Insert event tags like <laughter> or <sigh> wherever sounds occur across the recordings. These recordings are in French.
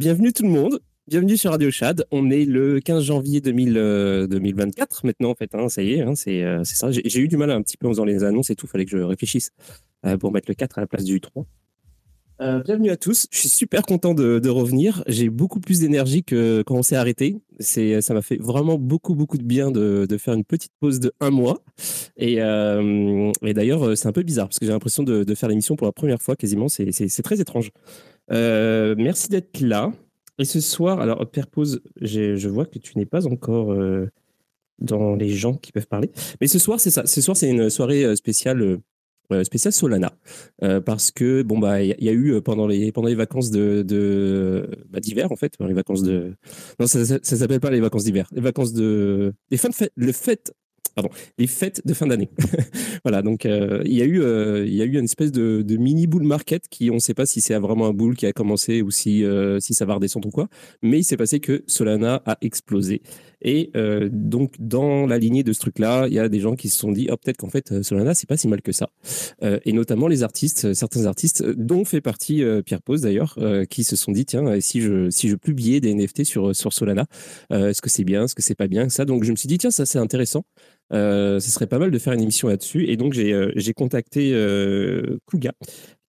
bienvenue tout le monde. Bienvenue sur Radio Chad. On est le 15 janvier 2024 euh, maintenant, en fait. Hein, ça y est, hein, euh, c'est ça. J'ai eu du mal un petit peu en faisant les annonces et tout. Fallait que je réfléchisse euh, pour mettre le 4 à la place du 3. bienvenue à tous. Je suis super content de, revenir. J'ai beaucoup plus d'énergie que quand on s'est arrêté. Ça m'a fait vraiment beaucoup, beaucoup de bien de, faire une petite pause de un mois. Et, d'ailleurs, c'est un peu bizarre parce que j'ai l'impression de faire l'émission pour la première fois quasiment. C'est très étrange. Euh, merci d'être là. Et ce soir, alors, Père Pause, je vois que tu n'es pas encore euh, dans les gens qui peuvent parler. Mais ce soir, c'est ça. Ce soir, c'est une soirée euh, spéciale. spéciale Solana parce que bon bah il y, a eu pendant les pendant les vacances de, bah, d'hiver en fait les vacances de non ça, ça, s'appelle pas les vacances d'hiver les vacances de les fins de fête le fête pardon, les fêtes de fin d'année. <laughs> voilà, donc euh, il y a eu euh, il y a eu une espèce de, mini bull market qui on ne sait pas si c'est vraiment un bull qui a commencé ou si euh, si ça va redescendre ou quoi, mais il s'est passé que Solana a explosé et donc dans la lignée de ce truc-là, il y a des gens qui se sont dit oh, peut-être qu'en fait Solana c'est pas si mal que ça, et notamment les artistes, certains artistes dont fait partie Pierre Pose d'ailleurs, qui se sont dit tiens si je si je publiais des NFT sur sur Solana, est-ce que c'est bien, est-ce que c'est pas bien ça, donc je me suis dit tiens ça c'est intéressant. Euh, ce serait pas mal de faire une émission là-dessus. Et donc, j'ai euh, contacté euh, Kuga,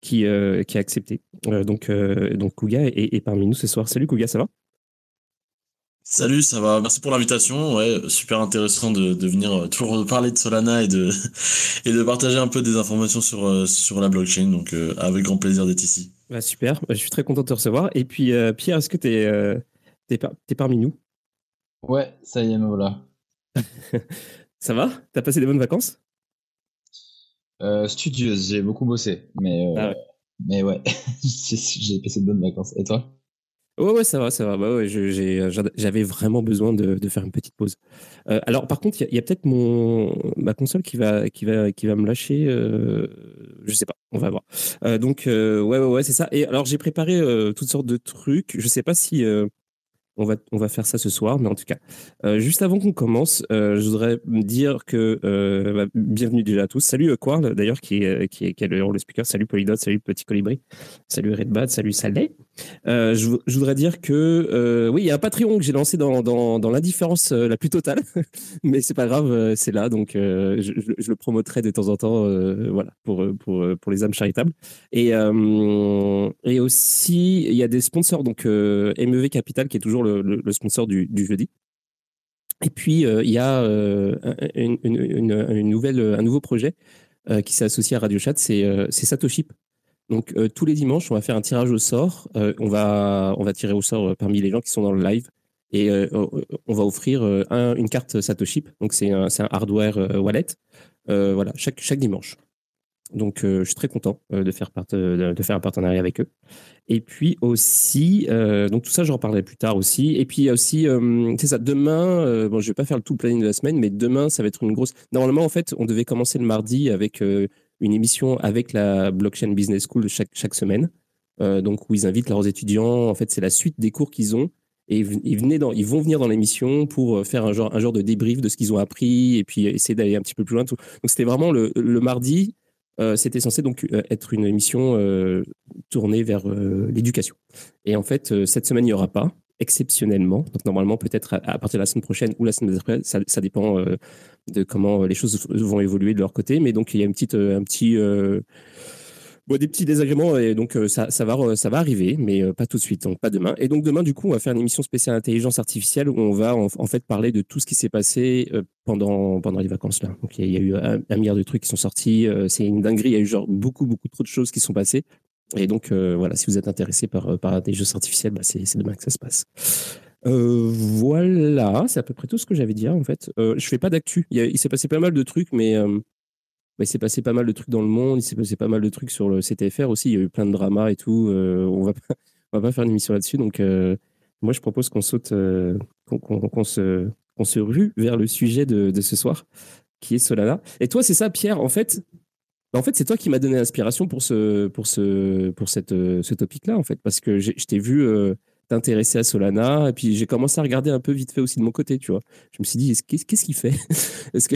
qui, qui a accepté. donc, donc, Kuga est, parmi nous ce soir. Salut Kuga, ça va? Salut, ça va? Merci pour l'invitation. Ouais, super intéressant de, de, venir toujours parler de Solana et de, <laughs> et de partager un peu des informations sur, sur la blockchain. Donc, avec grand plaisir d'être ici. Bah, super. Bah, je suis très content de te recevoir. Et puis, Pierre, est-ce que tu es, es, parmi nous? Ouais, ça y est, me voilà. <laughs> Ça va? T'as passé des bonnes vacances? Euh, Studieuse, j'ai beaucoup bossé, mais, euh, ah ouais. mais ouais, <laughs> j'ai passé de bonnes vacances. Et toi? Ouais, ouais, ça va, ça va. Bah ouais, j'avais vraiment besoin de, de, faire une petite pause. Euh, alors, par contre, il y a, peut-être mon ma console qui va qui va qui va me lâcher. Euh, je sais pas, on va voir. Euh, donc, ouais, ouais, ouais, c'est ça. Et alors, j'ai préparé toutes sortes de trucs. Je sais pas si on va, on va faire ça ce soir, mais en tout cas, euh, juste avant qu'on commence, euh, je voudrais dire que euh, bah, bienvenue déjà à tous. Salut Quarl, d'ailleurs, qui qui, qui est le speaker. Salut Polydot, salut Petit Colibri, salut Redbad, salut Saleh. Je, voudrais dire que oui, il y a un Patreon que j'ai lancé dans, dans, dans l'indifférence la plus totale, <laughs> mais c'est pas grave, c'est là, donc je, je, le promoterai de temps en temps, voilà, pour, pour, pour les âmes charitables. Et, et aussi, il y a des sponsors, donc MEV Capital, qui est toujours le, sponsor du, jeudi. Et puis, euh, il y a euh, une, nouvelle, un nouveau projet euh, qui s'est associé à Radio Chat, c'est Satoship. Donc, tous les dimanches, on va faire un tirage au sort. on, va, on va tirer au sort parmi les gens qui sont dans le live. Et on va offrir une carte Satoship. Donc, c'est un, un, hardware wallet. voilà, chaque, chaque dimanche. Donc, je suis très content de, faire de, faire un partenariat avec eux. Et puis aussi, euh, donc tout ça, j'en reparlerai plus tard aussi. Et puis aussi, euh, c'est ça, demain, euh, bon, je vais pas faire le tout planning de la semaine, mais demain, ça va être une grosse. Normalement, en fait, on devait commencer le mardi avec une émission avec la Blockchain Business School chaque, chaque semaine. donc, où ils invitent leurs étudiants. En fait, c'est la suite des cours qu'ils ont. Et ils, venaient dans, ils vont venir dans l'émission pour faire un genre, un genre de débrief de ce qu'ils ont appris et puis essayer d'aller un petit peu plus loin. Donc, c'était vraiment le, le mardi euh, c'était censé donc euh, être une émission euh, tournée vers l'éducation. Et en fait, cette semaine, il n'y aura pas. exceptionnellement. Donc normalement, peut-être à, partir de la semaine prochaine ou la semaine d'après, ça, ça, dépend de comment les choses vont évoluer de leur côté. Mais donc il y a une petite, un petit des petits désagréments et donc euh, ça, va, arriver, mais euh, pas tout de suite, donc pas demain. Et donc demain, du coup, on va faire une émission spéciale intelligence artificielle où on va en, fait parler de tout ce qui s'est passé euh, pendant, pendant les vacances là. Donc il y, a eu un, milliard de trucs qui sont sortis, c'est une dinguerie, il y a eu genre beaucoup, beaucoup trop de choses qui sont passées. Et donc voilà, si vous êtes intéressé par, par des jeux artificiels, bah, c'est demain que ça se passe. voilà, c'est à peu près tout ce que j'avais dit en fait. je fais pas d'actu. Il, s'est passé pas mal de trucs, mais il s'est passé pas mal de trucs dans le monde, il s'est passé pas mal de trucs sur le CTFR aussi, il y a eu plein de dramas et tout. Euh, on va pas, <laughs> va pas faire une émission là-dessus, donc euh, moi je propose qu'on saute, euh, qu'on se, rue vers le sujet de, de, ce soir, qui est Solana. Et toi, c'est ça, Pierre, en fait. Bah, en fait, c'est toi qui m'as donné l'inspiration pour ce, pour ce, pour cette, ce topic-là, en fait, parce que je t'ai vu intéressé à Solana. Et puis j'ai commencé à regarder un peu vite fait aussi de mon côté, tu vois. Je me suis dit, qu'est-ce qu'il fait? <laughs> Est-ce que,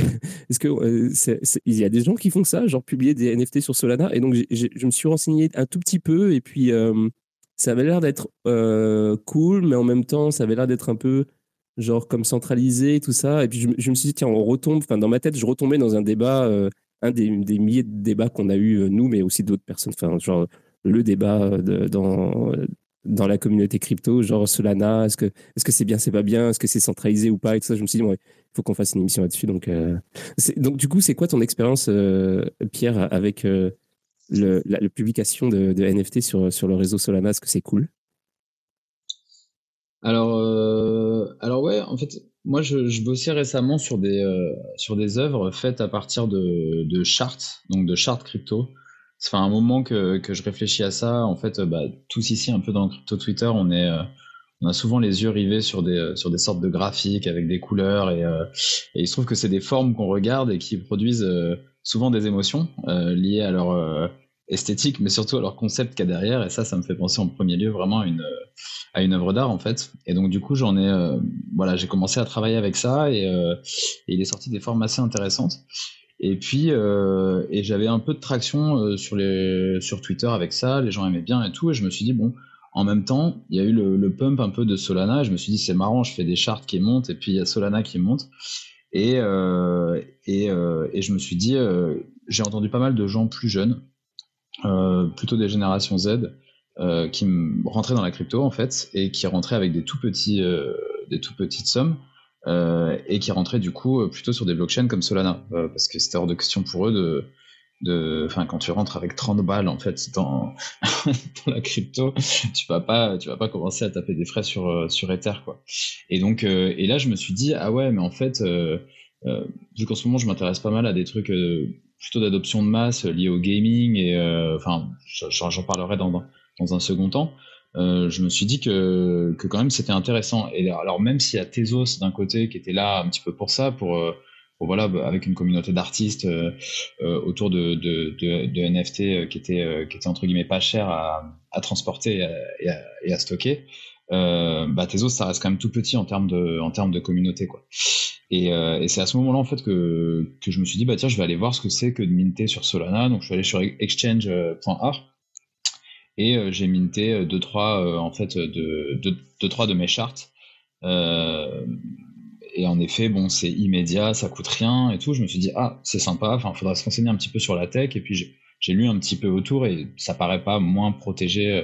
est-ce que euh, il y a des gens qui font ça, genre publier des NFT sur Solana? Et donc je me suis renseigné un tout petit peu et puis euh, ça avait l'air d'être euh, cool, mais en même temps ça avait l'air d'être un peu genre comme centralisé tout ça. Et puis je, me suis dit tiens, on retombe. Enfin dans ma tête, je retombais dans un débat, un des, des, milliers de débats qu'on a eu nous, mais aussi d'autres personnes. Enfin genre le débat dans dans la communauté crypto, genre Solana, est-ce que est-ce que c'est bien, c'est pas bien, est-ce que c'est centralisé ou pas et tout ça. Je me suis dit, il faut qu'on fasse une émission là-dessus. Donc, euh, donc du coup, c'est quoi ton expérience, euh, Pierre, avec euh, le, la, publication de, NFT sur sur le réseau Solana Est-ce que c'est cool? Alors, alors ouais, en fait, moi, je, je bossais récemment sur des sur des œuvres faites à partir de de charts, donc de charts crypto ça fait un moment que, que, je réfléchis à ça. En fait, bah, tous ici, un peu dans le crypto Twitter, on est, euh, on a souvent les yeux rivés sur des, euh, sur des sortes de graphiques avec des couleurs et, euh, il se trouve que c'est des formes qu'on regarde et qui produisent souvent des émotions liées à leur esthétique, mais surtout à leur concept qu'il y a derrière. Et ça, ça me fait penser en premier lieu vraiment à une, à une œuvre d'art en fait. Et donc du coup, j'en ai, voilà, j'ai commencé à travailler avec ça et, il est sorti des formes assez intéressantes. Et puis, euh, et j'avais un peu de traction euh, sur, les, sur Twitter avec ça, les gens aimaient bien et tout, et je me suis dit, bon, en même temps, il y a eu le, pump un peu de Solana, et je me suis dit, c'est marrant, je fais des charts qui montent, et puis il y a Solana qui monte. Et, euh, et, et, je me suis dit, j'ai entendu pas mal de gens plus jeunes, plutôt des générations Z, qui rentraient dans la crypto, en fait, et qui rentraient avec des tout petits, des tout petites sommes. Euh, et qui rentrait du coup euh, plutôt sur des blockchains comme Solana, euh, parce que c'était hors de question pour eux de, enfin, quand tu rentres avec 30 balles en fait dans, <laughs> dans, la crypto, tu vas pas, tu vas pas commencer à taper des frais sur sur Ether quoi. Et donc, et là je me suis dit ah ouais, mais en fait, vu qu'en ce moment je m'intéresse pas mal à des trucs plutôt d'adoption de masse liés au gaming et enfin, j'en parlerai dans, dans un second temps. Euh, je me suis dit que, que quand même c'était intéressant. Et alors même s'il y a Tezos d'un côté qui était là un petit peu pour ça, pour, euh, pour voilà, bah, avec une communauté d'artistes euh, autour de, de, de, de, NFT qui était, qui était entre guillemets pas cher à, à transporter et à, et à, stocker, bah Tezos ça reste quand même tout petit en termes de, en termes de communauté quoi. Et, et c'est à ce moment-là en fait que, que je me suis dit bah tiens je vais aller voir ce que c'est que de minter sur Solana. Donc je suis allé sur exchange.art et euh, j'ai minté euh, deux trois euh, en fait de deux, trois de mes charts. et en effet, bon, c'est immédiat, ça coûte rien et tout. Je me suis dit, ah, c'est sympa, enfin, faudra se renseigner un petit peu sur la tech. Et puis, j'ai lu un petit peu autour et ça paraît pas moins protégé.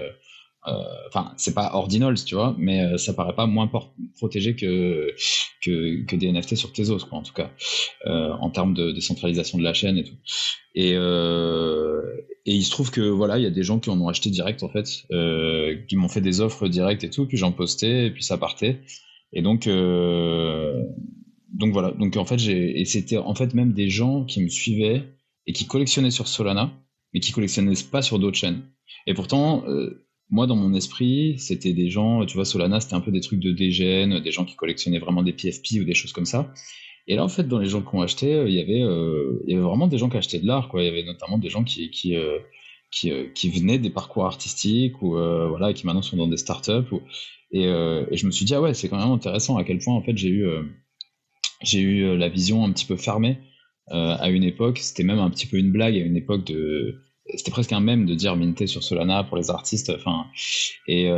Enfin, c'est pas ordinals, tu vois, mais ça paraît pas moins protégé que, que, que, des NFT sur Tezos, quoi, en tout cas, en termes de décentralisation de la chaîne et tout. Et, et il se trouve que voilà, il y a des gens qui en ont acheté direct en fait, euh, qui m'ont fait des offres directes et tout, puis j'en postais et puis ça partait. Et donc euh, donc voilà, donc en fait j'ai et c'était en fait même des gens qui me suivaient et qui collectionnaient sur Solana, mais qui collectionnaient pas sur d'autres chaînes. Et pourtant euh, moi dans mon esprit, c'était des gens, tu vois Solana, c'était un peu des trucs de DGN, des gens qui collectionnaient vraiment des PFP ou des choses comme ça. Et là, en fait, dans les gens qui ont acheté, euh, il y avait, euh, il y avait vraiment des gens qui achetaient de l'art. Il y avait notamment des gens qui, euh, venaient des parcours artistiques ou voilà, qui maintenant sont dans des startups. Et, je me suis dit, ah ouais, c'est quand même intéressant à quel point, en fait, j'ai eu, la vision un petit peu fermée à une époque. C'était même un petit peu une blague à une époque de. C'était presque un mème de dire minter sur Solana pour les artistes. Et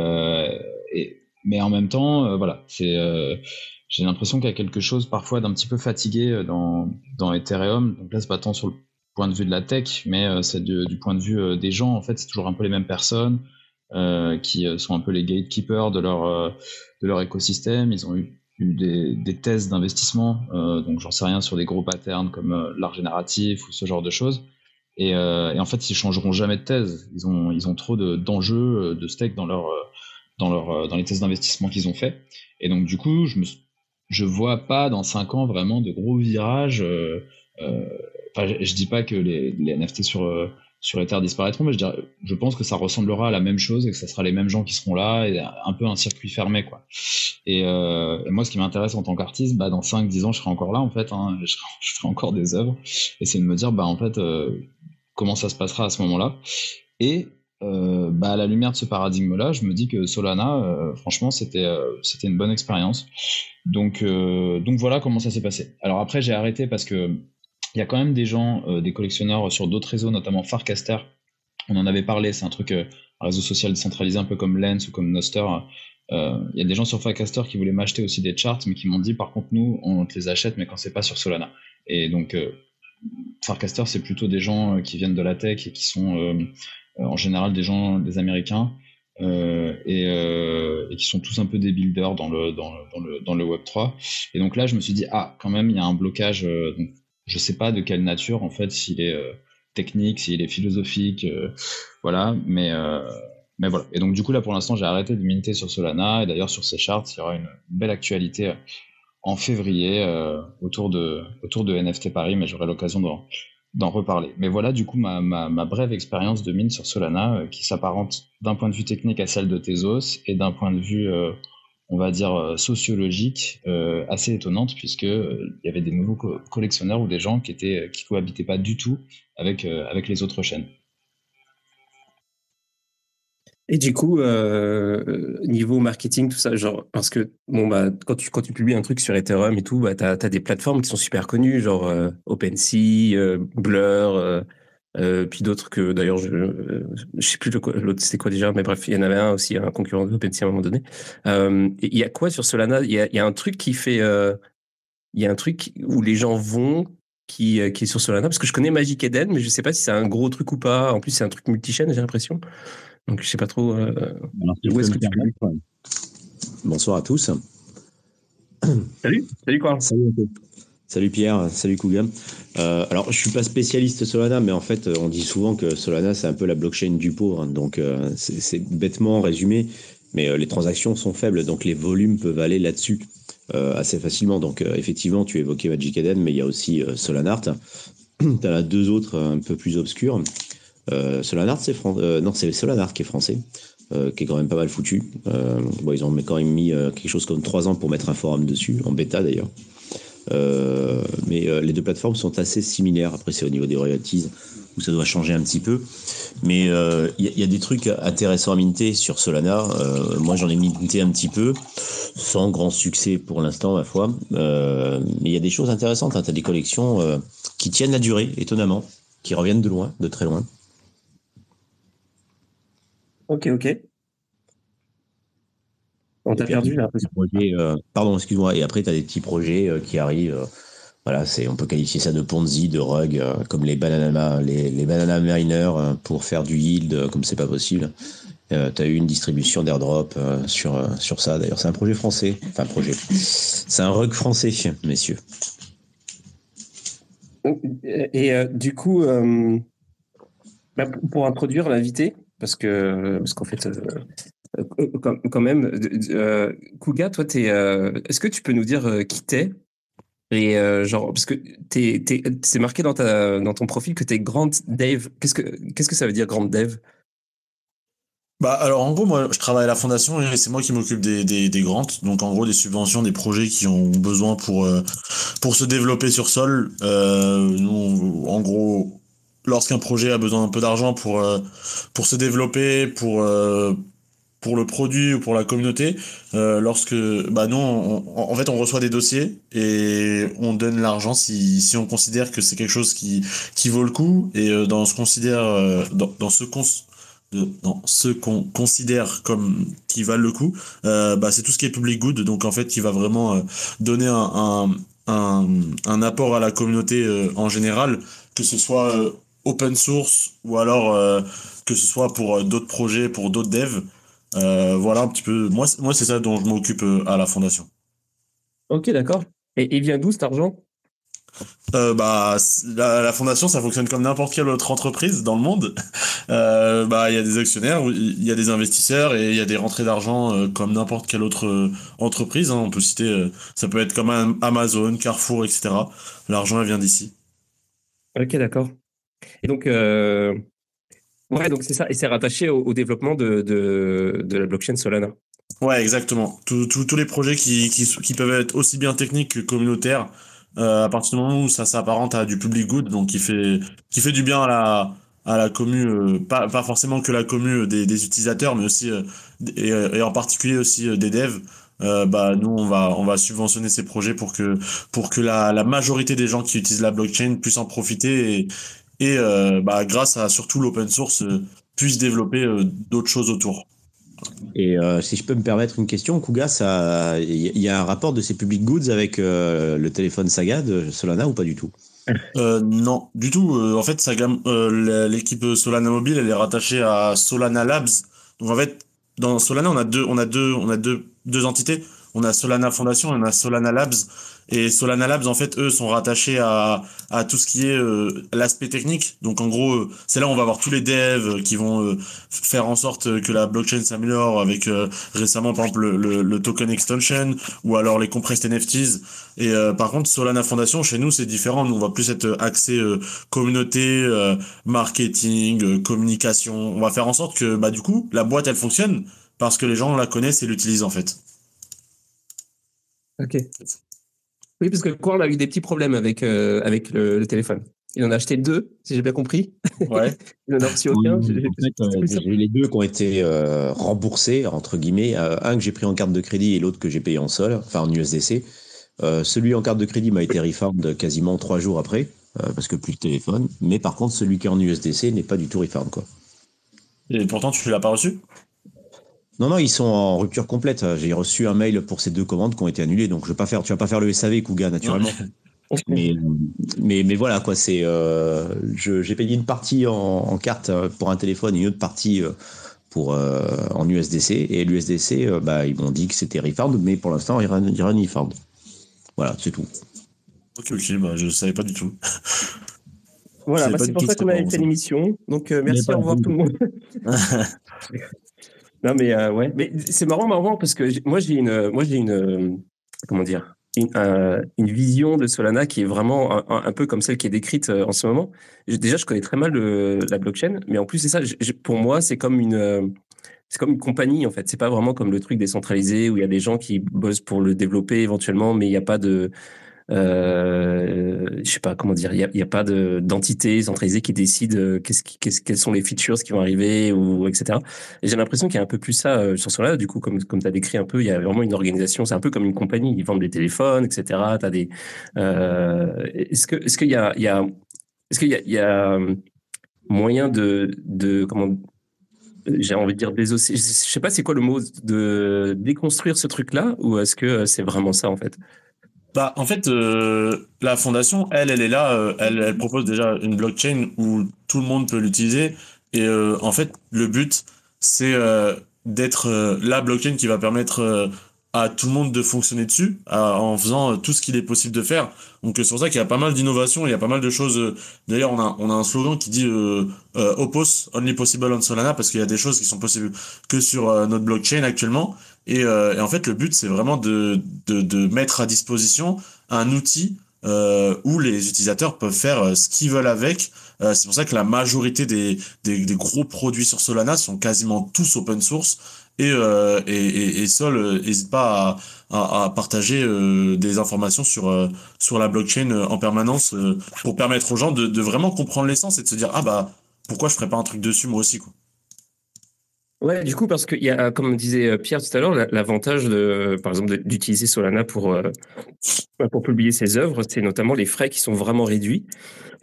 mais en même temps, voilà, c'est j'ai l'impression qu'il y a quelque chose parfois d'un petit peu fatigué dans, dans Ethereum. Donc là, c'est pas tant sur le point de vue de la tech, mais c'est du, point de vue des gens. En fait, c'est toujours un peu les mêmes personnes qui sont un peu les gatekeepers de leur, de leur écosystème. Ils ont eu des, des thèses d'investissement, euh, donc j'en sais rien sur des gros patterns comme euh, l'art génératif ou ce genre de choses. Et, euh, en fait, ils changeront jamais de thèse. Ils ont, ils ont trop d'enjeux, de, de dans leur, dans leur, dans les thèses d'investissement qu'ils ont fait. Et donc du coup, je me, je vois pas dans cinq ans vraiment de gros virages. Euh, enfin, je, je, dis pas que les, les NFT sur sur les terres disparaîtront, mais je, dirais, je pense que ça ressemblera à la même chose et que ça sera les mêmes gens qui seront là et un peu un circuit fermé. quoi. Et, euh, moi, ce qui m'intéresse en tant qu'artiste, bah, dans 5-10 ans, je serai encore là, en fait, hein, je, ferai encore des œuvres, et c'est de me dire, bah, en fait, euh, comment ça se passera à ce moment-là. Et euh, bah, à la lumière de ce paradigme-là, je me dis que Solana, euh, franchement, c'était euh, c'était une bonne expérience. Donc, donc voilà comment ça s'est passé. Alors après, j'ai arrêté parce que il y a quand même des gens, des collectionneurs sur d'autres réseaux, notamment Farcaster. On en avait parlé, c'est un truc, un réseau social décentralisé un peu comme Lens ou comme Noster. Il y a des gens sur Farcaster qui voulaient m'acheter aussi des charts, mais qui m'ont dit par contre nous, on te les achète, mais quand c'est pas sur Solana. Et donc Farcaster, c'est plutôt des gens qui viennent de la tech et qui sont en général des gens, des Américains. Euh, et, euh, et, qui sont tous un peu des builders dans le, dans, dans le, dans le Web 3. Et donc là, je me suis dit, ah, quand même, il y a un blocage. donc, je sais pas de quelle nature, en fait, s'il est euh, technique, s'il est philosophique, euh, voilà, mais, euh, mais voilà. Et donc, du coup, là, pour l'instant, j'ai arrêté de minter sur Solana, et d'ailleurs, sur ces charts, il y aura une belle actualité en février autour, de, autour de NFT Paris, mais j'aurai l'occasion d'en reparler. Mais voilà, du coup, ma, brève expérience de mine sur Solana, qui s'apparente d'un point de vue technique à celle de Tezos, et d'un point de vue on va dire, euh, sociologique euh, assez étonnante, puisque euh, il y avait des nouveaux collectionneurs ou des gens qui étaient qui cohabitaient pas du tout avec les autres chaînes. Et du coup, niveau marketing, tout ça, genre, parce que bon, bah, quand, tu, quand tu publies un truc sur Ethereum et tout, bah, tu as, des plateformes qui sont super connues, genre OpenSea, Blur, euh, puis d'autres que d'ailleurs je euh, je sais plus l'autre c'était quoi déjà mais bref il y en avait un aussi un concurrent de OpenSea à un moment donné. Euh, il y a quoi sur Solana? Il y a, y a un truc qui fait euh, il y a un truc où les gens vont qui, qui est sur Solana? Parce que je connais Magic Eden mais je sais pas si c'est un gros truc ou pas. En plus c'est un truc multichaîne j'ai l'impression donc je sais pas trop où est-ce que tu bonsoir à tous <coughs> salut salut quoi salut Salut Pierre, salut Kouga. Euh, alors, je suis pas spécialiste Solana, mais en fait, on dit souvent que Solana, c'est un peu la blockchain du pauvre. Hein. donc, euh, c'est bêtement résumé, mais euh, les transactions sont faibles, donc les volumes peuvent aller là-dessus euh, assez facilement. Donc, effectivement, tu évoquais Magic Eden, mais il y a aussi Solanart. <coughs> tu as là deux autres un peu plus obscurs. Solanart, c'est non, c'est Solanart qui est français. qui est quand même pas mal foutu. ils ont quand même mis quelque chose comme trois ans pour mettre un forum dessus, en bêta d'ailleurs. Euh, mais euh, les deux plateformes sont assez similaires. Après, c'est au niveau des royalties où ça doit changer un petit peu. Mais il euh, y, y, a des trucs intéressants à minter sur Solana. moi, j'en ai minté un petit peu, sans grand succès pour l'instant, ma foi. mais il y a des choses intéressantes. Hein. Tu as des collections qui tiennent la durée, étonnamment, qui reviennent de loin, de très loin. Ok, ok. On t'a perdu là. Euh, pardon, excuse-moi. Et après, tu as des petits projets euh, qui arrivent. Euh, voilà, c'est, on peut qualifier ça de Ponzi, de rug, comme les banana, les, les banana miners pour faire du yield, comme c'est pas possible. tu as eu une distribution d'airdrop sur, sur ça. D'ailleurs, c'est un projet français. Enfin, projet. C'est un rug français, messieurs. Et du coup, bah, pour introduire l'invité, parce que parce qu'en fait, euh, quand, même, euh, Kuga, toi, es, euh, est-ce que tu peux nous dire qui t'es? Et genre, parce que c'est marqué dans, ta, dans ton profil que tu es Grand Dev. Qu'est-ce que, qu'est-ce que ça veut dire Grand Dev bah alors en gros moi je travaille à la fondation et c'est moi qui m'occupe des, des, des grants. Donc en gros des subventions des projets qui ont besoin pour pour se développer sur sol. Nous en gros lorsqu'un projet a besoin d'un peu d'argent pour pour se développer pour pour le produit ou pour la communauté, euh, lorsque bah nous en fait on reçoit des dossiers et on donne l'argent si, si on considère que c'est quelque chose qui qui vaut le coup. Et euh, dans ce considère euh, dans, dans ce dans ceux qu'on considère comme qui valent le coup, bah, c'est tout ce qui est public good, donc en fait qui va vraiment donner un, un, un, apport à la communauté en général, que ce soit open source ou alors que ce soit pour d'autres projets, pour d'autres devs. voilà un petit peu. Moi, moi c'est ça dont je m'occupe à la fondation. Ok, d'accord. Et il vient d'où cet argent? Euh, bah, la, fondation, ça fonctionne comme n'importe quelle autre entreprise dans le monde. <laughs> Euh, bah, il y a des actionnaires, il y a des investisseurs et il y a des rentrées d'argent euh, comme n'importe quelle autre entreprise. Hein. On peut citer, ça peut être comme Amazon, Carrefour, etc. L'argent, vient d'ici. Ok, d'accord. Et donc, ouais, donc c'est ça, et c'est rattaché au, développement de, de, la blockchain Solana. Ouais, exactement. Tous les projets qui, qui, peuvent être aussi bien techniques que communautaires euh, à partir du moment où ça s'apparente à du public good, donc qui fait, qui fait du bien à la, à la commu, euh, pas, pas forcément que la commu des, utilisateurs, mais aussi, euh, et, et, en particulier aussi des devs. bah nous on va on va subventionner ces projets pour que pour que la, la majorité des gens qui utilisent la blockchain puissent en profiter et, et bah grâce à surtout l'open source puissent développer d'autres choses autour. Et euh, si je peux me permettre une question, Kuga, il y a un rapport de ces public goods avec euh, le téléphone Saga de Solana ou pas du tout? Euh, Non, du tout. en fait, l'équipe Solana Mobile, elle est rattachée à Solana Labs. Donc en fait, dans Solana, on a deux, on a deux, on a deux, deux entités. On a Solana Foundation et on a Solana Labs. Et Solana Labs, en fait, eux sont rattachés à, tout ce qui est euh, l'aspect technique. Donc, en gros, euh, c'est là où on va avoir tous les devs qui vont euh, faire en sorte que la blockchain s'améliore avec récemment, par exemple, le, le, token extension ou alors les compressed NFTs. Et par contre, Solana Foundation, chez nous, c'est différent. Nous, on va plus être axé communauté, marketing, communication. On va faire en sorte que, bah, du coup, la boîte, elle fonctionne parce que les gens la connaissent et l'utilisent, en fait. Ok. Oui, parce que on a eu des petits problèmes avec, euh, avec le, téléphone. Il en a acheté deux, si j'ai bien compris. Ouais. <laughs> Il n'en a reçu aucun. j'ai eu les deux qui ont été euh, remboursés, entre guillemets. Euh, un que j'ai pris en carte de crédit et l'autre que j'ai payé en sol, enfin en USDC. celui en carte de crédit m'a été refund quasiment trois jours après, parce que plus de téléphone. Mais par contre, celui qui est en USDC n'est pas du tout refund. Quoi. Et pourtant, tu ne l'as pas reçu? Non, non, ils sont en rupture complète. J'ai reçu un mail pour ces deux commandes qui ont été annulées, donc je vais pas faire, tu vas pas faire le SAV, Kuga, naturellement. mais, mais, mais, voilà, quoi, c'est, euh, j'ai payé une partie en, carte euh, pour un téléphone et une autre partie euh, pour, en USDC. Et l'USDC, bah, ils m'ont dit que c'était refund, mais pour l'instant, il n'y a rien refund. Voilà, c'est tout. Ok, ok, bah, je savais pas du tout. Voilà, bah, c'est pour ça qu'on avait fait l'émission. Donc, merci, au revoir tout le monde. <laughs> Non, mais euh, ouais, mais c'est marrant, marrant parce que moi j'ai une, moi j'ai une, comment dire, une, vision de Solana qui est vraiment un, peu comme celle qui est décrite euh, en ce moment. Déjà, je connais très mal la blockchain, mais en plus c'est ça. pour moi, c'est comme une, c'est comme une compagnie en fait. C'est pas vraiment comme le truc décentralisé où il y a des gens qui bossent pour le développer éventuellement, mais il n'y a pas de euh, je sais pas comment dire, il n'y a, a, pas d'entité centralisée qui décide euh, quelles sont les features qui vont arriver ou etc. Et j'ai l'impression qu'il y a un peu plus ça euh, sur ce là Du coup, comme comme tu as décrit un peu, il y a vraiment une organisation. C'est un peu comme une compagnie. Ils vendent des téléphones, etc. T'as. Euh, est-ce que est-ce qu'il y a y est-ce qu'il y a, a moyen de de comment j'ai envie de dire désosser. Je sais pas c'est quoi le mot de déconstruire ce truc-là ou est-ce que c'est vraiment ça en fait? Bah, en fait, euh, la fondation, elle, elle est là. Euh, elle, elle propose déjà une blockchain où tout le monde peut l'utiliser. Et euh, en fait, le but, c'est d'être la blockchain qui va permettre à tout le monde de fonctionner dessus en faisant tout ce qu'il est possible de faire. Donc c'est pour ça qu'il y a pas mal d'innovations, il y a pas mal de choses. D'ailleurs, on a, on a un slogan qui dit euh, Opos, only possible on Solana, parce qu'il y a des choses qui sont possibles que sur notre blockchain actuellement. Euh, et, en fait, le but, c'est vraiment de, de, de, mettre à disposition un outil euh, où les utilisateurs peuvent faire euh, ce qu'ils veulent avec. Euh, c'est pour ça que la majorité des, des, des, gros produits sur Solana sont quasiment tous open source. Et, euh, et, et, et, Sol n'hésite pas à, à, à partager des informations sur, sur la blockchain en permanence pour permettre aux gens de, de vraiment comprendre l'essence et de se dire ah bah pourquoi je ferais pas un truc dessus moi aussi quoi. Ouais, du coup, parce qu'il y a, comme disait euh, Pierre tout à l'heure, l'avantage, de, par exemple, d'utiliser Solana pour, euh, pour publier ses œuvres, c'est notamment les frais qui sont vraiment réduits.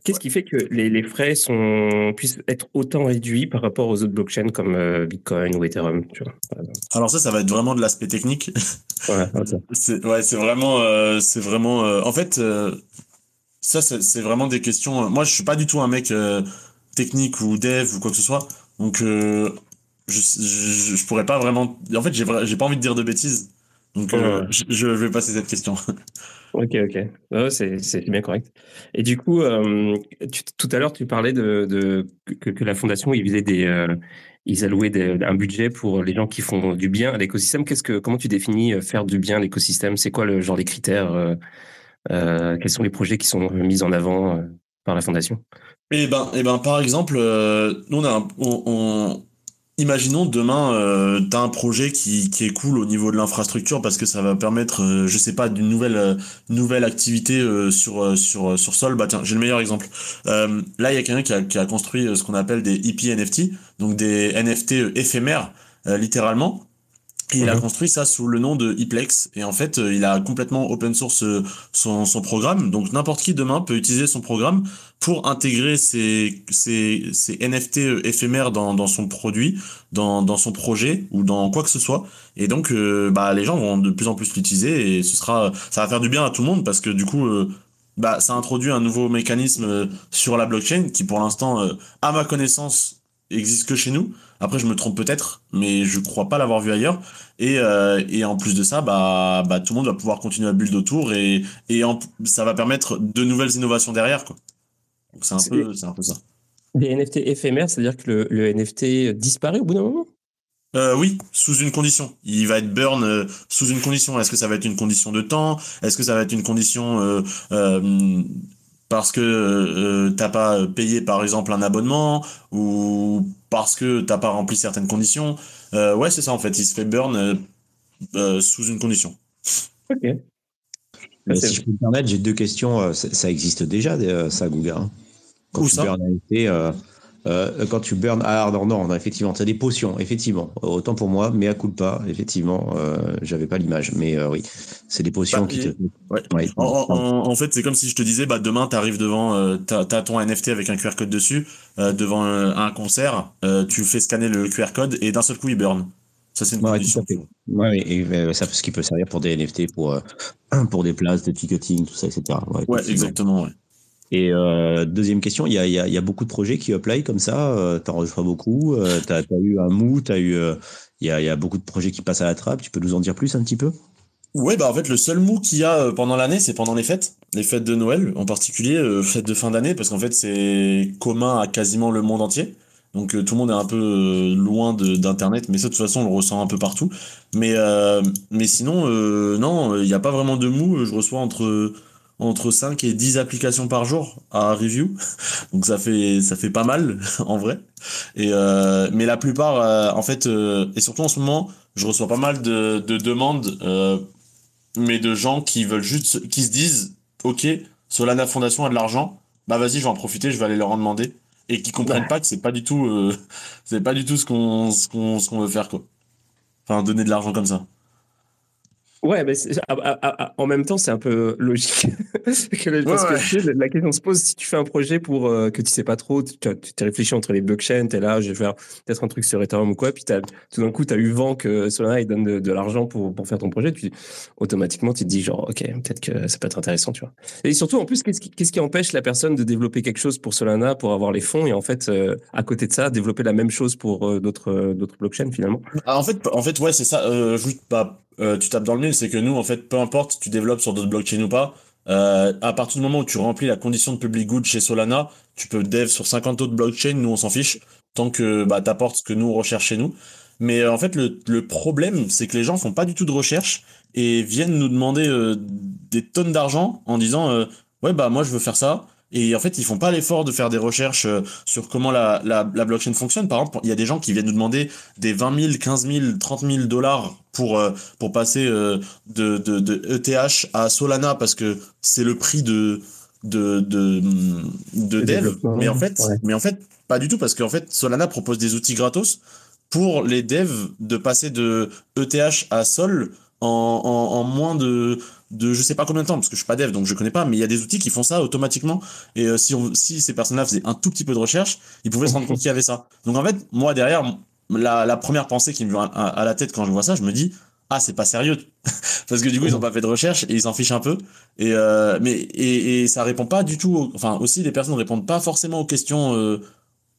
Qu'est-ce qui fait que les, les frais sont, puissent être autant réduits par rapport aux autres blockchains comme euh, Bitcoin ou Ethereum tu vois, Alors ça, ça va être vraiment de l'aspect technique. Ouais, okay. <laughs> c'est ouais, vraiment, euh, c'est vraiment. Euh, en fait, euh, ça, c'est vraiment des questions. moi, je suis pas du tout un mec technique ou dev ou quoi que ce soit, donc je, je, je pourrais pas vraiment. En fait, j'ai j'ai pas envie de dire de bêtises, donc Ouais. je, je vais passer cette question. <laughs> Ok, ok. Ouais, c'est c'est bien correct. Et du coup, euh, tu- tout à l'heure, tu parlais de, de que, que la fondation, ils faisaient des, euh, ils allouaient des- un budget pour les gens qui font du bien à l'écosystème. Qu'est-ce que, comment tu définis euh, faire du bien à l'écosystème? C'est quoi le genre les critères? euh, euh, quels sont les projets qui sont mis en avant euh, par la fondation? Eh ben, eh ben, par exemple, euh, nous on a un- on, on- imaginons demain, euh, un projet qui, qui est cool au niveau de l'infrastructure parce que ça va permettre, euh, je sais pas, d'une nouvelle, euh, nouvelle activité euh, sur, euh, sur, sur Sol. Bah tiens, j'ai le meilleur exemple. Euh, là, il y a quelqu'un qui a, construit euh, ce qu'on appelle des EP NFT, donc des NFT euh, éphémères, euh, littéralement. Et il a Mhm. construit ça sous le nom de Eplex. Et en fait, euh, il a complètement open source euh, son, son programme. Donc n'importe qui demain peut utiliser son programme pour intégrer ces NFT euh, éphémères dans, dans son produit, dans, dans son projet ou dans quoi que ce soit. Et donc, euh, bah, les gens vont de plus en plus l'utiliser et ce sera, ça va faire du bien à tout le monde parce que du coup, euh, bah, ça introduit un nouveau mécanisme sur la blockchain qui, pour l'instant, euh, à ma connaissance, existe que chez nous. Après, je me trompe peut-être, mais je crois pas l'avoir vu ailleurs. Et, euh, et en plus de ça, bah, bah, tout le monde va pouvoir continuer à build autour et, et en- ça va permettre de nouvelles innovations derrière, quoi. Donc c'est un peu, c'est un peu ça. Des NFT éphémères, c'est-à-dire que le, le NFT disparaît au bout d'un moment? Euh, oui, sous une condition. Il va être burn euh, sous une condition. Est-ce que ça va être une condition de temps? Est-ce que ça va être une condition euh, parce que euh, t'as pas payé par exemple un abonnement ou parce que t'as pas rempli certaines conditions? Euh, ouais, c'est ça en fait. Il se fait burn euh, euh, sous une condition. Ok. Si je peux me permettre, j'ai deux questions. Ça, ça existe déjà, ça, Google. hein. Quand Où tu ça? burn euh, quand tu burn. Ah, non, non, effectivement, tu as des potions, effectivement. Autant pour moi, mais à coup de pas, effectivement, euh, j'avais pas l'image. Mais euh, oui, c'est des potions Bah, qui te. Ouais. Ouais. En, en- en fait, c'est comme si je te disais, bah, demain, tu arrives devant, t'as, t'as ton NFT avec un QR code dessus, devant un concert, tu fais scanner le QR code et d'un seul coup, il burn. Ça, c'est une Ouais, condition. Ouais, et euh, ça, ce qui peut servir pour des NFT, pour, euh, <clears throat> pour des places, des ticketing, tout ça, etc. Ouais, Ouais, exactement, ouais. Et euh, deuxième question, il y a, beaucoup de projets qui apply comme ça. Euh, T'en reçois beaucoup. Euh, T'as as eu un mou. T'as eu. euh, Il y, a, beaucoup de projets qui passent à la trappe. Tu peux nous en dire plus un petit peu? Ouais, bah en fait, le seul mou qu'il y a euh, pendant l'année, c'est pendant les fêtes, les fêtes de Noël, en particulier, fêtes de fin d'année, parce qu'en fait, c'est commun à quasiment le monde entier. Donc tout le monde est un peu loin d'internet, mais ça de toute façon on le ressent un peu partout. Mais mais sinon non, il n'y a pas vraiment de mou. Je reçois entre entre 5 et 10 applications par jour à review. <laughs> Donc ça fait ça fait pas mal <laughs> en vrai. Et euh, mais la plupart euh, en fait euh, et surtout en ce moment, je reçois pas mal de de demandes mais de gens qui veulent juste qui se disent OK, Solana Fondation a de l'argent, bah vas-y, je vais en profiter, je vais aller leur en demander et qui comprennent Ouais. pas que c'est pas du tout <laughs> c'est pas du tout ce qu'on ce qu'on ce qu'on veut faire quoi. Enfin donner de l'argent comme ça. Ouais, mais ah, ah, ah, en même temps, c'est un peu logique. <laughs> que parce Ouais, que tu la question se pose si tu fais un projet pour euh, que tu sais pas trop, tu tu t'es réfléchi entre les blockchains, t'es là, je vais faire peut-être un truc sur Ethereum ou quoi, puis t'as- tout d'un coup, tu as eu vent que Solana il donne de, de l'argent pour, pour faire ton projet, puis automatiquement, tu te dis genre, ok, peut-être que ça peut être intéressant, tu vois. Et surtout, en plus, qu'est-ce qui, empêche la personne de développer quelque chose pour Solana, pour avoir les fonds, et en fait, euh, à côté de ça, développer la même chose pour euh, d'autres blockchains finalement? Ah, en fait en fait ouais, c'est ça euh, juste pas euh, tu tapes dans le mille, c'est que nous en fait peu importe tu développes sur d'autres blockchains ou pas, euh, à partir du moment où tu remplis la condition de public good chez Solana, tu peux dev sur 50 autres blockchains, nous on s'en fiche tant que bah t'apportes ce que nous on recherche chez nous. Mais euh, en fait, le, problème, c'est que les gens font pas du tout de recherche et viennent nous demander des tonnes d'argent en disant ouais bah moi je veux faire ça. Et en fait, ils font pas l'effort de faire des recherches euh, sur comment la, la, la blockchain fonctionne. Par exemple, il y a des gens qui viennent nous demander des 20 000, 15 000, 30 000 dollars pour euh, pour passer euh, de, de, de ETH à Solana parce que c'est le prix de de de, de Le dev. Mais en fait, ouais. mais en fait, pas du tout parce qu'en fait, Solana propose des outils gratos pour les devs de passer de ETH à Sol en, moins de, de je sais pas combien de temps, parce que je suis pas dev, donc je connais pas, mais il y a des outils qui font ça automatiquement. Et euh, si, on, si ces personnes-là faisaient un tout petit peu de recherche, ils pouvaient se rendre compte qu'il y avait ça. Donc en fait, moi derrière, la, la première pensée qui me vient à, la tête quand je vois ça, je me dis, ah c'est pas sérieux <laughs> parce que du coup ils ont pas fait de recherche et ils s'en fichent un peu. Et euh, mais et, et, ça répond pas du tout enfin aussi les personnes répondent pas forcément aux questions euh,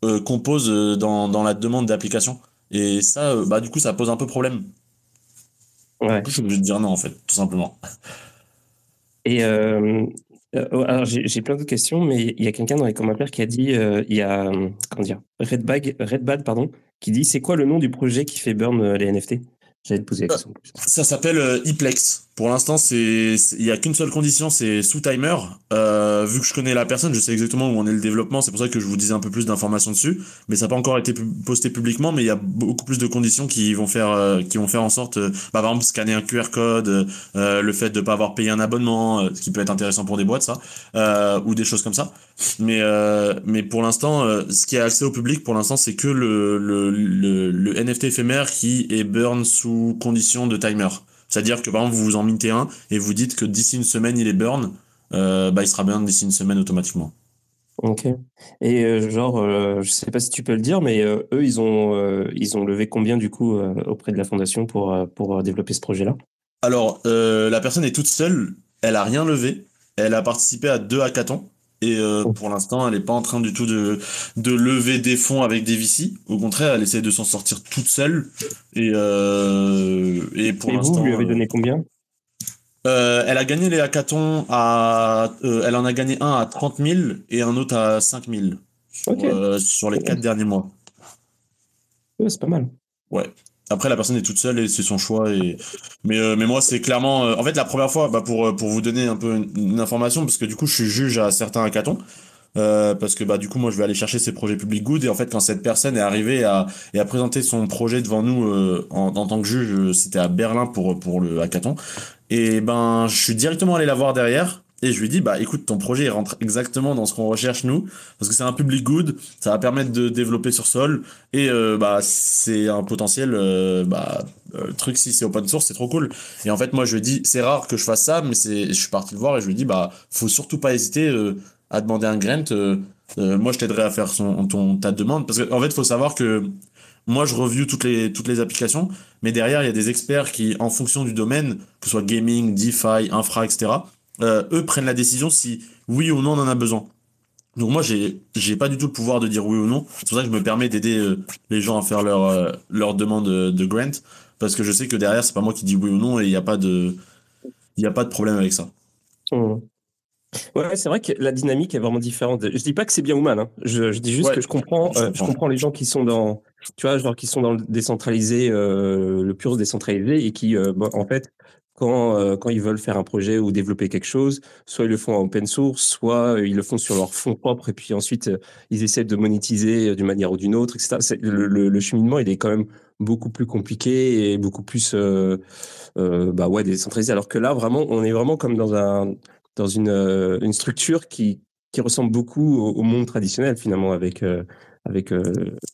euh, qu'on pose dans, dans la demande d'application. Et ça bah du coup ça pose un peu problème Ouais. Je suis obligé de dire non, en fait, tout simplement. Et euh, euh, alors j'ai plein d'autres questions, mais il y a quelqu'un dans les commentaires qui a dit, euh, il y a comment dire, Redbag, Redbad pardon, qui dit c'est quoi le nom du projet qui fait burn les NFT J'allais te poser la question. Ça s'appelle Eplex. Pour l'instant, il y a qu'une seule condition, c'est sous timer. Euh, vu que je connais la personne, je sais exactement où on est le développement. C'est pour ça que je vous disais un peu plus d'informations dessus. Mais ça n'a pas encore été posté publiquement. Mais il y a beaucoup plus de conditions qui vont faire euh, qui vont faire en sorte, euh, bah, par exemple, scanner un QR code, euh, le fait de pas avoir payé un abonnement, ce qui peut être intéressant pour des boîtes, ça, ou des choses comme ça. Mais mais pour l'instant, ce qui est accès au public, pour l'instant, c'est que le, le, le, le NFT éphémère qui est burn sous condition de timer. C'est-à-dire que par exemple, vous vous en mintez un et vous dites que d'ici une semaine, il est burn, euh, bah, il sera burn d'ici une semaine automatiquement. Ok. Et euh, genre, euh, je sais pas si tu peux le dire, mais eux, ils ont, ils ont levé combien du coup auprès de la fondation pour, pour développer ce projet-là? Alors, la personne est toute seule, elle a rien levé, elle a participé à deux hackathons. Et euh, pour l'instant, elle n'est pas en train du tout de, de lever des fonds avec des VC. Au contraire, elle essaie de s'en sortir toute seule. Et, euh, et pour l'instant. Vous lui avez donné combien? Euh, Elle a gagné les hackathons à. elle en a gagné un à 30 000 et un autre à 5 000 sur, sur les quatre derniers mois. c'est pas mal. Ouais. Après, la personne est toute seule et c'est son choix. Et... Mais, euh, mais moi, c'est clairement. Euh, en fait, la première fois, bah, pour, euh, pour vous donner un peu une, information, parce que du coup, je suis juge à certains hackathons. parce que bah du coup moi je vais aller chercher ces projets public good et en fait quand cette personne est arrivée à et a présenté son projet devant nous en, en, tant que juge c'était à Berlin pour pour le hackathon et ben je suis directement allé la voir derrière et je lui dis, bah écoute, ton projet il rentre exactement dans ce qu'on recherche nous, parce que c'est un public good, ça va permettre de développer sur sol, et euh, bah c'est un potentiel euh, bah, euh, truc si c'est open source, c'est trop cool. Et en fait, moi je lui dis, c'est rare que je fasse ça, mais c'est, je suis parti le voir et je lui dis, bah faut surtout pas hésiter à demander un grant. moi je t'aiderai à faire son, ton, ta demande, parce qu'en en fait, faut savoir que moi, je review toutes les, toutes les applications, mais derrière, il y a des experts qui, en fonction du domaine, que ce soit gaming, DeFi, infra, etc., euh, eux prennent la décision si oui ou non on en a besoin. Donc moi j'ai j'ai pas du tout le pouvoir de dire oui ou non. C'est pour ça que je me permets d'aider euh, les gens à faire leur euh, leur demande de, grant parce que je sais que derrière c'est pas moi qui dis oui ou non et il n'y a pas de il y a pas de problème avec ça. Mmh. Ouais, c'est vrai que la dynamique est vraiment différente. Je dis pas que c'est bien ou mal. Hein. Je, dis juste que je comprends, je comprends. les gens qui sont dans, tu vois, genre qui sont dans le décentralisé, le pur décentralisé et qui, en fait, quand, euh, quand ils veulent faire un projet ou développer quelque chose, soit ils le font en open source, soit euh, ils le font sur leur fonds propre et puis ensuite euh, ils essaient de monétiser d'une manière ou d'une autre, etc. Le, cheminement, il est quand même beaucoup plus compliqué et beaucoup plus bah ouais, décentralisé. Alors que là, vraiment, on est vraiment comme dans, un, dans une, structure qui, qui ressemble beaucoup au, monde traditionnel finalement avec, avec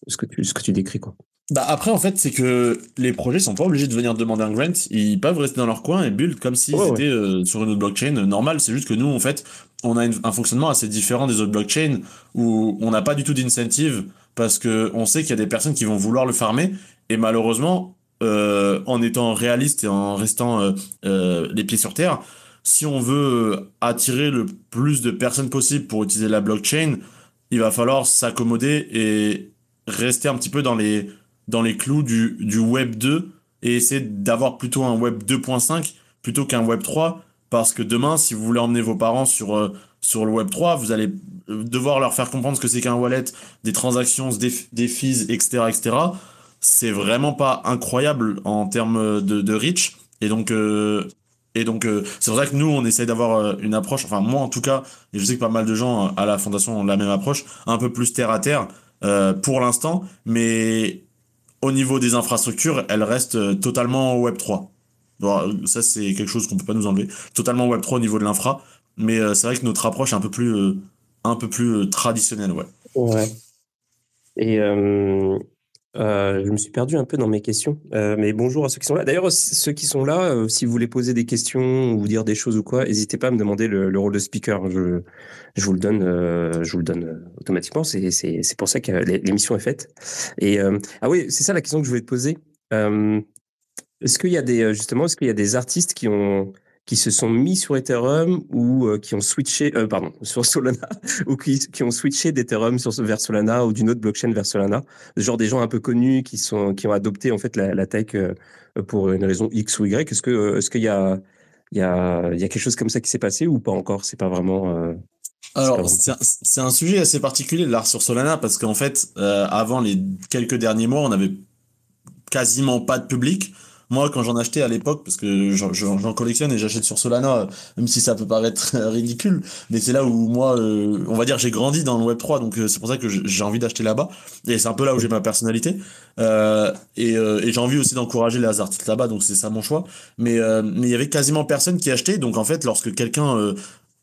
ce, que tu, ce que tu décris. Quoi. Bah après en fait c'est que les projets sont pas obligés de venir demander un grant, ils peuvent rester dans leur coin et build comme s'ils étaient euh, sur une autre blockchain normale. C'est juste que nous en fait on a un fonctionnement assez différent des autres blockchains où on n'a pas du tout d'incentive parce que on sait qu'il y a des personnes qui vont vouloir le farmer. Et malheureusement euh, en étant réaliste et en restant euh, les pieds sur terre, si on veut attirer le plus de personnes possible pour utiliser la blockchain, il va falloir s'accommoder et rester un petit peu dans les dans les clous du, du Web 2 et essayer d'avoir plutôt un Web 2.5 plutôt qu'un Web 3 parce que demain, si vous voulez emmener vos parents sur, euh, sur le Web 3, vous allez devoir leur faire comprendre ce que c'est qu'un wallet, des transactions, des, fees, etc., etc. C'est vraiment pas incroyable en termes de, de reach. Et donc, euh, et donc euh, c'est pour ça que nous, on essaye d'avoir une approche, enfin moi en tout cas, et je sais que pas mal de gens à la fondation ont la même approche, un peu plus terre à terre pour l'instant, mais au niveau des infrastructures, elle reste euh, totalement Web 3. ça, c'est quelque chose qu'on peut pas nous enlever. Totalement Web 3 au niveau de l'infra. Mais euh, c'est vrai que notre approche est un peu plus, euh, un peu plus traditionnelle, ouais. Ouais. Et Euh, je me suis perdu un peu dans mes questions, euh, mais bonjour à ceux qui sont là. D'ailleurs, ceux qui sont là, euh, si vous voulez poser des questions ou dire des choses ou quoi, n'hésitez pas à me demander le, le, rôle de speaker. Je, je vous le donne, euh, je vous le donne euh, automatiquement. C'est, pour ça que l'émission est faite. Et ah oui, c'est ça la question que je voulais te poser. est-ce qu'il y a des justement, est-ce qu'il y a des artistes qui ont qui se sont mis sur Ethereum ou euh, qui ont switché, euh, pardon, <laughs> sur Solana, ou qui, qui ont switché d'Ethereum sur, vers Solana ou d'une autre blockchain vers Solana. Genre des gens un peu connus qui, sont, qui ont adopté en fait la, la tech euh, pour une raison X ou Y. Est-ce que est-ce qu'il y a, il y, a, il y a quelque chose comme ça qui s'est passé ou pas encore? C'est pas vraiment. Alors, c'est un, un, sujet assez particulier l'art sur Solana parce qu'en fait, avant les quelques derniers mois, on avait quasiment pas de public. Moi, quand j'en achetais à l'époque, parce que j'en collectionne et j'achète sur Solana, même si ça peut paraître <laughs> ridicule, mais c'est là où moi, euh, on va dire, j'ai grandi dans le Web 3, donc euh, c'est pour ça que j'ai envie d'acheter là-bas. Et c'est un peu là où j'ai ma personnalité. Euh, et, j'ai envie aussi d'encourager les artistes là-bas, donc c'est ça mon choix. Mais mais il y avait quasiment personne qui achetait, donc en fait, lorsque quelqu'un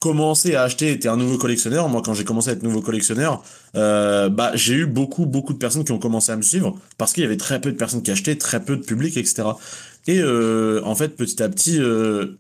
commencé à acheter était un nouveau collectionneur, moi quand j'ai commencé à être nouveau collectionneur, euh, bah j'ai eu beaucoup beaucoup de personnes qui ont commencé à me suivre parce qu'il y avait très peu de personnes qui achetaient, très peu de public, etc. Et euh, en fait petit à petit, euh,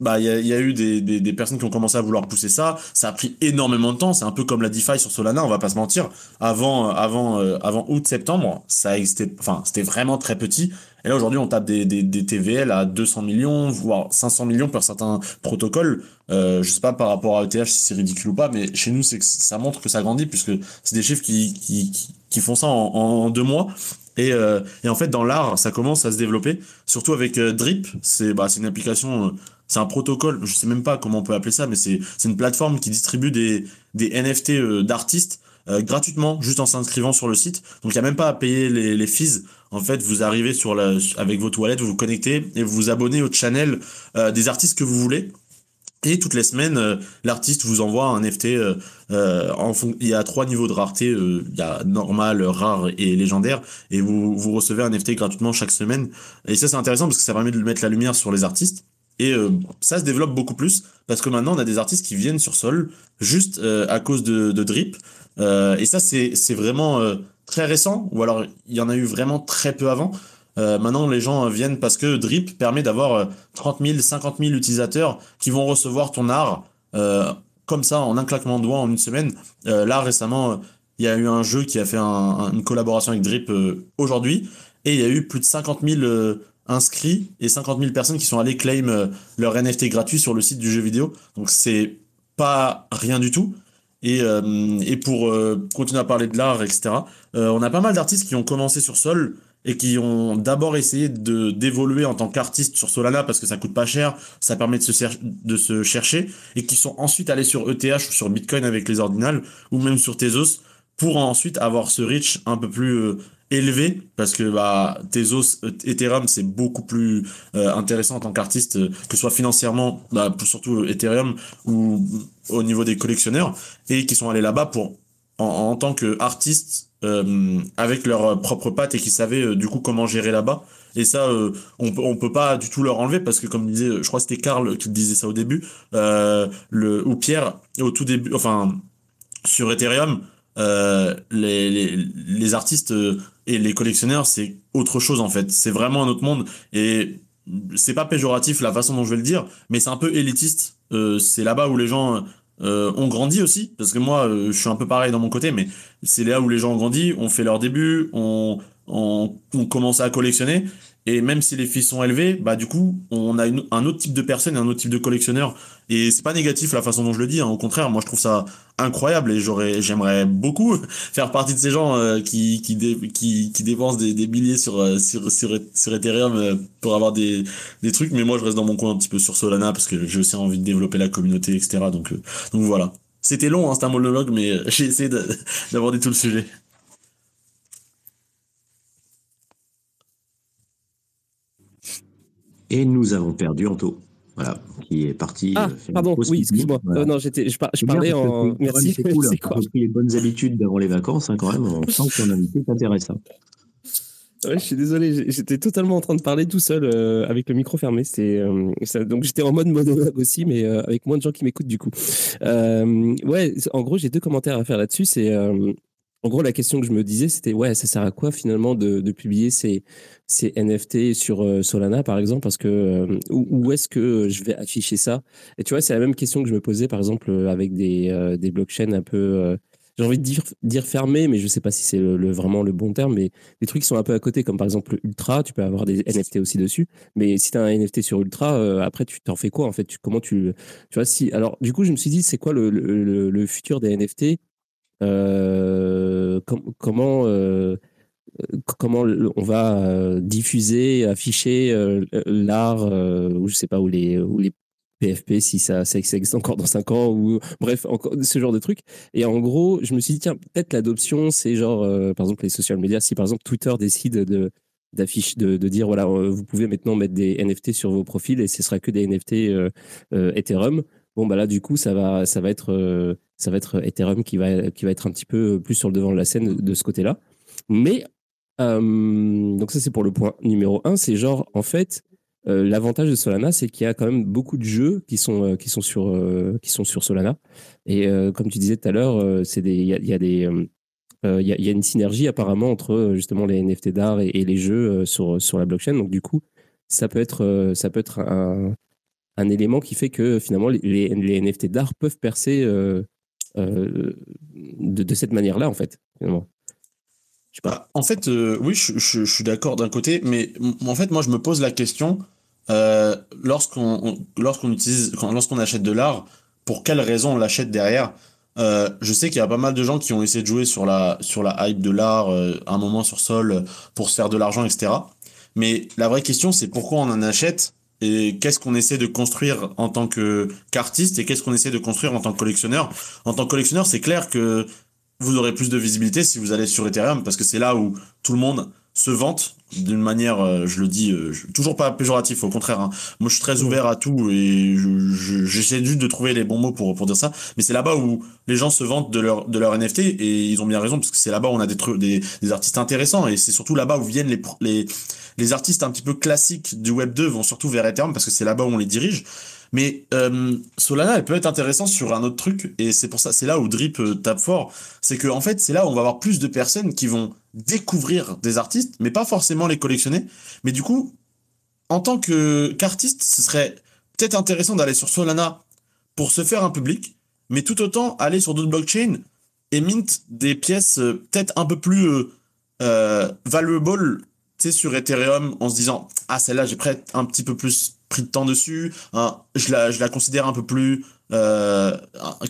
bah il y a, eu des, des, personnes qui ont commencé à vouloir pousser ça. Ça a pris énormément de temps. C'est un peu comme la DeFi sur Solana, on va pas se mentir. Avant avant avant août septembre, ça existait, enfin c'était vraiment très petit. Et là, aujourd'hui, on tape des, TVL à 200 millions, voire 500 millions pour certains protocoles. Euh, je sais pas par rapport à ETH si c'est ridicule ou pas, mais chez nous, c'est ça montre que ça grandit puisque c'est des chiffres qui, font ça en, deux mois. Et, euh, et, en fait, dans l'art, ça commence à se développer, surtout avec euh, Drip. C'est bah, une application, euh, c'est un protocole, je sais même pas comment on peut appeler ça, mais c'est une plateforme qui distribue des, NFT d'artistes euh, gratuitement, juste en s'inscrivant sur le site. Donc il n'y a même pas à payer les, les fees. En fait, vous arrivez sur la, avec vos toilettes, vous vous connectez et vous vous abonnez au channel euh, des artistes que vous voulez. Et toutes les semaines, euh, l'artiste vous envoie un NFT. Euh, en il y a trois niveaux de rareté. il y a normal, rare et légendaire. Et vous, vous recevez un NFT gratuitement chaque semaine. Et ça, c'est intéressant parce que ça permet de mettre la lumière sur les artistes. Et ça se développe beaucoup plus parce que maintenant, on a des artistes qui viennent sur Sol juste à cause de, Drip. Euh, et ça, c'est vraiment euh, très récent, ou alors il y en a eu vraiment très peu avant. Euh, maintenant, les gens viennent parce que Drip permet d'avoir 30 000, 50 000 utilisateurs qui vont recevoir ton art euh, comme ça en un claquement de doigts en une semaine. Euh, là, récemment, il y a eu un jeu qui a fait un, une collaboration avec Drip aujourd'hui et il y a eu plus de 50 000 inscrits et 50 000 personnes qui sont allées claim leur NFT gratuit sur le site du jeu vidéo. Donc, c'est pas rien du tout. Et, euh, et pour euh, continuer à parler de l'art, etc., euh, on a pas mal d'artistes qui ont commencé sur Sol et qui ont d'abord essayé de d'évoluer en tant qu'artiste sur Solana parce que ça coûte pas cher, ça permet de se, de se chercher, et qui sont ensuite allés sur ETH ou sur Bitcoin avec les ordinales, ou même sur Tezos, pour ensuite avoir ce reach un peu plus élevé parce que bah Tezos Ethereum c'est beaucoup plus euh, intéressant en tant qu'artiste que ce soit financièrement bah, surtout Ethereum ou au niveau des collectionneurs et qui sont allés là-bas pour en, tant qu'artistes euh, avec leurs propres pattes et qui savaient euh, du coup comment gérer là-bas. Et ça euh, on on peut pas du tout leur enlever parce que comme disait je crois c'était Karl qui disait ça au début euh, le ou Pierre au tout début enfin sur Ethereum euh, les, les, artistes euh, et les collectionneurs, c'est autre chose en fait. C'est vraiment un autre monde. Et c'est pas péjoratif la façon dont je vais le dire, mais c'est un peu élitiste. Euh, c'est là-bas où les gens euh, ont grandi aussi. Parce que moi, euh, je suis un peu pareil dans mon côté, mais c'est là où les gens ont grandi, ont fait leur début, ont, ont, ont commencé à collectionner. Et même si les filles sont élevées, bah du coup, on a un autre type de personne un autre type de collectionneur. Et c'est pas négatif la façon dont je le dis. Hein. Au contraire, moi je trouve ça incroyable et j'aurais, j'aimerais beaucoup <laughs> faire partie de ces gens euh, qui qui, dé, dépensent des, billets sur euh, sur Ethereum euh, pour avoir des des trucs. Mais moi je reste dans mon coin un petit peu sur Solana parce que j'ai aussi envie de développer la communauté, etc. Donc donc voilà. C'était long, hein, c'était un monologue, mais <laughs> j'ai essayé d'aborder tout le sujet. Et nous avons perdu Anto. Voilà, qui est parti. Ah, euh, pardon, oui, excuse-moi. Voilà. Euh, non, j'étais, je, par, je parlais en. Merci. C'est cool. <laughs> C'est quoi pris les bonnes habitudes d'avant les vacances, hein, quand même. On sent que ton invité t'intéresse. Hein. Ouais, je suis désolé, j'étais totalement en train de parler tout seul euh, avec le micro fermé. C'est euh, donc j'étais en mode monologue aussi, mais avec moins de gens qui m'écoutent du coup. ouais, en gros, j'ai deux commentaires à faire là-dessus. C'est en gros, la question que je me disais, c'était ouais, ça sert à quoi finalement de, publier ces, ces NFT sur euh, Solana, par exemple, parce que euh, où, est-ce que je vais afficher ça? Et tu vois, c'est la même question que je me posais, par exemple, avec des, des blockchains un peu j'ai envie de dire, dire mais je sais pas si c'est le, vraiment le bon terme, mais des trucs qui sont un peu à côté, comme par exemple Ultra, tu peux avoir des NFT aussi dessus, mais si tu as un NFT sur Ultra, euh, après tu t'en fais quoi en fait? Comment tu, tu vois si alors du coup je me suis dit c'est quoi le, le, futur des NFT euh, Comment euh, comment on va diffuser, afficher l'art, ou je sais pas où les où les PFP si ça, ça, existe encore dans 5 ans ou bref encore ce genre de trucs. Et en gros je me suis dit tiens peut-être l'adoption c'est genre euh, par exemple les social media si par exemple Twitter décide de d'afficher de, dire voilà euh, vous pouvez maintenant mettre des NFT sur vos profils et ce sera que des NFT euh, Ethereum. Bon bah là du coup ça va ça va être ça va être Ethereum qui va qui va être un petit peu plus sur le devant de la scène de, ce côté là mais donc ça c'est pour le point numéro 1 c'est genre en fait euh, l'avantage de Solana, c'est qu'il y a quand même beaucoup de jeux qui sont, euh, qui sont, sur, euh, qui sont sur Solana. Et comme tu disais tout à l'heure, il y a, y a, des. Y, y, a une synergie apparemment entre justement les NFT d'art et, les jeux sur, sur la blockchain. Donc du coup, ça peut être, ça peut être un, un élément qui fait que finalement les NFT d'art peuvent percer de, de, cette manière-là en fait. Pas. En fait, oui, je, suis d'accord d'un côté, mais en fait, moi, je me pose la question euh, lorsqu'on utilise lorsqu'on achète de l'art, pour quelle raison on l'achète derrière? Euh, je sais qu'il y a pas mal de gens qui ont essayé de jouer sur la sur la hype de l'art euh, un moment sur Sol pour se faire de l'argent etc. Mais la vraie question c'est pourquoi on en achète et qu'est-ce qu'on essaie de construire en tant qu'artiste et qu'est-ce qu'on essaie de construire en tant que collectionneur? En tant que collectionneur, c'est clair que vous aurez plus de visibilité si vous allez sur Ethereum parce que c'est là où tout le monde se vante d'une manière, euh, je le dis, euh, toujours pas péjoratif, au contraire. Hein. Moi, je suis très ouvert à tout et j'essaie juste de trouver les bons mots pour, pour dire ça. Mais c'est là-bas où les gens se vantent de leur, de leur NFT et ils ont bien raison parce que c'est là-bas où on a des, des, des artistes intéressants et c'est surtout là-bas où viennent les, les, les artistes un petit peu classiques du Web 2 vont surtout vers Ethereum parce que c'est là-bas où on les dirige. Mais euh, Solana, elle peut être intéressante sur un autre truc, et c'est pour ça, c'est là où Drip euh, tape fort. C'est que en fait, c'est là où on va avoir plus de personnes qui vont découvrir des artistes, mais pas forcément les collectionner. Mais du coup, en tant qu'artiste, ce serait peut-être intéressant d'aller sur Solana pour se faire un public, mais tout autant aller sur d'autres blockchains et mint des pièces euh, peut-être un peu plus euh, euh valuable sur Ethereum en se disant ah celle-là j'ai peut-être un petit peu plus pris de temps dessus, hein, je, la, je la considère un peu plus euh,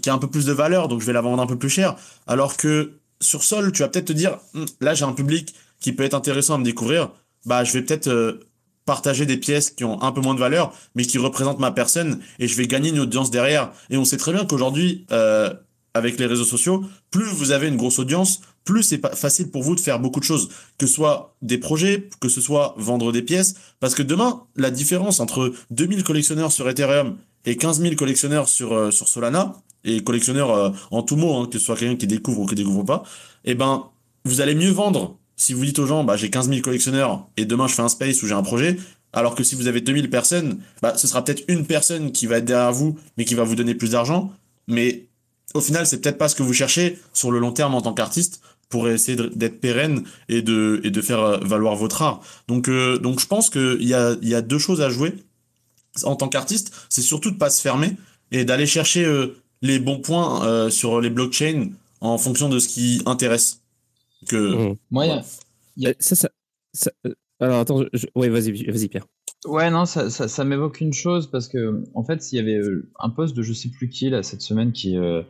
qui a un peu plus de valeur donc je vais la vendre un peu plus cher alors que sur Sol tu vas peut-être te dire hm, là j'ai un public qui peut être intéressant à me découvrir. Bah je vais peut-être euh, partager des pièces qui ont un peu moins de valeur mais qui représentent ma personne et je vais gagner une audience derrière. Et on sait très bien qu'aujourd'hui euh, avec les réseaux sociaux, plus vous avez une grosse audience, plus c'est facile pour vous de faire beaucoup de choses, que ce soit des projets, que ce soit vendre des pièces, parce que demain, la différence entre 2000 collectionneurs sur Ethereum et 15 000 collectionneurs sur, euh, sur Solana, et collectionneurs euh, en tout mot, hein, que ce soit quelqu'un qui découvre ou qui découvre pas, eh ben, vous allez mieux vendre si vous dites aux gens, bah, j'ai 15 000 collectionneurs et demain je fais un space où j'ai un projet, alors que si vous avez 2000 personnes, bah, ce sera peut-être une personne qui va être derrière vous, mais qui va vous donner plus d'argent, mais au final, c'est peut-être pas ce que vous cherchez sur le long terme en tant qu'artiste pour essayer d'être pérenne et de, et de faire euh, valoir votre art. Donc, euh, donc je pense qu'il y a, y a deux choses à jouer en tant qu'artiste. C'est surtout de pas se fermer et d'aller chercher les bons points sur les blockchains en fonction de ce qui intéresse. Que, mmh. Moi, ça, ça, alors attends, oui, vas-y, vas-y Pierre. Ouais, non, ça, ça, m'évoque une chose parce que, en fait, s'il y avait euh, un poste de je sais plus qui, là, cette semaine, qui, euh,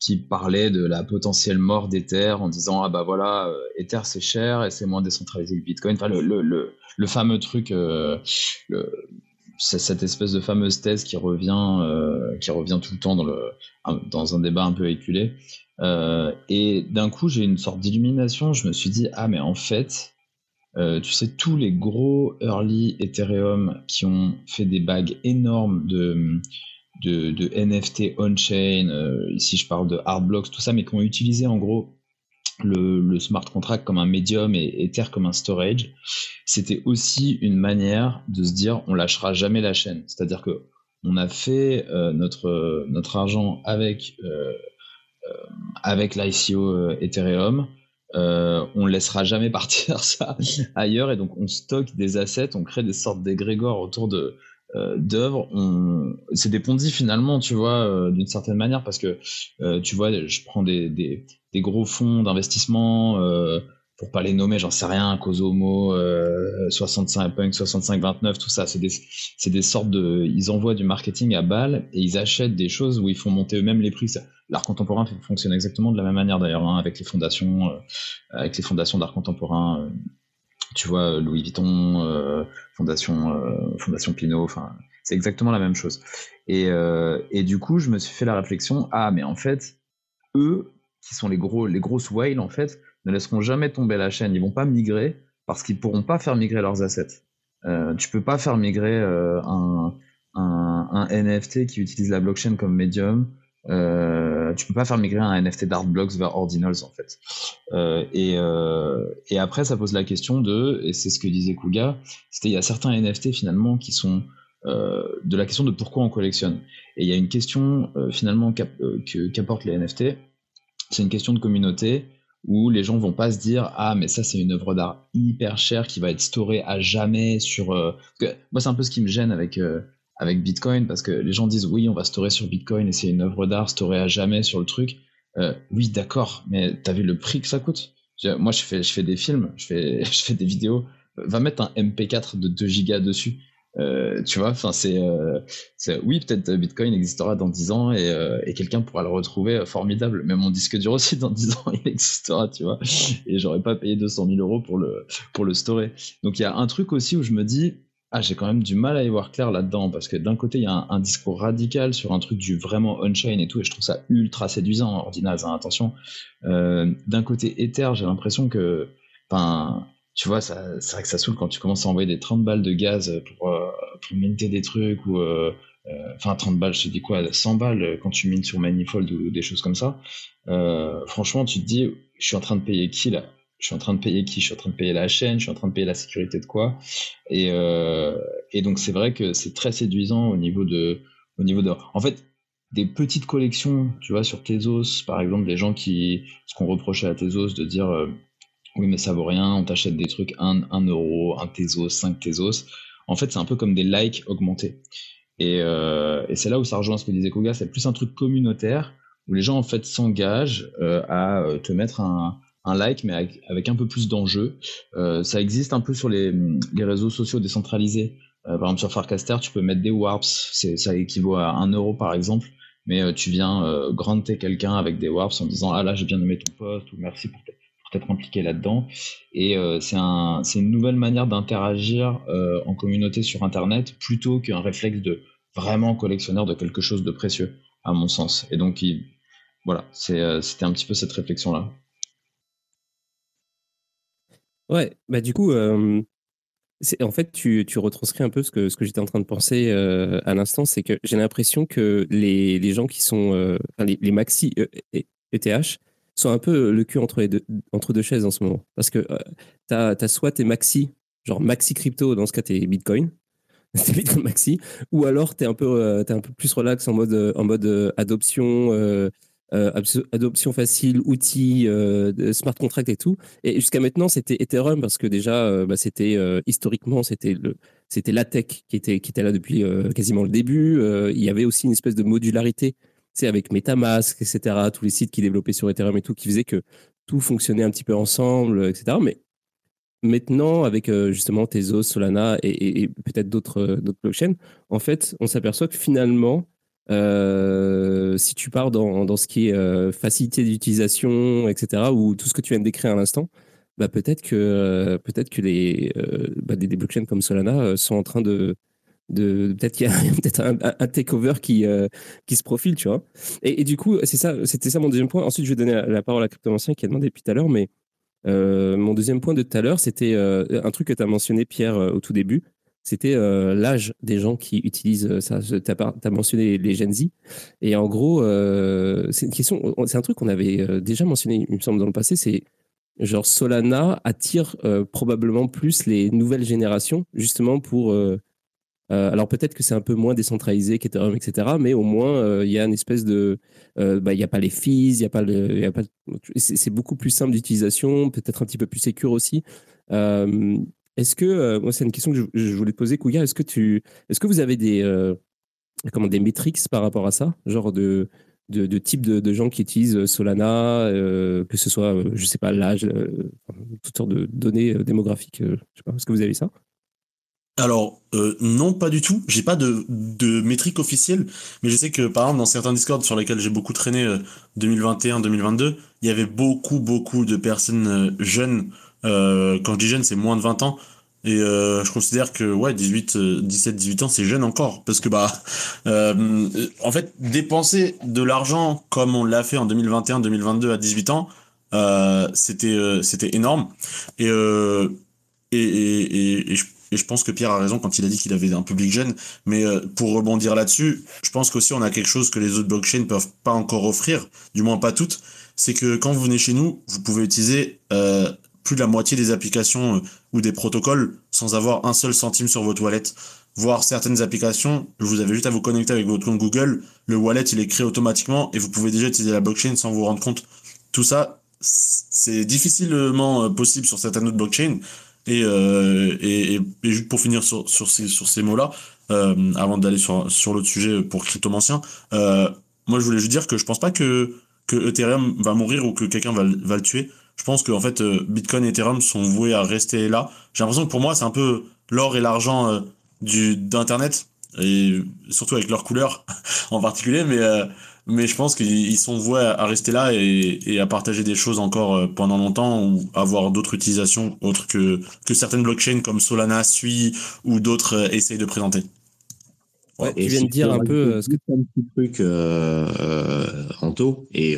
qui parlait de la potentielle mort d'Ether en disant, ah bah voilà, euh, Ether c'est cher et c'est moins décentralisé que Bitcoin. Enfin, le, le, le, fameux truc, le, cette espèce de fameuse thèse qui revient, qui revient tout le temps dans, le, dans un débat un peu éculé. et d'un coup, j'ai une sorte d'illumination. Je me suis dit, ah, mais en fait, euh, tu sais, tous les gros early Ethereum qui ont fait des bagues énormes de, de, NFT on-chain, euh, ici je parle de Hardblocks, tout ça, mais qui ont utilisé en gros le, smart contract comme un médium et Ether comme un storage, c'était aussi une manière de se dire on lâchera jamais la chaîne. C'est-à-dire que on a fait euh, notre, argent avec avec l'ICO Ethereum, on ne laissera jamais <laughs> partir ça ailleurs et donc on stocke des assets, on crée des sortes d'égrégores autour de d'œuvres. C'est des pondis finalement, tu vois, d'une certaine manière parce que tu vois, je prends des, des gros fonds d'investissement pour pas les nommer, j'en sais rien, Cosomo, euh, 65 Punk, 65 29, tout ça, c'est des, des sortes de, ils envoient du marketing à balles et ils achètent des choses où ils font monter eux-mêmes les prix. L'art contemporain fonctionne exactement de la même manière d'ailleurs, hein, avec les fondations, euh, avec les fondations d'art contemporain. Euh, tu vois, Louis Vuitton, euh, fondation, fondation Pinot, enfin, c'est exactement la même chose. Et, et du coup, je me suis fait la réflexion, ah, mais en fait, eux, qui sont les gros, les grosses whales en fait, ne laisseront jamais tomber la chaîne. Ils vont pas migrer parce qu'ils pourront pas faire migrer leurs assets. Euh, tu peux pas faire migrer euh, un, un, NFT qui utilise la blockchain comme médium. Euh, tu peux pas faire migrer un NFT d'Artblocks vers Ordinals en fait. Euh, et, euh, et après, ça pose la question de, et c'est ce que disait Kuga, c'était il y a certains NFT finalement qui sont de la question de pourquoi on collectionne. Et il y a une question finalement qu'apportent les NFT, c'est une question de communauté où les gens vont pas se dire ah mais ça c'est une œuvre d'art hyper chère qui va être storée à jamais sur euh, moi c'est un peu ce qui me gêne avec euh, avec Bitcoin parce que les gens disent oui on va storer sur Bitcoin et c'est une œuvre d'art storée à jamais sur le truc. Euh, oui d'accord mais t'as vu le prix que ça coûte? Moi je fais je fais des films je fais <laughs> je fais des vidéos. Va mettre un MP4 de 2 gigas dessus euh, tu vois, enfin c'est, euh, oui peut-être Bitcoin existera dans 10 ans et, euh, et quelqu'un pourra le retrouver formidable. Mais mon disque dur aussi <laughs> dans 10 ans il existera, tu vois. Et j'aurais pas payé 200 000 euros pour le pour le storer. Donc il y a un truc aussi où je me dis ah j'ai quand même du mal à y voir clair là-dedans parce que d'un côté il y a un, discours radical sur un truc du vraiment on-chain et tout et je trouve ça ultra séduisant. Ordinals, hein, attention. d'un côté Ether j'ai l'impression que enfin tu vois, c'est vrai que ça saoule quand tu commences à envoyer des 30 balles de gaz pour, euh, pour minter des trucs ou. Euh, euh, enfin, 30 balles, je te dis quoi, 100 balles quand tu mines sur Manifold ou des choses comme ça. franchement, tu te dis, je suis en train de payer qui là? Je suis en train de payer qui? Je suis en train de payer la chaîne, je suis en train de payer la sécurité de quoi? Et, et donc c'est vrai que c'est très séduisant au niveau de, au niveau de. En fait, des petites collections, tu vois, sur Tezos, par exemple, des gens qui, ce qu'on reprochait à Tezos de dire, oui, mais ça vaut rien, on t'achète des trucs 1, 1 euro, 1 Tezos, 5 Tezos. En fait, c'est un peu comme des likes augmentés. Et, euh, et c'est là où ça rejoint ce que disait Koga, c'est plus un truc communautaire où les gens en fait s'engagent euh, à euh, te mettre un, un like, mais avec, un peu plus d'enjeu. Euh, ça existe un peu sur les, les réseaux sociaux décentralisés. Euh, par exemple, sur Farcaster, tu peux mettre des warps, ça équivaut à 1 euro par exemple, mais tu viens granter quelqu'un avec des warps en disant Ah là, j'ai bien aimé ton post, ou merci pour être impliqué là-dedans. Et euh, c'est un, une nouvelle manière d'interagir euh, en communauté sur Internet plutôt qu'un réflexe de vraiment collectionneur de quelque chose de précieux, à mon sens. Et donc, il, voilà, euh, c'était un petit peu cette réflexion-là. Ouais, bah du coup, en fait, tu, retranscris un peu ce que, j'étais en train de penser à l'instant, c'est que j'ai l'impression que les, gens qui sont, les, les, maxi ETH, sont un peu le cul entre, les deux, entre deux chaises en ce moment. Parce que euh, tu as, soit tes maxi, genre maxi crypto, dans ce cas, t'es Bitcoin. <laughs> c'est Bitcoin maxi. Ou alors tu es, un peu, euh, un peu plus relax en mode, euh, en mode adoption. adoption facile, outils, smart contract et tout. Et jusqu'à maintenant, c'était Ethereum parce que déjà, bah, c'était historiquement, c'était le, c'était la tech qui était, qui était là depuis quasiment le début. il y avait aussi une espèce de modularité avec MetaMask, etc., tous les sites qui développaient sur Ethereum et tout, qui faisaient que tout fonctionnait un petit peu ensemble, etc. Mais maintenant, avec euh, justement Tezos, Solana et, peut-être d'autres blockchains, en fait, on s'aperçoit que finalement, euh, si tu pars dans, ce qui est euh, facilité d'utilisation, etc., ou tout ce que tu viens de décrire à l'instant, bah peut-être que, peut-être que les, bah, des, blockchains comme Solana sont en train de, peut-être qu'il y a <laughs> peut-être un, takeover qui euh, qui se profile tu vois. Et, du coup c'est ça c'était ça mon deuxième point. Ensuite je vais donner la, parole à Cryptomancien qui a demandé depuis tout à l'heure mais euh, mon deuxième point de tout à l'heure c'était euh, un truc que tu as mentionné Pierre au tout début. C'était l'âge des gens qui utilisent ça. Tu as, mentionné les Gen Z. Et en gros c'est une question c'est un truc qu'on avait déjà mentionné il me semble dans le passé c'est genre Solana attire probablement plus les nouvelles générations justement pour alors peut-être que c'est un peu moins décentralisé qu'Ethereum, etc. Mais au moins, il y a une espèce de... Bah, il n'y a pas les fees, il pas. C'est beaucoup plus simple d'utilisation, peut-être un petit peu plus sécure aussi. est-ce que... moi, c'est une question que je, voulais te poser, Kouya. Est-ce que, tu... est que vous avez des... comment, des métriques par rapport à ça? Genre de de, type de, gens qui utilisent euh, Solana, euh, que ce soit, euh, je sais pas, l'âge, toutes sortes de données démographiques. je sais pas, est-ce que vous avez ça? Alors non, pas du tout. J'ai pas de, de métrique officielle, mais je sais que par exemple dans certains Discord sur lesquels j'ai beaucoup traîné 2021-2022, il y avait beaucoup beaucoup de personnes jeunes. quand je dis jeunes, c'est moins de 20 ans et euh, je considère que ouais, 18, 17, 18 ans, c'est jeune encore. Parce que bah, euh, en fait, dépenser de l'argent comme on l'a fait en 2021, 2022 à 18 ans, euh, c'était euh, c'était énorme. Et, euh, et, et, et, je, et, je, pense que Pierre a raison quand il a dit qu'il avait un public jeune. Mais euh, pour rebondir là-dessus, je pense qu'aussi on a quelque chose que les autres blockchains peuvent pas encore offrir, du moins pas toutes. C'est que quand vous venez chez nous, vous pouvez utiliser plus de la moitié des applications euh, ou des protocoles sans avoir un seul centime sur votre wallet. Voir certaines applications, vous avez juste à vous connecter avec votre compte Google, le wallet il est créé automatiquement et vous pouvez déjà utiliser la blockchain sans vous rendre compte. Tout ça, c'est difficilement euh, possible sur certaines autres blockchains. Et, euh, et, et, juste pour finir sur, sur ces, sur ces mots-là, euh, avant d'aller sur, sur l'autre sujet pour Cryptomancien, euh, moi je voulais juste dire que je pense pas que, que Ethereum va mourir ou que quelqu'un va, va le tuer. Je pense que en fait euh, Bitcoin et Ethereum sont voués à rester là. J'ai l'impression que pour moi c'est un peu l'or et l'argent euh, du d'internet. Et surtout avec leurs couleurs <laughs> en particulier. Mais euh, mais je pense qu'ils sont voués à, rester là et, et, à partager des choses encore pendant longtemps ou avoir d'autres utilisations autres que que certaines blockchains comme Solana, Sui ou d'autres essayent de présenter. Ouais, tu viens de dire un peu ce que un petit truc euh, Anto et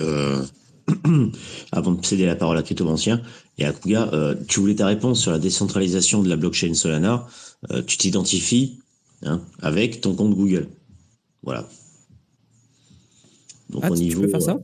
<clears throat> avant de céder la parole à Cryptomancien et à Kuga, euh, tu voulais ta réponse sur la décentralisation de la blockchain Solana. Euh, tu t'identifies hein, avec ton compte Google. Voilà. Donc ah, au niveau, tu peux faire ça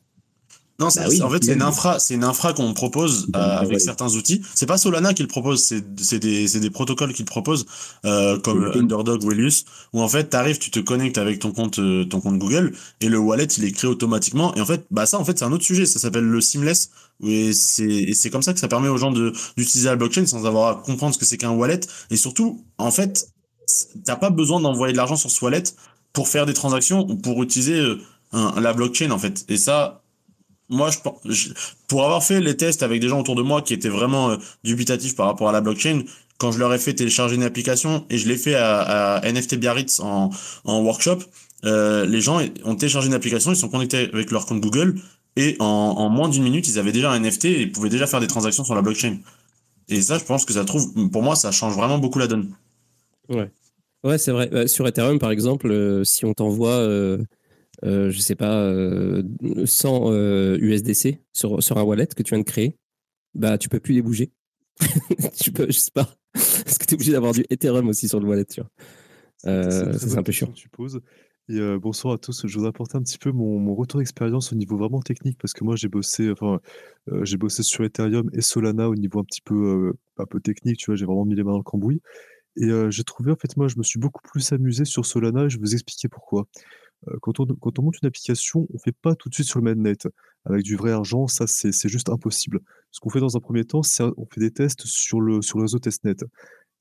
non, bah en fait, c'est une infra, c'est une infra qu'on propose euh, avec certains outils. C'est pas Solana qui le propose, c'est des, des protocoles qu'il propose, euh, comme Underdog ou Elius, où en fait, t'arrives, tu te connectes avec ton compte, euh, ton compte Google, et le wallet, il est créé automatiquement. Et en fait, bah ça, en fait, c'est un autre sujet. Ça s'appelle le seamless. Et c'est, c'est comme ça que ça permet aux gens de, d'utiliser la blockchain sans avoir à comprendre ce que c'est qu'un wallet. Et surtout, en fait, t'as pas besoin d'envoyer de l'argent sur ce wallet pour faire des transactions ou pour utiliser la blockchain, en fait. Et ça, moi, je, pour avoir fait les tests avec des gens autour de moi qui étaient vraiment euh, dubitatifs par rapport à la blockchain, quand je leur ai fait télécharger une application et je l'ai fait à, NFT Biarritz en, en workshop, euh, les gens ont téléchargé une application, ils sont connectés avec leur compte Google et en, moins d'une minute, ils avaient déjà un NFT et pouvaient déjà faire des transactions sur la blockchain. Et ça, je pense que ça trouve, pour moi, ça change vraiment beaucoup la donne. Ouais, ouais c'est vrai. Euh, sur Ethereum, par exemple, si on t'envoie euh, je sais pas, 100 euh, USDC euh, sur, sur un wallet que tu viens de créer, bah, tu peux plus les bouger. <laughs> tu peux, je sais pas. Parce que tu es obligé d'avoir du Ethereum aussi sur le wallet, tu vois. c'est un peu chiant. Tu poses. Et bonsoir à tous. Je vous apporter un petit peu mon, mon retour d'expérience au niveau vraiment technique parce que moi j'ai bossé, enfin, j'ai bossé sur Ethereum et Solana au niveau un petit peu, un peu technique. Tu vois, j'ai vraiment mis les mains dans le cambouis. Et j'ai trouvé, en fait, moi, je me suis beaucoup plus amusé sur Solana et je vais vous expliquer pourquoi. Euh, quand on, monte une application, on ne fait pas tout de suite sur le mainnet. Avec du vrai argent, ça, c'est juste impossible. Ce qu'on fait dans un premier temps, c'est on fait des tests sur le, sur réseau testnet.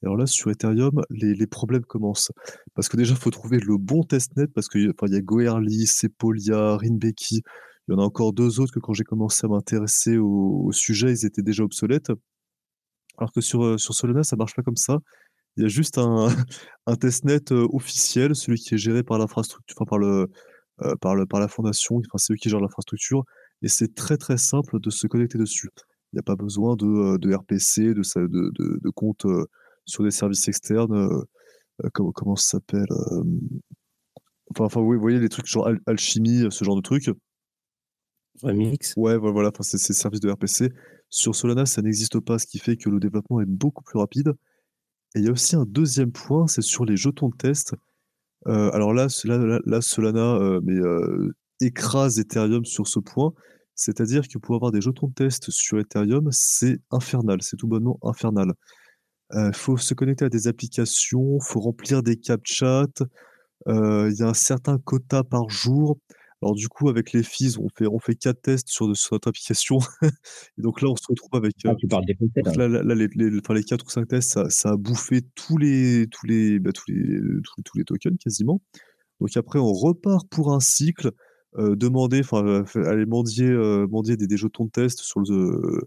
Alors là, sur Ethereum, les, les problèmes commencent. Parce que déjà, il faut trouver le bon testnet, parce qu'il enfin, y a Goerli, Sepolia, Rinbeki. Il y en a encore deux autres que quand j'ai commencé à m'intéresser au, au, sujet, ils étaient déjà obsolètes. Alors que sur, euh, sur Solana, ça marche pas comme ça. Il y a juste un, <laughs> un testnet officiel, celui qui est géré par l'infrastructure, enfin par le, par le, par la fondation, enfin c'est eux qui gèrent l'infrastructure, et c'est très très simple de se connecter dessus. Il n'y a pas besoin de, de RPC, de, de, de, de compte sur des services externes, comment, comment ça s'appelle Enfin, enfin, vous voyez les trucs genre alchimie, ce genre de trucs. Remix. Ouais, voilà, enfin, c'est ces services de RPC. Sur Solana, ça n'existe pas, ce qui fait que le développement est beaucoup plus rapide. Et il y a aussi un deuxième point, c'est sur les jetons de test. Euh, alors là, Solana euh, mais, euh, écrase Ethereum sur ce point. C'est-à-dire que pour avoir des jetons de test sur Ethereum, c'est infernal, c'est tout bonnement infernal. Il faut se connecter à des applications, faut remplir des captchas. Il y a un certain quota par jour. Alors du coup, avec les fees, on fait on fait 4 tests sur sur notre application <laughs> et donc là, on se retrouve avec, Ah, tu parles des tests, là là là, les les enfin les 4 ou 5 tests, ça ça a bouffé tous les tous les, bah, tous les tous tous les tokens quasiment. Donc après, on repart pour un cycle, heu, demander enfin, aller mendier, mendier des des jetons de test sur le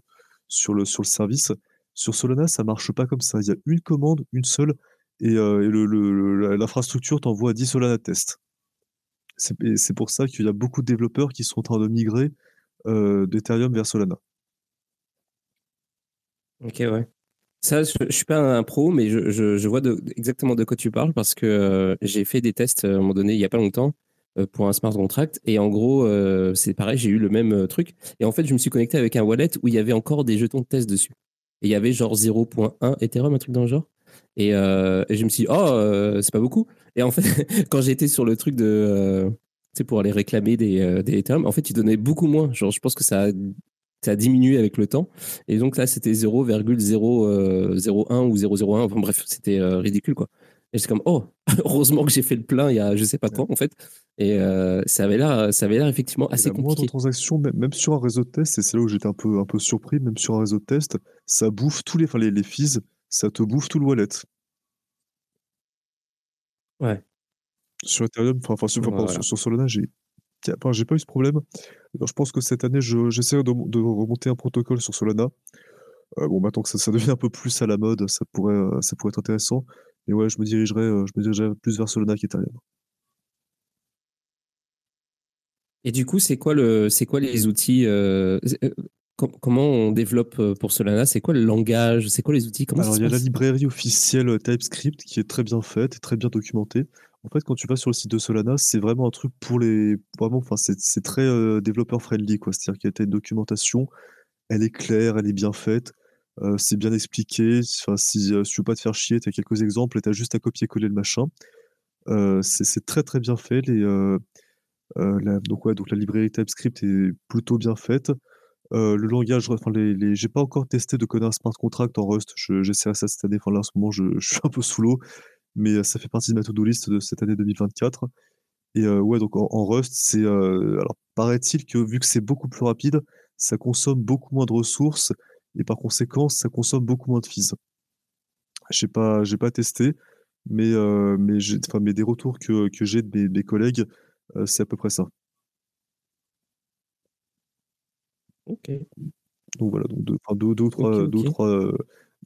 sur le sur le service. Sur Solana, ça marche pas comme ça. Il y a une commande, une seule et heu, et le le l'infrastructure t'envoie 10 Solana tests. C'est pour ça qu'il y a beaucoup de développeurs qui sont en train de migrer, heu, d'Ethereum vers Solana. OK, ouais. Ça, je je suis pas un pro, mais je vois exactement de quoi tu parles parce que, heu, j'ai fait des tests, à un moment donné, il y a pas longtemps, heu, pour un smart contract et en gros, c'est pareil, j'ai eu le même, truc et en fait, je me suis connecté avec un wallet où il y avait encore des jetons de test dessus et il y avait genre 0.1 Ethereum, un truc dans le genre et heu, et je me suis dit: «Oh, heu, c'est pas beaucoup» et en fait, <laughs> quand j'étais sur le truc de, tu sais, pour aller réclamer des, heu, des Ethereum, en fait, ils donnaient beaucoup moins. Genre, je pense que ça a ça a diminué avec le temps. Et donc là, c'était 0,001 ou 001, enfin bref, c'était, ridicule, quoi. Et c'est comme: «Oh, <laughs> heureusement que j'ai fait le plein il y a je sais pas quand, en fait» et ça avait l'air, ça avait l'air effectivement assez la compliqué. transaction, même même sur un réseau de test et c'est là où j'étais un peu un peu surpris, même sur un réseau de test, ça bouffe tous les enfin les les fees, ça te bouffe tout le wallet. Ouais. Sur Ethereum, enfin sur enfin, pardon, Voilà. sur sur Solana, j'ai enfin, j'ai pas eu ce problème. Alors je pense que cette année, je j'essaierai de de remonter un protocole sur Solana. Heu, bon, maintenant que ça ça devient un peu plus à la mode, ça pourrait, heu, ça pourrait être intéressant. Mais ouais, je me dirigerai, heu, je me dirigerai plus vers Solana qu'Ethereum. Et du coup, c'est quoi le quoi les outils, com comment on développe, heu, pour Solana? C'est quoi le langage? C'est quoi les outils? Comment Alors, il y a la librairie officielle, heu, TypeScript qui est très bien faite et très bien documentée. En fait, quand tu vas sur le site de Solana, c'est vraiment un truc pour les vraiment, enfin, c'est très, heu, développeur friendly, quoi. C'est-à-dire qu'il y a tu as une documentation, elle est claire, elle est bien faite, c'est bien expliqué. Enfin, si, heu, si tu veux pas te faire chier, tu as quelques exemples et tu as juste à copier-coller le machin. C'est très, très bien fait. Les, heu heu, la donc ouais, donc la librairie TypeScript est plutôt bien faite. Heu, le langage, enfin les j'ai pas encore testé de coder un smart contract en Rust. Je j'essaierai ça cette année. Enfin là, en ce moment, je suis un peu sous l'eau, mais heu, ça fait partie de ma to do list de cette année 2024 et heu, ouais, donc en Rust, c'est, alors paraît-il que vu que c'est beaucoup plus rapide, ça consomme beaucoup moins de ressources et par conséquent, ça consomme beaucoup moins de fees. J'ai pas j'ai pas testé, mais mais enfin, mais des retours que que j'ai de mes collègues, c'est à peu près ça. OK. Donc voilà, donc 2 enfin 2 2 ou OK, 3 2 ou OK. 3, heu,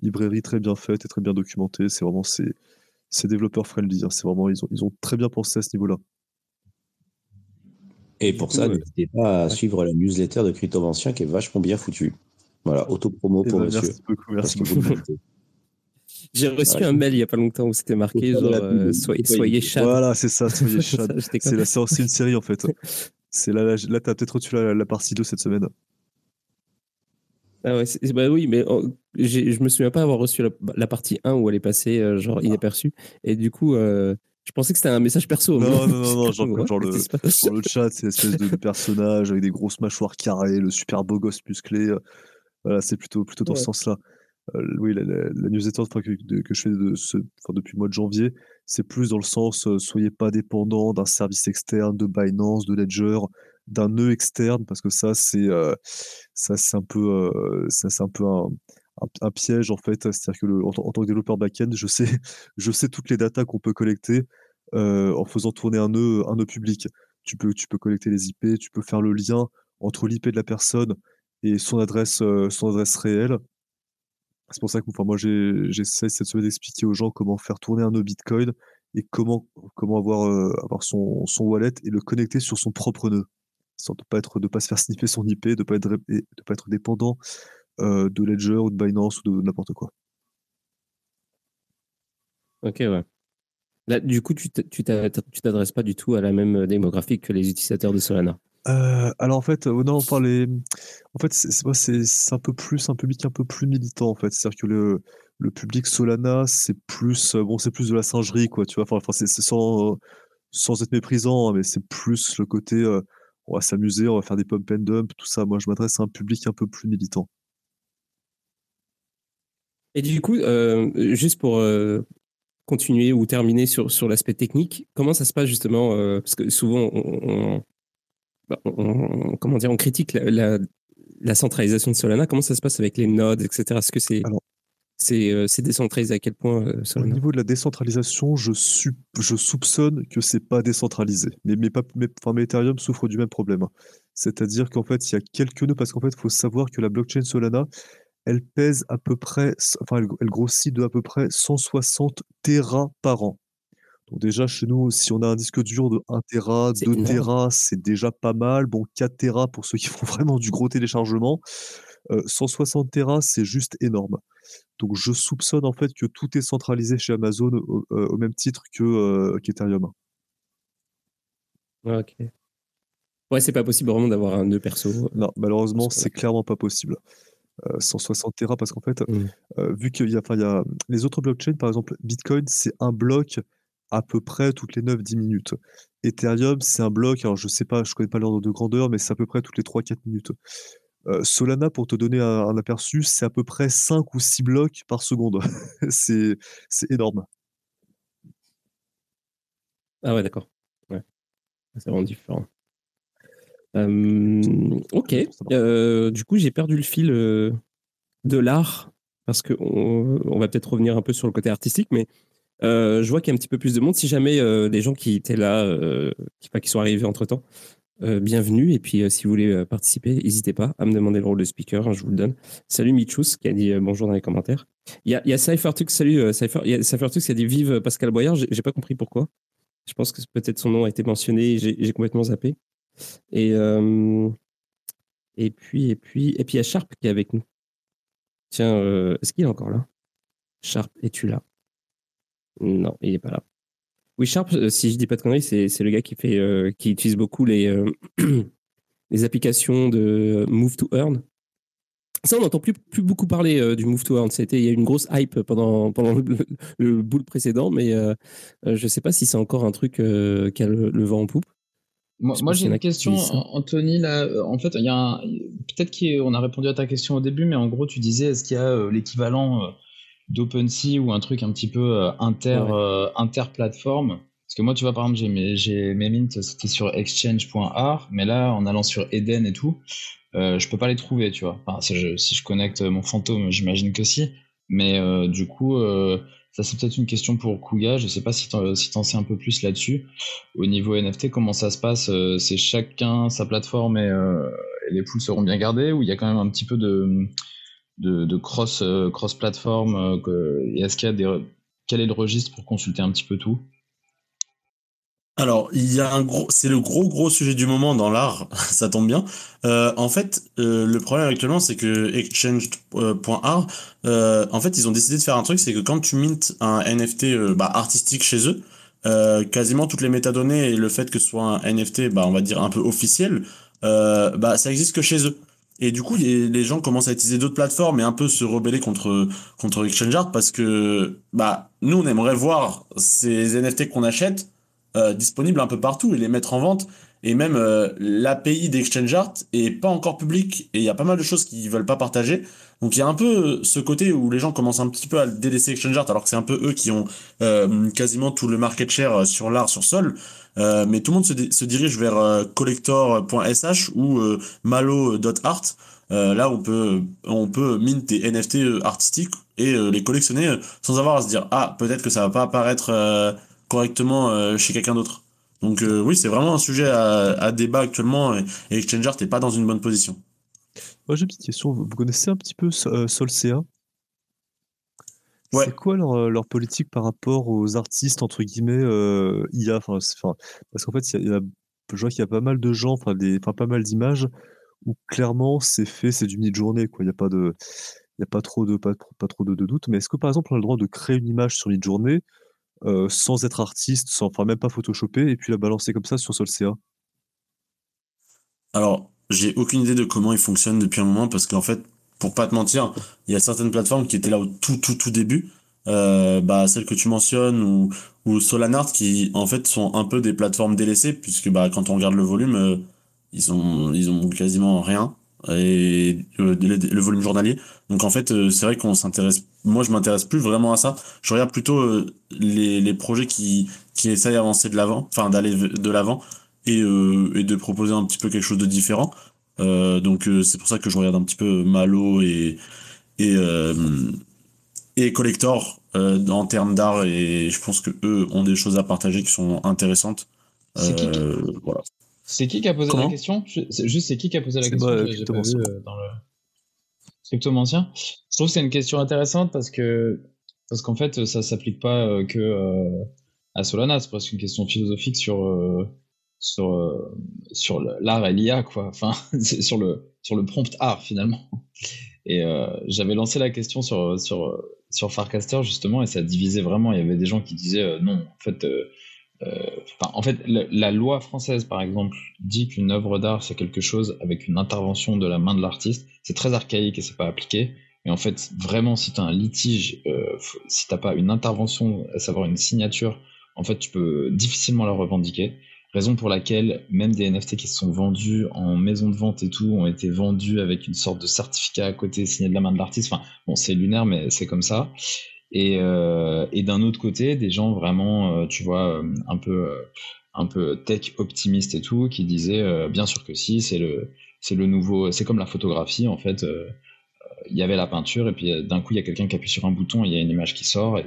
librairies très bien faites et très bien documentées. C'est vraiment c'est c'est développeur friendly, hein. C'est vraiment ils ont ils ont très bien pensé à ce niveau-là. Et pour ça, heu n'hésitez pas à ouais. suivre la newsletter de Cryptomancien qui est vachement bien foutue. Voilà, auto-promo Eh pour bah, monsieur, merci beaucoup, merci. <laughs> J'ai reçu Voilà, un il mail il y a pas longtemps où c'était marqué genre, il «Soyez soyez. Chad». Voilà, c'est ça, soyez <laughs> j'étais C'est une série, en fait. <laughs> C'est là là là, tu as peut-être reçu la la partie 2 cette semaine. Ah ouais, bah, oui, mais j'ai je me souviens pas avoir reçu la la partie 1 où elle est passée, heu, genre Ah. inaperçue et du coup, heu, je pensais que c'était un message perso. Non, non, non, non, <laughs> genre comme: que «What? genre Qu'est-ce qui le se passe?» genre le chat, c'est l'espèce de de personnage avec des grosses mâchoires carrées, le super beau gosse musclé, heu, voilà, c'est plutôt plutôt dans ce sens-là. Oui, la la la newsletter, que je fais de ce enfin, depuis le mois de janvier, c'est plus dans le sens, soyez pas dépendants d'un service externe, de Binance, de Ledger, d'un nœud externe parce que ça, c'est, heu, ça, c'est un peu, heu, ça, c'est un peu un piège, en fait. C'est-à-dire que le en tant que développeur back-end, je sais <laughs> je sais toutes les datas qu'on peut collecter, heu, en faisant tourner un nœud un nœud public. Tu peux tu peux collecter les IP, tu peux faire le lien entre l'IP de la personne et son adresse, son adresse réelle. C'est pour ça que, enfin, moi, j'essaie cette semaine d'expliquer aux gens comment faire tourner un nœud Bitcoin et comment comment avoir, avoir son son wallet et le connecter sur son propre nœud. Histoire de pas être de pas se faire sniffer son IP, de pas être de pas être dépendant, heu, de Ledger ou de Binance ou de n'importe quoi. OK, ouais. Là, du coup, tu tu t'adresses pas du tout à la même, heu, démographique que les utilisateurs de Solana? Heu, alors, en fait, non, enfin les en fait, c'est un peu plus un public un peu plus militant, en fait. C'est-à-dire que le le public Solana, c'est plus, bon, c'est plus de la singerie, quoi, tu vois? Enfin c'est sans sans être méprisant, hein, mais c'est plus le côté, on va s'amuser, on va faire des pump and dump, tout ça. Moi, je m'adresse à un public un peu plus militant. Et du coup, juste pour continuer ou terminer sur, sur l'aspect technique, comment ça se passe justement Parce que souvent, bah, on, comment dire, on critique la, la, centralisation de Solana. Comment ça se passe avec les nodes, etc. Est-ce que c'est c'est décentralisé à quel point Au niveau de la décentralisation, je, je soupçonne que c'est pas décentralisé. Mais, mais, pas, mais, enfin, Ethereum souffre du même problème. Hein. C'est-à-dire qu'en fait, il y a quelques nœuds, parce qu'en fait, il faut savoir que la blockchain Solana, elle pèse à peu près, enfin, elle, grossit de à peu près 160 Tera par an. Donc déjà, chez nous, si on a un disque dur de 1 Tera, 2 Tera, c'est déjà pas mal. Bon, 4 Tera pour ceux qui font <laughs> vraiment du gros téléchargement. 160 Tera, c'est juste énorme. Donc je soupçonne en fait que tout est centralisé chez Amazon au, même titre que qu'Ethereum. Ok. Ouais, c'est pas possible vraiment d'avoir un nœud perso. Non, malheureusement, c'est clairement pas possible. 160 Tera parce qu'en fait, mmh. vu qu'il y a, y a les autres blockchains, par exemple, Bitcoin, c'est un bloc à peu près toutes les 9-10 minutes. Ethereum, c'est un bloc, alors je sais pas, je connais pas l'ordre de grandeur, mais c'est à peu près toutes les 3-4 minutes. Solana, pour te donner un, aperçu, c'est à peu près 5 ou 6 blocs par seconde. <laughs> c'est énorme. Ah ouais, d'accord. Ouais. C'est vraiment différent. ok. du coup, j'ai perdu le fil de l'art parce qu'on on va peut-être revenir un peu sur le côté artistique, mais je vois qu'il y a un petit peu plus de monde. Si jamais des gens qui étaient là, qui, qui sont arrivés entre temps, euh, bienvenue. Et puis, euh, si vous voulez euh, participer, n'hésitez pas à me demander le rôle de speaker, hein, je vous le donne. Salut Michus, qui a dit bonjour dans les commentaires. Il y a, Cyphertux, salut Cypher, qui a dit vive Pascal Boyard, j'ai pas compris pourquoi. Je pense que peut-être son nom a été mentionné, j'ai complètement zappé. Et, et puis, et puis, et puis il y a Sharp qui est avec nous. Tiens, est-ce qu'il est encore là? Sharp, es-tu là? Non, il n'est pas là. Oui, Sharp, euh, si je dis pas de conneries, c'est, le gars qui fait, euh, qui utilise beaucoup les, euh, <clears throat> les applications de Move to Earn. Ça, on n'entend plus, plus beaucoup parler du Move to Earn. C'était, il y a eu une grosse hype pendant, pendant le, le, boule précédent, mais je ne sais pas si c'est encore un truc qui a le, vent en poupe. Moi, j'ai une question, Anthony. Là, en fait, il y a peut-être qu'on a répondu à ta question au début, mais en gros, tu disais est-ce qu'il y a l'équivalent d'OpenSea ou un truc un petit peu euh, inter, euh, inter-plateforme. Parce que moi, tu vois, par exemple, j'ai mes, j'ai mes mints, c'était sur exchange.art, mais là, en allant sur Eden et tout, euh, je peux pas les trouver, tu vois. Enfin, si, je, si je connecte mon fantôme, j'imagine que si. Mais euh, du coup, ça c'est peut-être une question pour Kuga. Je sais pas si tu si en sais un peu plus là-dessus. Au niveau NFT, comment ça se passe C'est chacun sa plateforme et, et les poules seront bien gardées ou il y a quand même un petit peu de de, cross, euh, cross plateforme euh, Est-ce qu'il y a des, quel est le registre pour consulter un petit peu tout? Alors, il y a un gros, c'est le gros gros sujet du moment dans l'art, <laughs> ça tombe bien. Euh, en fait, le problème actuellement, c'est que exchange.art, en fait, ils ont décidé de faire un truc, c'est que quand tu mintes un NFT bah, artistique chez eux, quasiment toutes les métadonnées et le fait que ce soit un NFT, bah, on va dire un peu officiel, bah, ça existe que chez eux. Et du coup, les, gens commencent à utiliser d'autres plateformes et un peu se rebeller contre contre ExchangeArt parce que bah nous on aimerait voir ces NFT qu'on achète euh, disponibles un peu partout et les mettre en vente. Et même euh, l'API d'ExchangeArt est pas encore publique et il y a pas mal de choses qu'ils veulent pas partager. Donc il y a un peu ce côté où les gens commencent un petit peu à délaisser ExchangeArt alors que c'est un peu eux qui ont euh, quasiment tout le market share sur l'art sur Sol. Euh, mais tout le monde se, dirige vers euh, collector.sh ou euh, malo.art. là, on peut, on peut mint des NFT artistiques et les collectionner sans avoir à se dire ah peut-être que ça va pas apparaître correctement chez quelqu'un d'autre. Donc oui, c'est vraiment un sujet à, à débat actuellement et, et ExchangeArt n'est pas dans une bonne position. Moi j'ai une petite question. Vous connaissez un petit peu Solcea? C'est quoi leur, leur politique par rapport aux artistes, entre guillemets, euh, IA? Enfin, parce qu'en fait, il y a je vois qu'il y a pas mal de gens, enfin des enfin pas mal d'images où clairement c'est fait, c'est du mid-journée, quoi. Il y a pas de il y a pas trop de pas pas trop de de doute. Mais est-ce que, par exemple, on a le droit de créer une image sur mid-journée, euh, sans être artiste, sans enfin même pas photoshopper et puis la balancer comme ça sur Solcea? Alors, j'ai aucune idée de comment il fonctionne depuis un moment parce qu'en fait, pour pas te mentir, il y a certaines plateformes qui étaient là au tout tout tout début, euh, bah celles que tu mentionnes ou ou Solanart qui en fait sont un peu des plateformes délaissées puisque bah quand on regarde le volume, euh, ils ont ils ont quasiment rien et euh, le, volume journalier. Donc en fait, c'est vrai qu'on s'intéresse moi, je m'intéresse plus vraiment à ça. Je regarde plutôt euh, les, les projets qui, qui essayent d'avancer de l'avant, enfin d'aller de l'avant et, euh, et de proposer un petit peu quelque chose de différent. Euh, donc c'est pour ça que je regarde un petit peu Malo et et et Collector en termes d'art et je pense que eux ont des choses à partager qui sont intéressantes. C'est qui, voilà. C'est qui qui a posé la question? Juste c'est qui qui a posé la question pas vu, dans le Je trouve que c'est une question intéressante parce que parce qu'en fait, ça s'applique pas euh, que euh, à Solana. C'est presque une question philosophique sur euh, sur sur l'art et l'IA, quoi. Enfin, <laughs> sur le sur le prompt art finalement. Et j'avais lancé la question sur sur sur Farcaster justement et ça divisait vraiment. Il y avait des gens qui disaient non, en fait en fait, la, loi française, par exemple, dit qu'une œuvre d'art, c'est quelque chose avec une intervention de la main de l'artiste. C'est très archaïque et c'est pas appliqué. Mais en fait, vraiment, si tu as un litige, euh, si t'as pas une intervention, à savoir une signature, en fait, tu peux difficilement la revendiquer. Raison pour laquelle même des NFT qui se sont vendus en maison de vente et tout ont été vendus avec une sorte de certificat à côté signé de la main de l'artiste. Enfin, bon, c'est lunaire, mais c'est comme ça. Et, euh, et d'un autre côté, des gens vraiment, euh, tu vois, euh, un peu, un peu tech optimiste et tout, qui disaient bien sûr que si, c'est le, c'est le nouveau, c'est comme la photographie en fait. il y avait la peinture et puis d'un coup il y a quelqu'un qui appuie sur un bouton et il y a une image qui sort et,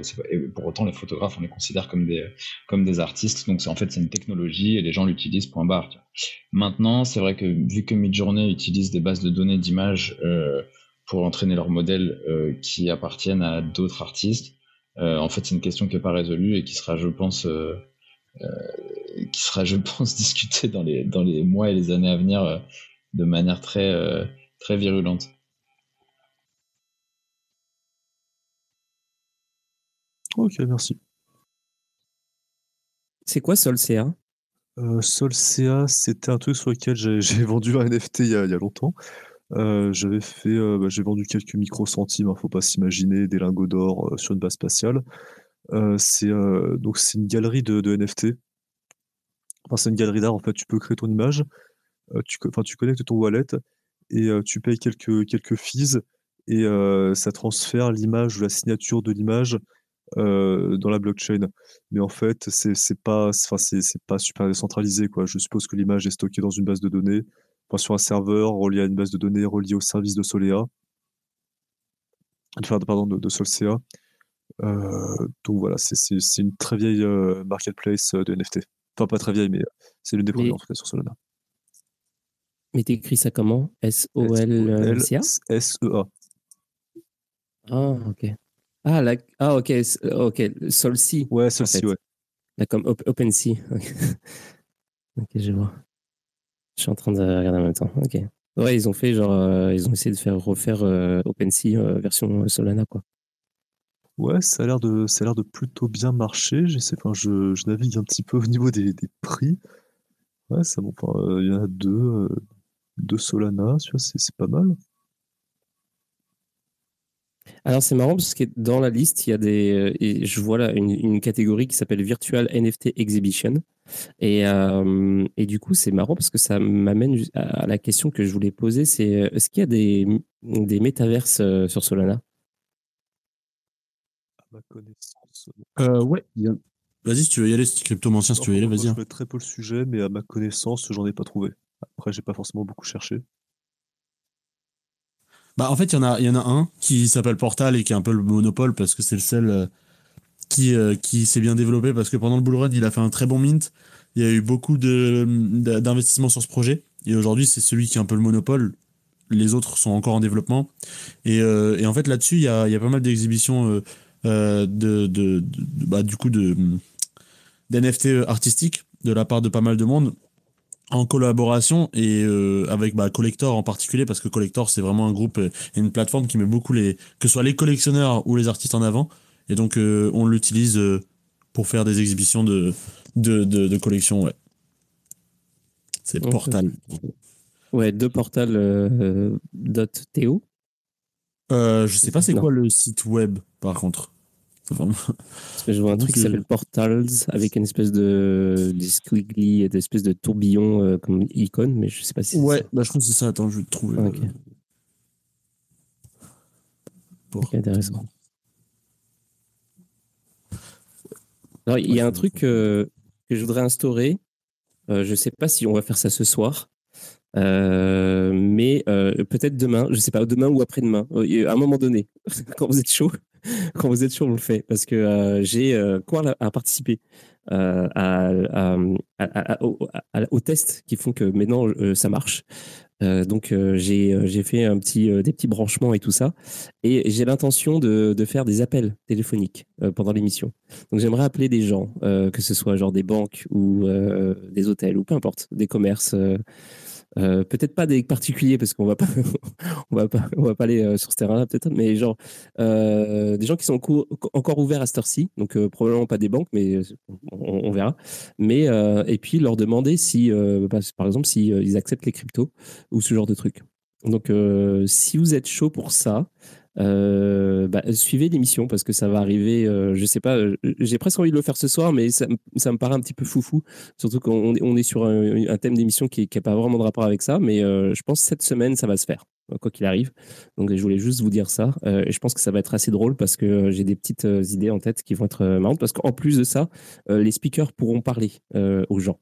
pour autant les photographes on les considère comme des comme des artistes donc c'est en fait c'est une technologie et les gens l'utilisent point barre maintenant c'est vrai que vu que Midjourney utilise des bases de données d'images pour entraîner leurs modèles euh, qui appartiennent à d'autres artistes. Euh, en fait, c'est une question qui n'est pas résolue et qui sera, je pense, euh, qui sera, je <laughs> pense, discutée dans les, dans les mois et les années à venir de manière très, très virulente. Ok, merci. C'est quoi Solcea euh, Solcea, c'était un truc sur lequel j'ai <laughs> vendu un NFT il y a, il y a longtemps. Euh, j'avais fait, euh, bah, j'ai vendu quelques micro-centimes, hein, faut pas s'imaginer, des lingots d'or euh, sur une base spatiale. c'est donc c'est une galerie de, NFT. C'est une galerie d'art en fait. Tu peux créer ton image, tu, connectes ton wallet et tu payes quelques quelques fees et ça transfère l'image ou la signature de l'image dans la blockchain. Mais en fait, c'est pas, c'est pas super décentralisé. Je suppose que l'image est stockée dans une base de données sur un serveur relié à une base de données reliée au service de Solea. Enfin, pardon, de, de Solcea. Euh, donc voilà, c'est une très vieille euh, marketplace euh, de NFT. Enfin, pas très vieille, mais c'est l'une des premières en tout cas sur Solana. Mais t'écris ça comment? S-O-L-C-A S-E-A. Ah, ok. Ah, la... ah ok, ok. Solci. Ouais, Solci, ouais. Là, comme OpenSea. <laughs> ok, je vois. Je suis en train de regarder en même temps. Ok. Ouais, ils ont fait genre, euh, ils ont essayé de faire refaire euh, OpenSea euh, version Solana quoi. Ouais, ça a l'air de, ça a l'air de plutôt bien marcher. J'essaie, enfin, je, je, navigue un petit peu au niveau des, des prix. Ouais, ça, bon, enfin, il y en a deux, deux Solana, c'est pas mal. Alors c'est marrant parce que dans la liste, il y a des, et je vois là une, une catégorie qui s'appelle Virtual NFT Exhibition. Et, euh, et du coup, c'est marrant parce que ça m'amène à la question que je voulais poser, c'est euh, est-ce qu'il y a des, des métaverses euh, sur Solana? À ma connaissance. Euh, ouais. Vas-y, si tu veux y aller, cryptomancien, si tu veux y aller, vas-y. Je connais très peu le sujet, mais à ma connaissance, j'en ai pas trouvé. Après, j'ai pas forcément beaucoup cherché. Bah, en fait, il y, en a, y en a un qui s'appelle Portal et qui est un peu le monopole parce que c'est le seul qui, euh, qui s'est bien développé parce que pendant le bull run, il a fait un très bon mint. Il y a eu beaucoup d'investissements sur ce projet. Et aujourd'hui, c'est celui qui a un peu le monopole. Les autres sont encore en développement. Et, euh, et en fait, là-dessus, il y a, y a, pas mal d'exhibitions euh, de, de, bah, du coup d'NFT artistiques de la part de pas mal de monde en collaboration et avec bah, Collector en particulier parce que Collector c'est vraiment un groupe et une plateforme qui met beaucoup les que ce soit les collectionneurs ou les artistes en avant et donc, euh, on l'utilise euh, pour faire des exhibitions de, de, de, collections, ouais. C'est Portal. Ouais, de Portal euh. Euh, je sais pas c'est quoi le site web, par contre. je vois un truc qui s'appelle Portals avec une espèce de squiggly et d'espèce de tourbillon comme icône, mais je sais pas si. Ouais, bah je crois que c'est ça. Attends, je vais te trouver. ok. intéressant. Alors, il y a un truc que je voudrais instaurer. je ne sais pas si on va faire ça ce soir, mais peut-être demain, je ne sais pas, demain ou après-demain, à un moment donné, <laughs> quand vous êtes chaud, <laughs> quand vous êtes chaud, on le fait parce que j'ai quoi à participer à, aux tests qui font que maintenant ça marche. Euh, donc euh, euh, j'ai fait des petits branchements et tout ça. Et j'ai l'intention de, de, faire des appels téléphoniques pendant l'émission. Donc j'aimerais appeler des gens, que ce soit genre des banques ou des hôtels ou peu importe, des commerces. Euh, peut-être pas des particuliers parce qu'on va pas, <laughs> on va pas, on va pas aller euh, sur ce terrain-là peut-être, mais genre euh, des gens qui sont encore ouverts à cette heure-ci, donc probablement pas des banques, mais on, verra. Mais et puis leur demander si, bah, par exemple, si ils acceptent les cryptos ou ce genre de trucs. Donc si vous êtes chaud pour ça, euh, bah, suivez l'émission parce que ça va arriver. Euh, je sais pas, euh, j'ai presque envie de le faire ce soir, mais ça, me paraît un petit peu foufou. Surtout qu'on on est sur un, thème d'émission qui n'a pas vraiment de rapport avec ça. Mais je pense que cette semaine, ça va se faire, quoi qu'il arrive. Donc je voulais juste vous dire ça. et je pense que ça va être assez drôle parce que j'ai des petites idées en tête qui vont être marrantes. Parce qu'en plus de ça, les speakers pourront parler aux gens.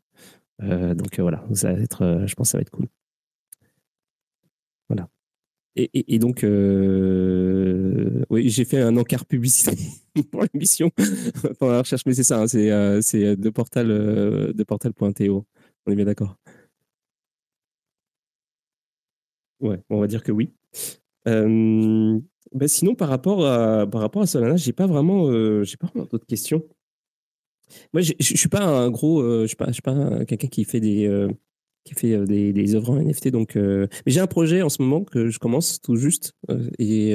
donc voilà, ça va être, je pense que ça va être cool. Et, donc, euh, oui, j'ai fait un encart publicité <laughs> pour l'émission <laughs> pendant la recherche, mais c'est ça, hein, c'est euh, de portal euh, de portal.to. On est bien d'accord. Ouais, on va dire que oui. Ben sinon, par rapport à par rapport à Solana, j'ai pas vraiment, j'ai pas vraiment d'autres questions. Moi, je suis pas un gros, je suis pas, pas quelqu'un qui fait des qui fait euh, des, des œuvres en NFT. Donc, euh, mais j'ai un projet en ce moment que je commence tout juste. Euh, et,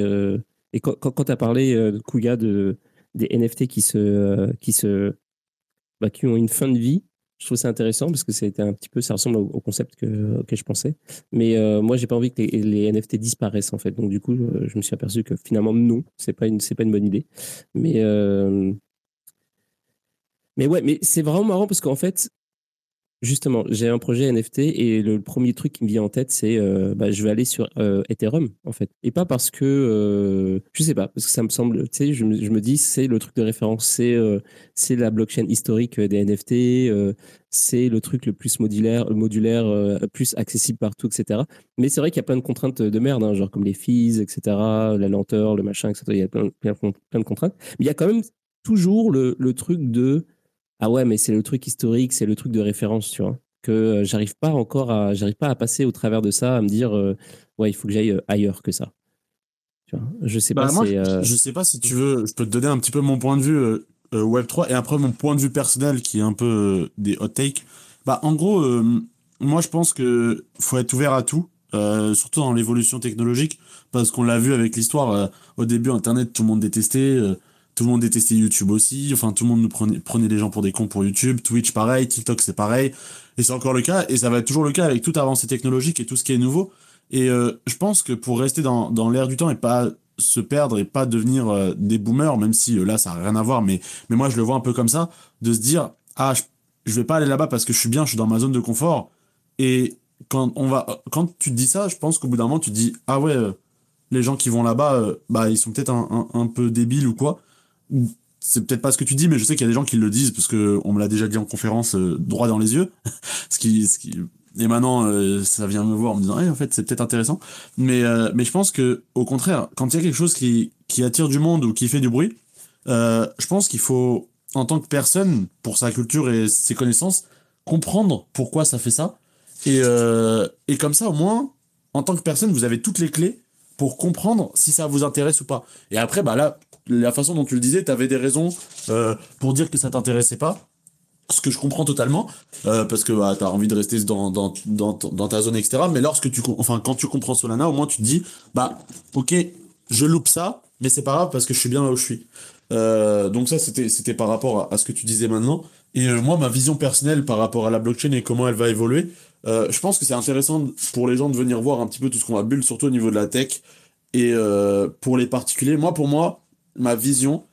et quand, quand tu as parlé, de Kuya, de, des NFT qui, se, qui, se, bah, qui ont une fin de vie, je trouve ça intéressant parce que un petit peu, ça ressemble au, concept que, auquel je pensais. Mais moi, j'ai pas envie que les, NFT disparaissent en fait. Donc du coup, je me suis aperçu que finalement non, c'est pas pas une bonne idée. Mais mais ouais, mais c'est vraiment marrant parce qu'en fait, Justement, j'ai un projet NFT et le premier truc qui me vient en tête, c'est euh, bah, je vais aller sur euh, Ethereum en fait. Et pas parce que, euh, je sais pas, parce que ça me semble, tu sais, je, me dis, c'est le truc de référence, c'est c'est la blockchain historique des NFT, c'est le truc le plus modulaire, modulaire plus accessible partout, etc. Mais c'est vrai qu'il y a plein de contraintes de merde, hein, genre comme les fees, etc., la lenteur, le machin, etc. Il y a plein, plein, plein de contraintes. Mais il y a quand même toujours le, le truc de ah ouais, mais c'est le truc historique, c'est le truc de référence, tu vois. Que euh, j'arrive pas encore à, j'arrive pas à passer au travers de ça, à me dire, euh, ouais, il faut que j'aille euh, ailleurs que ça. Tu vois, je sais bah, pas. Moi, je sais pas si tu veux, je peux te donner un petit peu mon point de vue Web 3 et après mon point de vue personnel qui est un peu des hot takes. Bah, en gros, moi, je pense que faut être ouvert à tout. surtout dans l'évolution technologique, parce qu'on l'a vu avec l'histoire. au début, Internet, tout le monde détestait tout le monde détestait YouTube aussi. Enfin, tout le monde nous prenait, prenait les gens pour des cons pour YouTube. Twitch, pareil. TikTok, c'est pareil. Et c'est encore le cas. Et ça va être toujours le cas avec toute avancée technologique et tout ce qui est nouveau. Et euh, je pense que pour rester dans, l'air du temps et pas se perdre et pas devenir euh, des boomers, même si euh, là, ça n'a rien à voir, mais, mais moi, je le vois un peu comme ça, de se dire, ah, je, je vais pas aller là-bas parce que je suis bien, je suis dans ma zone de confort. Et quand on va, quand tu te dis ça, je pense qu'au bout d'un moment, tu te dis, ah ouais, les gens qui vont là-bas, bah, ils sont peut-être un, peu débiles ou quoi c'est peut-être pas ce que tu dis, mais je sais qu'il y a des gens qui le disent parce que on me l'a déjà dit en conférence euh, droit dans les yeux. <laughs> ce qui, ce qui, et maintenant, euh, ça vient me voir en me disant, eh, en fait, c'est peut-être intéressant. Mais, euh, mais je pense que, au contraire, quand il y a quelque chose qui, qui attire du monde ou qui fait du bruit, je pense qu'il faut, en tant que personne, pour sa culture et ses connaissances, comprendre pourquoi ça fait ça. Et, et comme ça, au moins, en tant que personne, vous avez toutes les clés pour comprendre si ça vous intéresse ou pas. Et après, bah là, la façon dont tu le disais, tu avais des raisons euh, pour dire que ça t'intéressait pas. Ce que je comprends totalement, euh, parce que bah, tu as envie de rester dans, ta zone, etc. Mais lorsque tu, enfin, quand tu comprends Solana, au moins tu te dis, bah, ok, je loupe ça, mais c'est pas grave parce que je suis bien là où je suis. Euh, donc ça, c'était, par rapport à, ce que tu disais maintenant. Et moi, ma vision personnelle par rapport à la blockchain et comment elle va évoluer, je pense que c'est intéressant pour les gens de venir voir un petit peu tout ce qu'on va bulle, surtout au niveau de la tech. Et pour les particuliers, moi, pour moi, ma vision,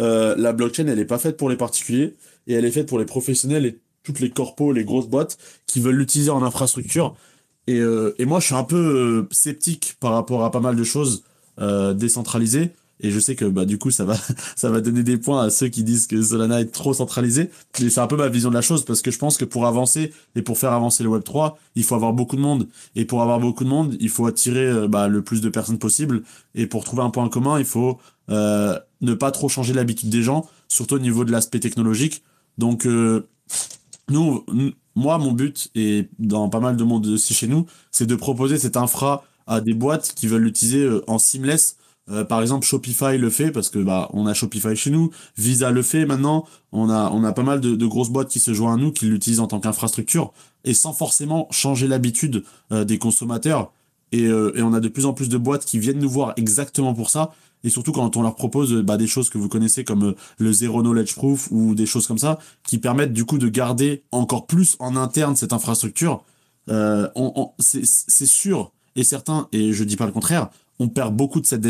euh, la blockchain, elle n'est pas faite pour les particuliers et elle est faite pour les professionnels et toutes les corpos, les grosses boîtes qui veulent l'utiliser en infrastructure. Et, euh, moi, je suis un peu euh, sceptique par rapport à pas mal de choses décentralisées Et je sais que bah du coup ça va <laughs> ça va donner des points à ceux qui disent que Solana est trop centralisé. Mais c'est un peu ma vision de la chose parce que je pense que pour avancer et pour faire avancer le Web 3, il faut avoir beaucoup de monde. Et pour avoir beaucoup de monde, il faut attirer euh, bah, le plus de personnes possible. Et pour trouver un point commun, il faut euh, ne pas trop changer l'habitude des gens, surtout au niveau de l'aspect technologique. Donc euh, nous, moi, mon but, et dans pas mal de monde aussi chez nous, c'est de proposer cette infra à des boîtes qui veulent l'utiliser en seamless euh, par exemple, Shopify le fait parce que bah on a Shopify chez nous, Visa le fait maintenant. On a on a pas mal de, grosses boîtes qui se joignent à nous, qui l'utilisent en tant qu'infrastructure et sans forcément changer l'habitude euh, des consommateurs. Et, euh, et, on a de plus en plus de boîtes qui viennent nous voir exactement pour ça. Et surtout quand on leur propose bah, des choses que vous connaissez comme le zero knowledge proof ou des choses comme ça, qui permettent du coup de garder encore plus en interne cette infrastructure. on, on c'est sûr et certain, et je dis pas le contraire, on perd beaucoup de cette,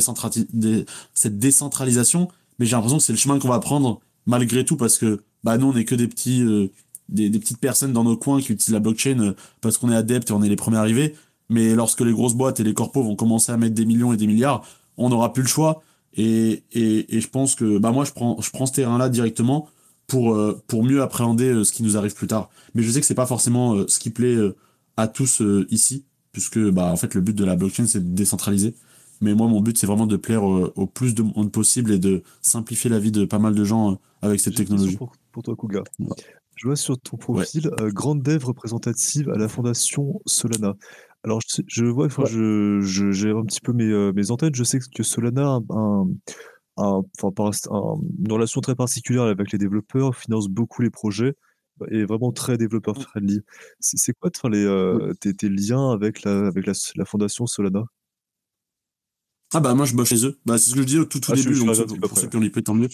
cette décentralisation, mais j'ai l'impression que c'est le chemin qu'on va prendre malgré tout parce que bah, nous, on n'est que des, petits, euh, des, petites personnes dans nos coins qui utilisent la blockchain euh, parce qu'on est adepte et on est les premiers arrivés. Mais lorsque les grosses boîtes et les corpos vont commencer à mettre des millions et des milliards, on n'aura plus le choix. Et, et, je pense que bah, moi, je prends, je prends ce terrain-là directement pour, euh, pour mieux appréhender ce qui nous arrive plus tard. Mais je sais que c'est pas forcément ce qui plaît à tous ici, puisque bah, en fait, le but de la blockchain, c'est de décentraliser. Mais moi, mon but, c'est vraiment de plaire au, plus de monde possible et de simplifier la vie de pas mal de gens euh, avec cette technologie. Pour, pour, toi, Kuga. Je vois sur ton profil euh, grande dev représentative à la fondation Solana. Alors, je, vois, enfin, je, j'ai un petit peu mes, euh, mes antennes. Je sais que Solana a un, une relation très particulière avec les développeurs, finance beaucoup les projets et vraiment très développeur friendly. C'est quoi les, tes, tes, liens avec la, avec la, la fondation Solana? Ah bah moi je bosse chez eux. Bah c'est ce que je disais au tout, tout ah, début. donc, pour ceux qui ont l'IP, tant mieux.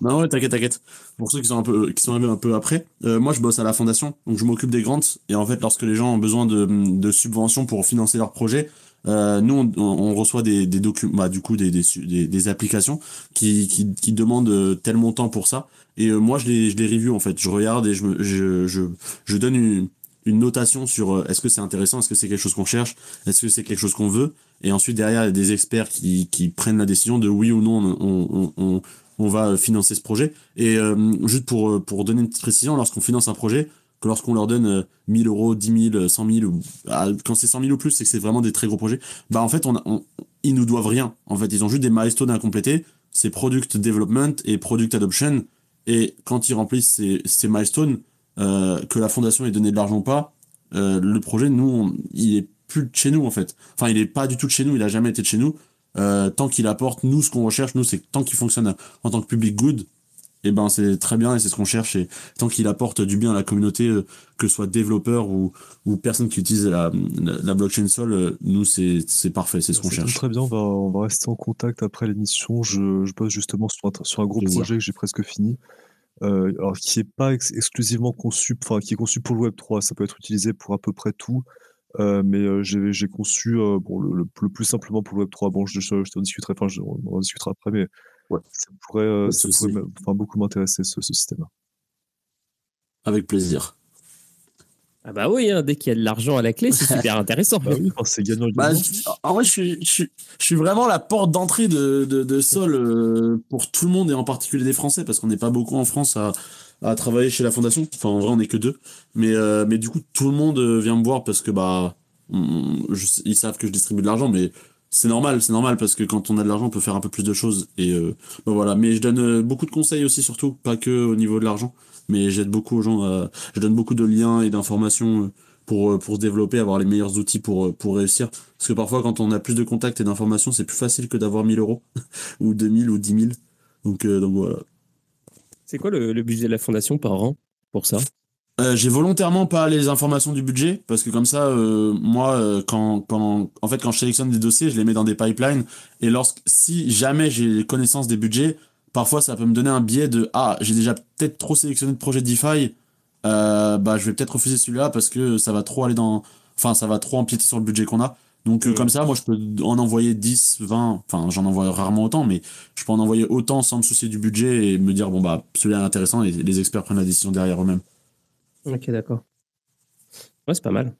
Non ouais, t'inquiète, t'inquiète. Pour ceux qui sont un peu, qui sont arrivés un peu après, euh, moi je bosse à la fondation, donc je m'occupe des grants. Et en fait, lorsque les gens ont besoin de, de subventions pour financer leurs projets, euh, nous on, on, reçoit des, des documents, bah, du coup des, des, des, applications qui, qui, qui demandent euh, tel montant pour ça. Et euh, moi je les, je les review en fait. Je regarde et je, me, je, je, je donne une une notation sur euh, est-ce que c'est intéressant, est-ce que c'est quelque chose qu'on cherche, est-ce que c'est quelque chose qu'on veut. Et ensuite, derrière, il y a des experts qui, qui prennent la décision de oui ou non, on, on, on, va financer ce projet. Et euh, juste pour, euh, pour donner une petite précision, lorsqu'on finance un projet, que lorsqu'on leur donne 1000 euros, 10 000, 100 000, ou, ah, quand c'est 100 000 ou plus, c'est que c'est vraiment des très gros projets, bah en fait, on, ils nous doivent rien. En fait, ils ont juste des milestones à compléter. C'est Product Development et Product Adoption. Et quand ils remplissent ces, ces milestones, euh, que la fondation ait donné de l'argent ou pas, euh, le projet, nous, il est plus de chez nous en fait. Enfin, il est pas du tout de chez nous, il a jamais été de chez nous. Euh, tant qu'il apporte, nous, ce qu'on recherche, nous, c'est tant qu'il fonctionne en tant que public good, et eh ben c'est très bien et c'est ce qu'on cherche. Et tant qu'il apporte du bien à la communauté, que ce soit développeur ou, ou personne qui utilise la, la, blockchain Sol, nous, c'est parfait, c'est ce qu'on cherche. Très bien, on va, on va rester en contact après l'émission. Je, je bosse justement sur un, sur un gros projet que j'ai presque fini. Euh, alors qui est pas exclusivement conçu, enfin qui est conçu pour le Web 3, ça peut être utilisé pour à peu près tout. Euh, mais euh, j'ai conçu bon, le, le, plus simplement pour le Web 3. Bon, je, je, je t'en discuterai, enfin, on en discutera après, mais ouais. ça pourrait, ça pourrait enfin, beaucoup m'intéresser ce, ce système-là. Avec plaisir. Ah bah oui, hein, dès qu'il y a de l'argent à la clé, c'est super <laughs> intéressant. bah oui, c'est gagnant. Bah, en vrai, je suis, je, suis, vraiment la porte d'entrée de, de, de, Sol euh, pour tout le monde et en particulier des Français parce qu'on n'est pas beaucoup en France à, à travailler chez la fondation. Enfin, en vrai, on n'est que deux. Mais, euh, mais du coup, tout le monde euh, vient me voir parce que bah, ils savent que je distribue de l'argent, mais c'est normal, c'est normal parce que quand on a de l'argent, on peut faire un peu plus de choses. Et bah, voilà. Mais je donne beaucoup de conseils aussi, surtout, pas que au niveau de l'argent mais j'aide beaucoup aux gens, je donne beaucoup de liens et d'informations pour, pour se développer, avoir les meilleurs outils pour, pour réussir. Parce que parfois, quand on a plus de contacts et d'informations, c'est plus facile que d'avoir 1000 euros, <laughs> ou 2000 ou 10 000. Donc, euh, donc voilà. C'est quoi le, budget de la fondation par an pour ça? Euh, j'ai volontairement pas les informations du budget parce que comme ça, euh, moi, quand, quand, en fait, quand je sélectionne des dossiers, je les mets dans des pipelines et lorsque, si jamais j'ai connaissance des budgets, parfois ça peut me donner un biais de ah j'ai déjà peut-être trop sélectionné de projets DeFi euh, bah je vais peut-être refuser celui-là parce que ça va trop aller dans enfin ça va trop empiéter sur le budget qu'on a donc euh, mm. comme ça moi je peux en envoyer 10 20 enfin j'en envoie rarement autant mais je peux en envoyer autant sans me soucier du budget et me dire bon bah celui-là est intéressant et les experts prennent la décision derrière eux-mêmes. Ok d'accord. Ouais c'est pas mal.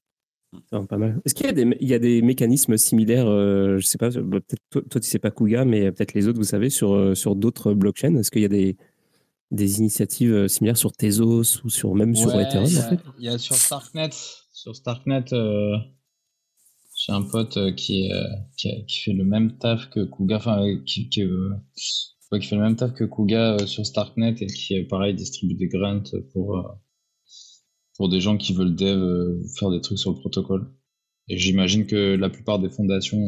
Pas mal. Est-ce qu'il y, a des, il y a des mécanismes similaires, euh, je sais pas, bah, peut-être toi, toi, tu sais pas Kuga, mais peut-être les autres, vous savez, sur, euh, sur d'autres blockchains Est-ce qu'il y a des, des initiatives euh, similaires sur Tezos ou sur, même sur Ethereum Il y, en fait? il y a sur Starknet, sur Starknet, euh, j'ai un pote euh, qui, est, qui, a- qui fait le même taf que Kuga, enfin, euh, qui, qui, euh, ouais, qui fait le même taf que Kuga euh, sur Starknet et qui, euh, pareil, distribue des grants pour, euh, pour des gens qui veulent dev euh, faire des trucs sur le protocole. Et j'imagine que la plupart des fondations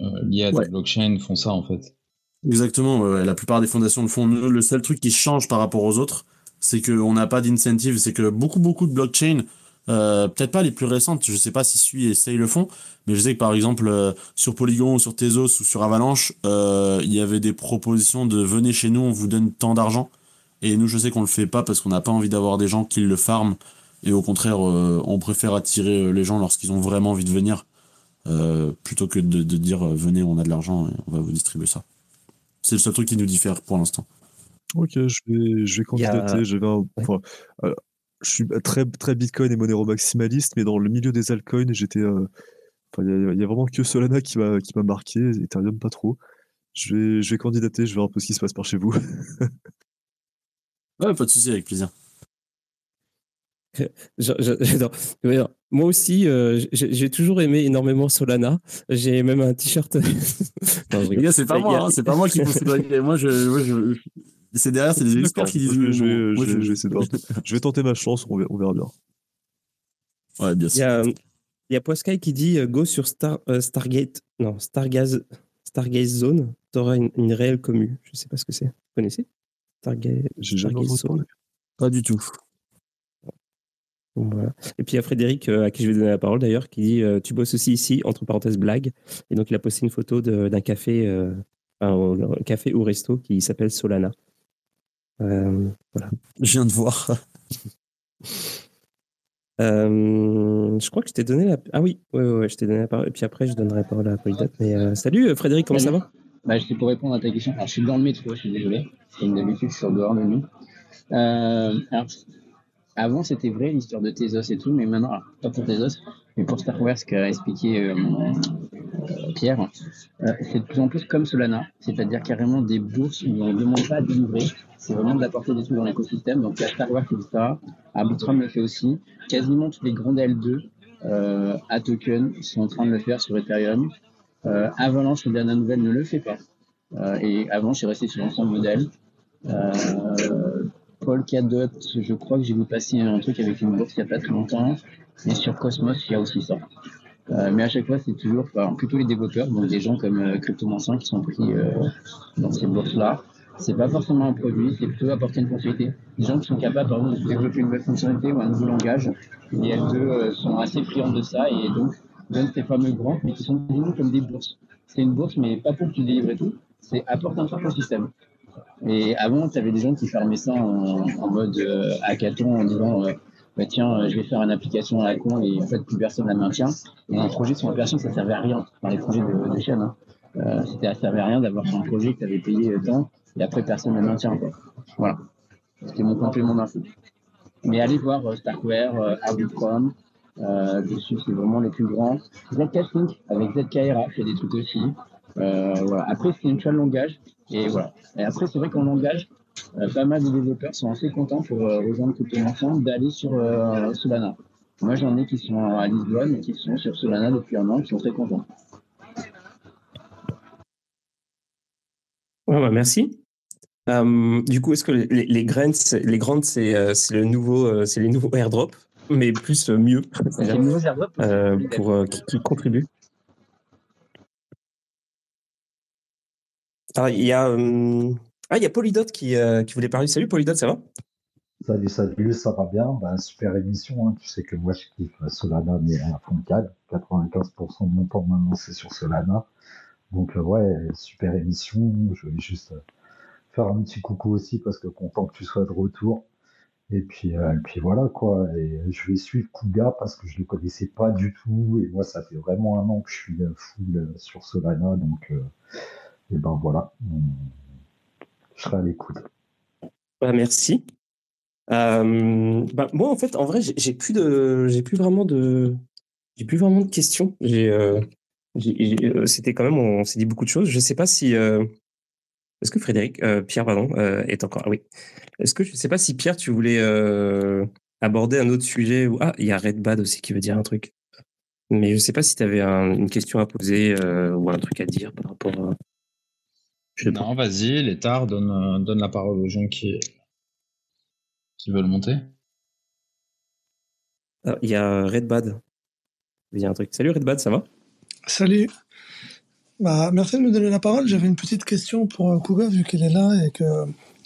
euh, euh, liées à Ouais. des blockchains font ça, en fait. Exactement, ouais, ouais, la plupart des fondations le font. Le seul truc qui change par rapport aux autres, c'est qu'on n'a pas d'incentive. C'est que beaucoup, beaucoup de blockchains, euh, peut-être pas les plus récentes, je sais pas si Sui et Sei le font, mais je sais que par exemple, euh, sur Polygon ou sur Tezos ou sur Avalanche, euh, il y avait des propositions de venez chez nous, on vous donne tant d'argent. Et nous, je sais qu'on le fait pas parce qu'on n'a pas envie d'avoir des gens qui le farment. Et au contraire, euh, on préfère attirer les gens lorsqu'ils ont vraiment envie de venir, euh, plutôt que de, de dire venez, on a de l'argent et on va vous distribuer ça. C'est le seul truc qui nous diffère pour l'instant. Ok, je vais, je vais a- candidater. J'avais un- Ouais. enfin, je suis très, très Bitcoin et Monero maximaliste, mais dans le milieu des altcoins, j'étais. euh, enfin, il y, a- vraiment que Solana qui m'a qui m'a marqué, Ethereum pas trop. Je vais, je vais candidater, je vais voir un peu ce qui se passe par chez vous. <laughs> Ouais, pas de souci, avec plaisir. Moi aussi, euh, j'ai toujours aimé énormément Solana. J'ai même un t-shirt. <laughs> C'est pas moi, hein, c'est pas moi qui pousse <laughs> moi, je, c'est derrière, c'est les experts qui disent. je, vais- je je je tenter ma chance, on verra, on verra bien. Ouais, bien Il y sûr. a, il y a Poisky qui dit euh, go sur Star, euh, Stargate, non, Stargaze, Stargaze Zone, tu auras une, une réelle commu. Je sais pas ce que c'est. Vous connaissez? Jamais Stargaze Zone. Pas du tout. Voilà. Et puis il y a Frédéric, euh, à qui je vais donner la parole d'ailleurs, qui dit euh, Tu bosses aussi ici, entre parenthèses, blague. Et donc il a posté une photo de- d'un café, euh, un café ou resto qui s'appelle Solana. Euh, Je viens de voir. <laughs> euh, je crois que je t'ai donné la. Ah oui, ouais, ouais, ouais, je t'ai donné la parole. Et puis après, je donnerai la parole à Polydot. Mais euh, salut Frédéric, comment ça va? Bah, j'étais pour répondre à ta question. Alors, je suis dans le métro, je suis désolé. Comme d'habitude, je suis dehors de. Euh, alors, avant, c'était vrai l'histoire de Tezos et tout, mais maintenant, alors, pas pour Tezos, mais pour Starware, ce qu'a expliqué euh, Pierre, euh, c'est de plus en plus comme Solana, c'est-à-dire carrément des bourses où on ne demande pas à délivrer, c'est vraiment d'apporter des trucs dans l'écosystème. Donc, il y a Starware fait ça, Arbitrum le fait aussi, quasiment tous les grands L2 euh, à token sont en train de le faire sur Ethereum. Euh, Avalanche, la dernière nouvelle, ne le fait pas. Euh, et Avalanche est resté sur l'ancien modèle. Euh, Polkadot, je crois que j'ai vu passer un truc avec une bourse il n'y a pas très longtemps. Et sur Cosmos, il y a aussi ça. Euh, mais à chaque fois, c'est toujours enfin, plutôt les développeurs, donc des gens comme euh, CryptoMansin qui sont pris euh, dans ces bourses-là. C'est pas forcément un produit, c'est plutôt apporter une fonctionnalité. Des gens qui sont capables, par exemple, de développer une nouvelle fonctionnalité ou un nouveau langage. Les L2 euh, sont assez friands de ça et donc donnent ces fameux grants, mais qui sont quasiment comme des bourses. C'est une bourse, mais pas pour que tu délivres et tout. C'est apporte un truc au système. Et avant, tu avais des gens qui fermaient ça en, mode hackathon en disant bah, tiens, euh, je vais faire une application à la con et en fait, plus personne la maintient. Et un projet sur l'application, ça servait à rien dans les projets de, de chaîne. Hein. Euh, c'était ça servait à rien d'avoir un projet que tu avais payé euh, tant et après personne ne le maintient. Quoi. Voilà. C'était mon complément d'info. Mais allez voir euh, Starkware, euh. Euh, dessus, c'est vraiment les plus grands. ZK-Sync avec ZKRA fait des trucs aussi. Euh, voilà. Après, c'est une de langage. Et voilà. Et après, c'est vrai qu'en langage, pas mal de développeurs sont assez contents pour euh, rejoindre CryptoMarchand d'aller sur euh, Solana. Moi, j'en ai qui sont à Lisbonne et qui sont sur Solana depuis un an, qui sont très contents. Ouais, bah, merci. Euh, du coup, est-ce que les, les, les grants, les grants, c'est euh, le nouveau, euh, c'est les nouveaux airdrops, mais plus euh, mieux, C'est le nouveau airdrop euh, pour euh, qui, qui contribuent. Alors, il y a, euh, ah, il y a Polydot qui, euh, qui voulait parler. Salut Polydot, ça va? Salut, salut, ça va bien? Ben, Super émission, hein. tu sais que moi je kiffe Solana, mais à fond de cale. 95% de mon temps maintenant c'est sur Solana. Donc euh, ouais, super émission. Je vais juste euh, faire un petit coucou aussi parce que content que tu sois de retour. Et puis, et puis voilà quoi. Je vais suivre Kuga parce que je le connaissais pas du tout. Et moi, ça fait vraiment un an que je suis full sur Solana. Donc, et ben voilà. Je serai à l'écoute. Bah, Merci. Euh, bah, moi, en fait, en vrai, j'ai plus de, j'ai plus vraiment de, j'ai plus vraiment de questions. J'ai, euh, euh, c'était quand même, on s'est dit beaucoup de choses. Je sais pas si, est-ce que Frédéric, Pierre, pardon, est encore, ah oui. Est-ce que je sais pas si Pierre, tu voulais aborder un autre sujet ou ah, il y a Red Bad aussi qui veut dire un truc. Mais je sais pas si tu avais une question à poser ou un truc à dire par rapport à. Je sais pas. Non, vas-y, l'étard, donne, euh, donne la parole aux gens qui, qui veulent monter. Ah, Il y a Red Bad. Il y a un truc. Salut Red Bad, ça va? Salut. Bah, merci de me donner la parole. J'avais une petite question pour euh, Kuga, vu qu'il est là et que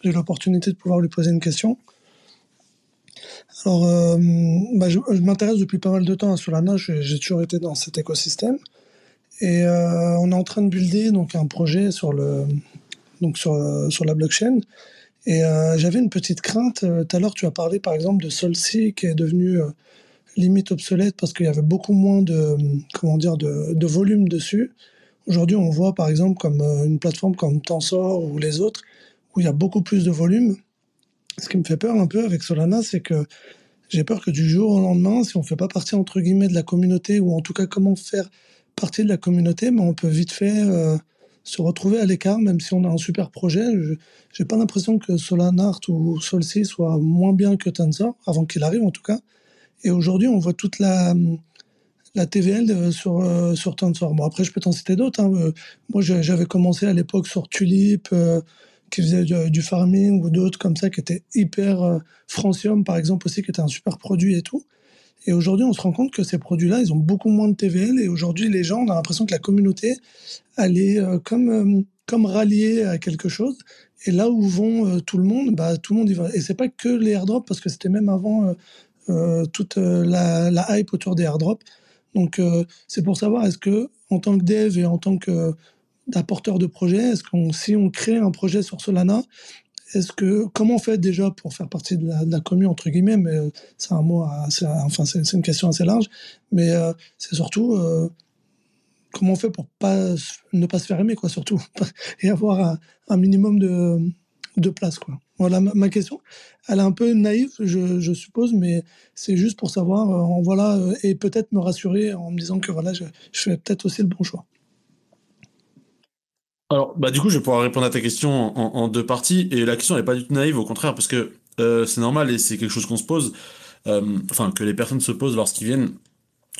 j'ai l'opportunité de pouvoir lui poser une question. Alors, euh, bah, je, je m'intéresse depuis pas mal de temps à Solana. J'ai j'ai toujours été dans cet écosystème. Et euh, on est en train de builder donc, un projet sur, le, donc sur, euh, sur la blockchain. Et euh, j'avais une petite crainte. Tout à l'heure, tu as parlé par exemple de Solsi qui est devenu limite obsolète parce qu'il y avait beaucoup moins de, comment dire, de, de volume dessus. Aujourd'hui, on voit par exemple comme une plateforme comme Tensor ou les autres où il y a beaucoup plus de volume. Ce qui me fait peur un peu avec Solana, c'est que j'ai peur que du jour au lendemain, si on fait pas partie entre guillemets de la communauté ou en tout cas comment faire partie de la communauté, mais on peut vite fait euh, se retrouver à l'écart, même si on a un super projet. Je j'ai pas l'impression que Solana Art ou Solsi soit moins bien que Tensor avant qu'il arrive en tout cas. Et aujourd'hui, on voit toute la la TVL euh, sur, euh, sur Tensor. Bon, après, je peux t'en citer d'autres. hein. Moi, j'avais commencé à l'époque sur Tulip, qui faisait du, farming, ou d'autres comme ça, qui étaient hyper... Francium, par exemple, aussi, qui était un super produit et tout. Et aujourd'hui, on se rend compte que ces produits-là, ils ont beaucoup moins de TVL. Et aujourd'hui, les gens, on a l'impression que la communauté, elle est euh, comme, euh, comme ralliée à quelque chose. Et là où vont euh, tout le monde, bah, tout le monde y va. Et c'est pas que les airdrops, parce que c'était même avant toute la, hype autour des airdrops. Donc, c'est pour savoir, est-ce que, en tant que dev et en tant que de projet, est-ce qu'on, si on crée un projet sur Solana, est-ce que, comment on fait déjà pour faire partie de la, commune, entre guillemets, mais euh, c'est un mot, enfin, c'est une question assez large, mais euh, c'est surtout, euh, comment on fait pour pas, ne pas se faire aimer, quoi, surtout, <laughs> et avoir un, minimum de, de place, quoi. Voilà ma, question. Elle est un peu naïve, je, suppose, mais c'est juste pour savoir, en voilà, et peut-être me rassurer en me disant que voilà, je, je fais peut-être aussi le bon choix. Alors, bah, du coup, je vais pouvoir répondre à ta question en, deux parties. Et la question n'est pas du tout naïve, au contraire, parce que euh, c'est normal et c'est quelque chose qu'on se pose, euh, enfin, que les personnes se posent lorsqu'ils viennent,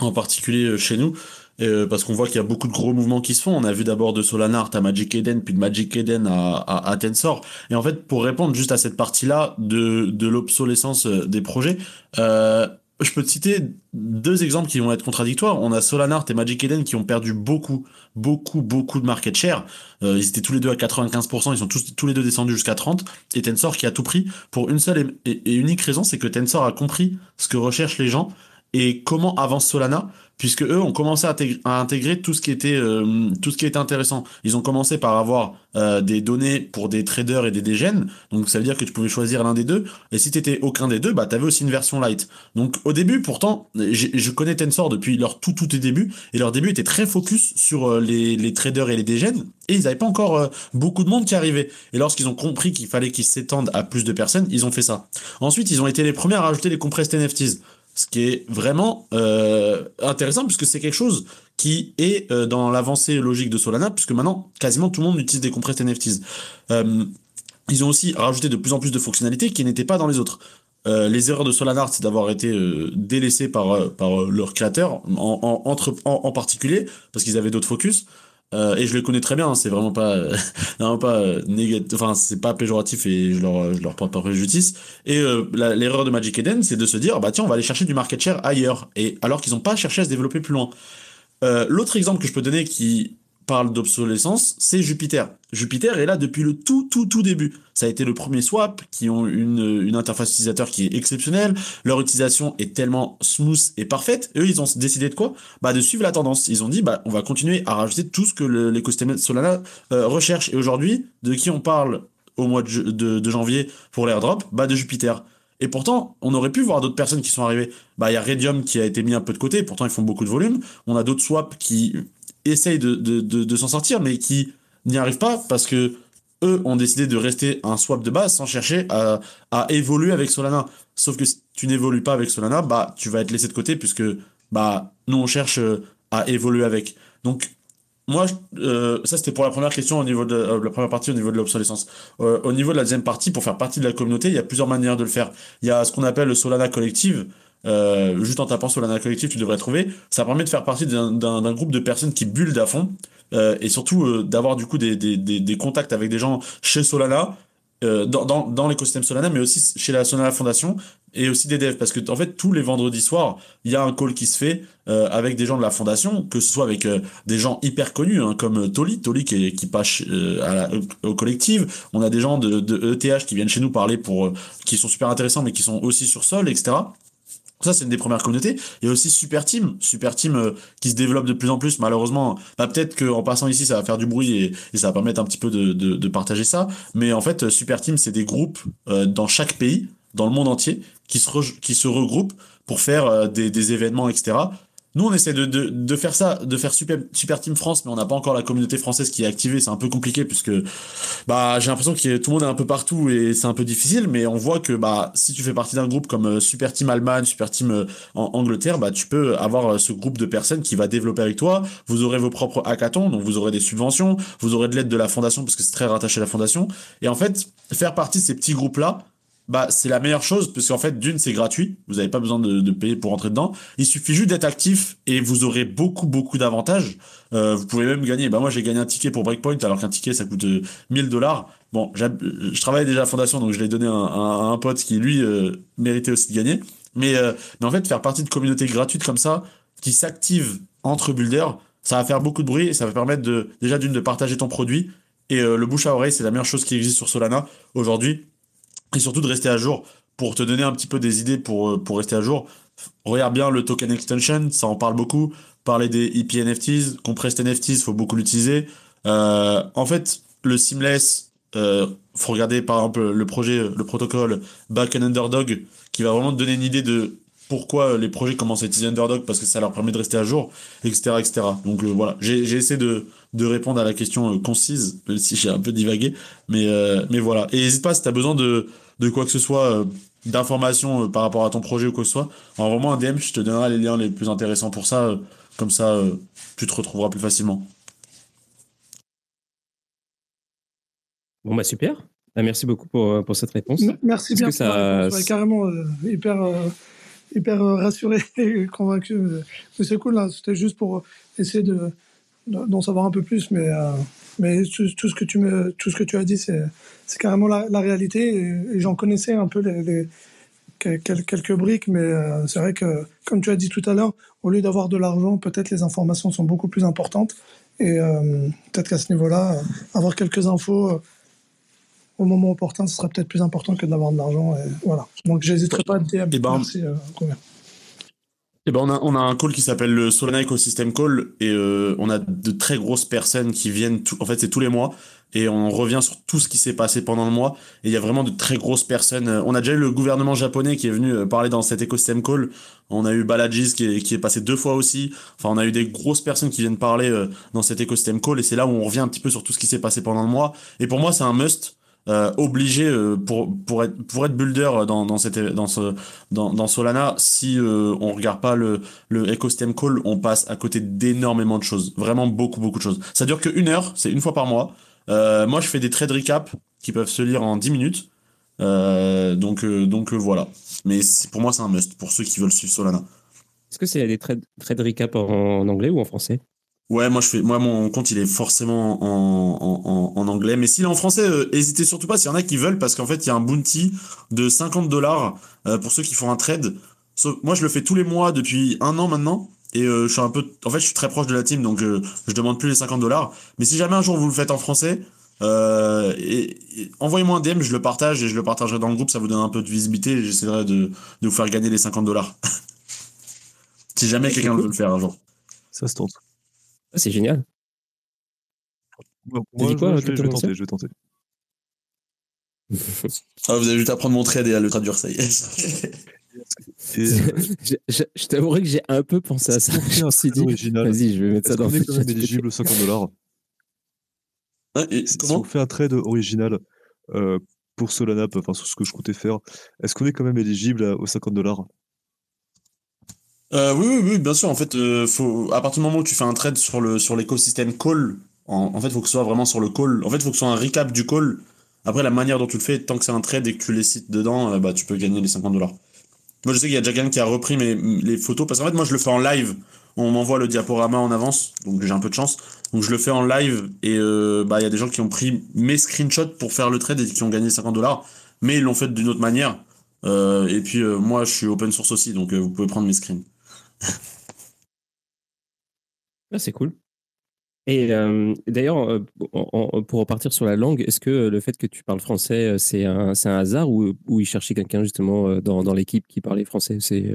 en particulier euh, chez nous, euh, parce qu'on voit qu'il y a beaucoup de gros mouvements qui se font. On a vu d'abord de Solana Art à Magic Eden, puis de Magic Eden à, à, à Tensor. Et en fait, pour répondre juste à cette partie-là de, de l'obsolescence euh, des projets, euh, je peux te citer deux exemples qui vont être contradictoires. On a Solana Art et Magic Eden qui ont perdu beaucoup, beaucoup, beaucoup de market share. Euh, ils étaient tous les deux à 95%, ils sont tous, les deux descendus jusqu'à 30%. Et Tensor qui a tout pris pour une seule et unique raison, c'est que Tensor a compris ce que recherchent les gens et comment avance Solana, puisque eux ont commencé à intégrer, tout ce qui était euh, tout ce qui était intéressant. Ils ont commencé par avoir euh, des données pour des traders et des dégènes, donc ça veut dire que tu pouvais choisir l'un des deux. Et si t'étais aucun des deux, bah t'avais aussi une version light. Donc au début, pourtant, je connais Tensor depuis leur tout tout début, et leur début était très focus sur euh, les, les traders et les dégènes, et ils n'avaient pas encore beaucoup de monde qui arrivait. Et lorsqu'ils ont compris qu'il fallait qu'ils s'étendent à plus de personnes, ils ont fait ça. Ensuite, ils ont été les premiers à rajouter les compressed NFTs. Ce qui est vraiment euh, intéressant puisque c'est quelque chose qui est euh, dans l'avancée logique de Solana puisque maintenant quasiment tout le monde utilise des compressed NFTs. Euh, ils ont aussi rajouté de plus en plus de fonctionnalités qui n'étaient pas dans les autres. Les erreurs de Solana, c'est d'avoir été délaissés par, par leurs créateurs, en, en, en particulier, parce qu'ils avaient d'autres focus. Euh, et je les connais très bien, hein, c'est vraiment pas, euh, <laughs> vraiment pas euh, négatif, enfin c'est pas péjoratif et je leur, je leur porte pas préjudice. Et euh, l'erreur de Magic Eden, c'est de se dire, bah tiens, on va aller chercher du market share ailleurs, et alors qu'ils n'ont pas cherché à se développer plus loin. Euh, L'autre exemple que je peux donner qui parle d'obsolescence, c'est Jupiter. Jupiter est là depuis le tout, tout, tout début. Ça a été le premier swap qui ont une, une interface utilisateur qui est exceptionnelle. Leur utilisation est tellement smooth et parfaite. Eux, ils ont décidé de quoi? Bah, de suivre la tendance. Ils ont dit, bah, on va continuer à rajouter tout ce que l'écosystème Solana euh, recherche. Et aujourd'hui, de qui on parle au mois de janvier pour l'airdrop? Bah, de Jupiter. Et pourtant, on aurait pu voir d'autres personnes qui sont arrivées. Bah, il y a Radium qui a été mis un peu de côté. Pourtant, ils font beaucoup de volume. On a d'autres swaps qui essayent de, de, s'en sortir, mais qui n'y arrivent pas parce que eux ont décidé de rester un swap de base sans chercher à, à évoluer avec Solana. Sauf que si tu n'évolues pas avec Solana, bah, tu vas être laissé de côté puisque bah, nous, on cherche euh, à évoluer avec. Donc, moi, euh, ça c'était pour la première question au niveau de euh, la première partie au niveau de l'obsolescence. Euh, au niveau de la deuxième partie, pour faire partie de la communauté, il y a plusieurs manières de le faire. Il y a ce qu'on appelle le Solana Collective. Euh, juste en tapant Solana Collective, tu devrais trouver. Ça permet de faire partie d'un groupe de personnes qui build à fond et surtout d'avoir du coup des, des, des contacts avec des gens chez Solana, euh, dans, dans, dans l'écosystème Solana, mais aussi chez la Solana Foundation et aussi des devs. Parce que en fait, tous les vendredis soirs, il y a un call qui se fait euh, avec des gens de la fondation, que ce soit avec euh, des gens hyper connus, hein, comme euh, Toli, Toli qui, qui passe euh, au collectif. On a des gens de, de ETH qui viennent chez nous parler pour, euh, qui sont super intéressants, mais qui sont aussi sur Sol, etc. Ça, c'est une des premières communautés. Il y a aussi Super Team, Super Team euh, qui se développe de plus en plus. Malheureusement, bah, peut-être qu'en passant ici, ça va faire du bruit et, ça va permettre un petit peu de, de, partager ça. Mais en fait, Super Team, c'est des groupes euh, dans chaque pays, dans le monde entier, qui se, qui se regroupent pour faire euh, des, des événements, etc. Nous, on essaie de, de, faire ça, de faire Super, Team France, mais on n'a pas encore la communauté française qui est activée. C'est un peu compliqué puisque bah, j'ai l'impression que tout le monde est un peu partout et c'est un peu difficile, mais on voit que bah, si tu fais partie d'un groupe comme euh, Super Team Allemagne, Super Team euh, Angleterre, bah, tu peux avoir euh, ce groupe de personnes qui va développer avec toi. Vous aurez vos propres hackathons, donc vous aurez des subventions, vous aurez de l'aide de la fondation parce que c'est très rattaché à la fondation. Et en fait, faire partie de ces petits groupes-là, bah, c'est la meilleure chose parce qu'en fait, d'une, c'est gratuit. Vous n'avez pas besoin de, de payer pour rentrer dedans. Il suffit juste d'être actif et vous aurez beaucoup, beaucoup d'avantages. Euh, vous pouvez même gagner. Bah, moi, j'ai gagné un ticket pour Breakpoint alors qu'un ticket, ça coûte euh, 1000 dollars. Bon, j'hab- je travaille déjà à la fondation, donc je l'ai donné à un, à un pote qui, lui, euh, méritait aussi de gagner. Mais, euh, mais en fait, faire partie de communautés gratuites comme ça, qui s'activent entre builders, ça va faire beaucoup de bruit et ça va permettre de, déjà d'une, de partager ton produit. Et euh, le bouche à oreille, c'est la meilleure chose qui existe sur Solana aujourd'hui et surtout de rester à jour. Pour te donner un petit peu des idées pour, euh, pour rester à jour, regarde bien le token extension, ça en parle beaucoup. Parler des EP NFTs, compressed NFTs, faut beaucoup l'utiliser. Euh, en fait, le seamless, euh, faut regarder par exemple le projet, le protocole Back and Underdog, qui va vraiment te donner une idée de pourquoi les projets commencent à utiliser Underdog, parce que ça leur permet de rester à jour, etc. etc. Donc euh, voilà, j'ai essayé de, de répondre à la question euh, concise, même si j'ai un peu divagué. Mais, euh, mais voilà. Et n'hésite pas si tu as besoin de, de quoi que ce soit, euh, d'informations euh, par rapport à ton projet ou quoi que ce soit, envoie-moi un DM, je te donnerai les liens les plus intéressants pour ça. euh, comme ça, euh, tu te retrouveras plus facilement. Bon, bah super. Ah, merci beaucoup pour, pour cette réponse. Merci bien. que ça- carrément euh, hyper, euh, hyper euh, rassuré <laughs> et convaincu. Mais c'est cool, là. C'était juste pour essayer de, de- d'en savoir un peu plus. Mais, euh, mais tout, tout ce que tu me, tout ce que tu as dit, c'est, carrément la, la réalité. Et, et j'en connaissais un peu les, les- quel- quel- quelques briques, mais euh, c'est vrai que, comme tu as dit tout à l'heure, au lieu d'avoir de l'argent, peut-être les informations sont beaucoup plus importantes. Et euh, peut-être qu'à ce niveau-là, euh, avoir quelques infos au moment opportun, ce serait peut-être plus important que d'avoir de l'argent. Voilà. Donc, j'hésiterai pas à te dire. Eh ben, Merci, Robert. Eh ben on, a, un call qui s'appelle le Solana Ecosystem Call et euh, on a de très grosses personnes qui viennent, tout- en fait c'est tous les mois et on revient sur tout ce qui s'est passé pendant le mois et il y a vraiment de très grosses personnes. On a déjà eu le gouvernement japonais qui est venu euh, parler dans cet Ecosystem Call, on a eu Balajis qui est, qui est passé deux fois aussi, enfin on a eu des grosses personnes qui viennent parler euh, dans cet Ecosystem Call et c'est là où on revient un petit peu sur tout ce qui s'est passé pendant le mois et pour moi c'est un must. Euh, obligé euh, pour pour être pour être builder dans dans cette dans ce dans, Solana, si euh, on regarde pas le, le Ecosystem Call, on passe à côté d'énormément de choses. Vraiment beaucoup, beaucoup de choses. Ça dure que une heure, c'est une fois par mois. Euh, moi, je fais des trade recap qui peuvent se lire en 10 minutes. Donc, donc voilà. Mais pour moi, c'est un must pour ceux qui veulent suivre Solana. Est-ce que c'est des trades trade recap en anglais ou en français? Ouais, moi je fais, moi mon compte il est forcément en, en, en, en anglais, mais s'il est en français, euh, hésitez surtout pas s'il y en a qui veulent, parce qu'en fait il y a un bounty de 50 dollars pour ceux qui font un trade. Sauf- moi je le fais tous les mois depuis un an maintenant, et euh, je suis un peu, en fait je suis très proche de la team, donc euh, je demande plus les 50 dollars. Mais si jamais un jour vous le faites en français, euh, et, et envoyez-moi un DM, je le partage et je le partagerai dans le groupe, ça vous donne un peu de visibilité, et j'essaierai de, de vous faire gagner les 50 dollars. <laughs> si jamais quelqu'un veut le faire un jour. Ça se tente. Ah, C'est génial. Moi, T'as dit quoi, je, vais, je vais exactement, tenter, je vais tenter. <laughs> Ah, vous avez juste à prendre mon trade et à le traduire, ça y est. Et, euh, <laughs> je je- je t'avouerai que j'ai un peu pensé à ça. Je un me suis dit, vas-y, je vais mettre ça Est-ce dans qu'on est le quand même éligible aux 50 dollars si, on fait un trade original pour Solana, enfin sur ce que je comptais faire, est-ce qu'on est quand même éligible aux 50 dollars oui, oui, oui, bien sûr. En fait, faut, à partir du moment où tu fais un trade sur le sur l'écosystème call, en, fait, il faut que ce soit vraiment sur le call. En fait, il faut que ce soit un recap du call. Après, la manière dont tu le fais, tant que c'est un trade et que tu les cites dedans, bah, tu peux gagner les 50 dollars. Moi, je sais qu'il y a déjà quelqu'un qui a repris mes, les photos, parce qu'en fait, moi, je le fais en live. On m'envoie le diaporama en avance, donc j'ai un peu de chance. Donc, je le fais en live, et euh, bah, il y a des gens qui ont pris mes screenshots pour faire le trade et qui ont gagné 50 dollars, mais ils l'ont fait d'une autre manière. Euh, et puis, euh, moi, je suis open source aussi, donc vous pouvez prendre mes screens. Ah, c'est cool. Et d'ailleurs, pour repartir sur la langue, est-ce que le fait que tu parles français, c'est un, un, hasard ou, ou il cherchait quelqu'un justement dans, dans l'équipe qui parlait français? C'est,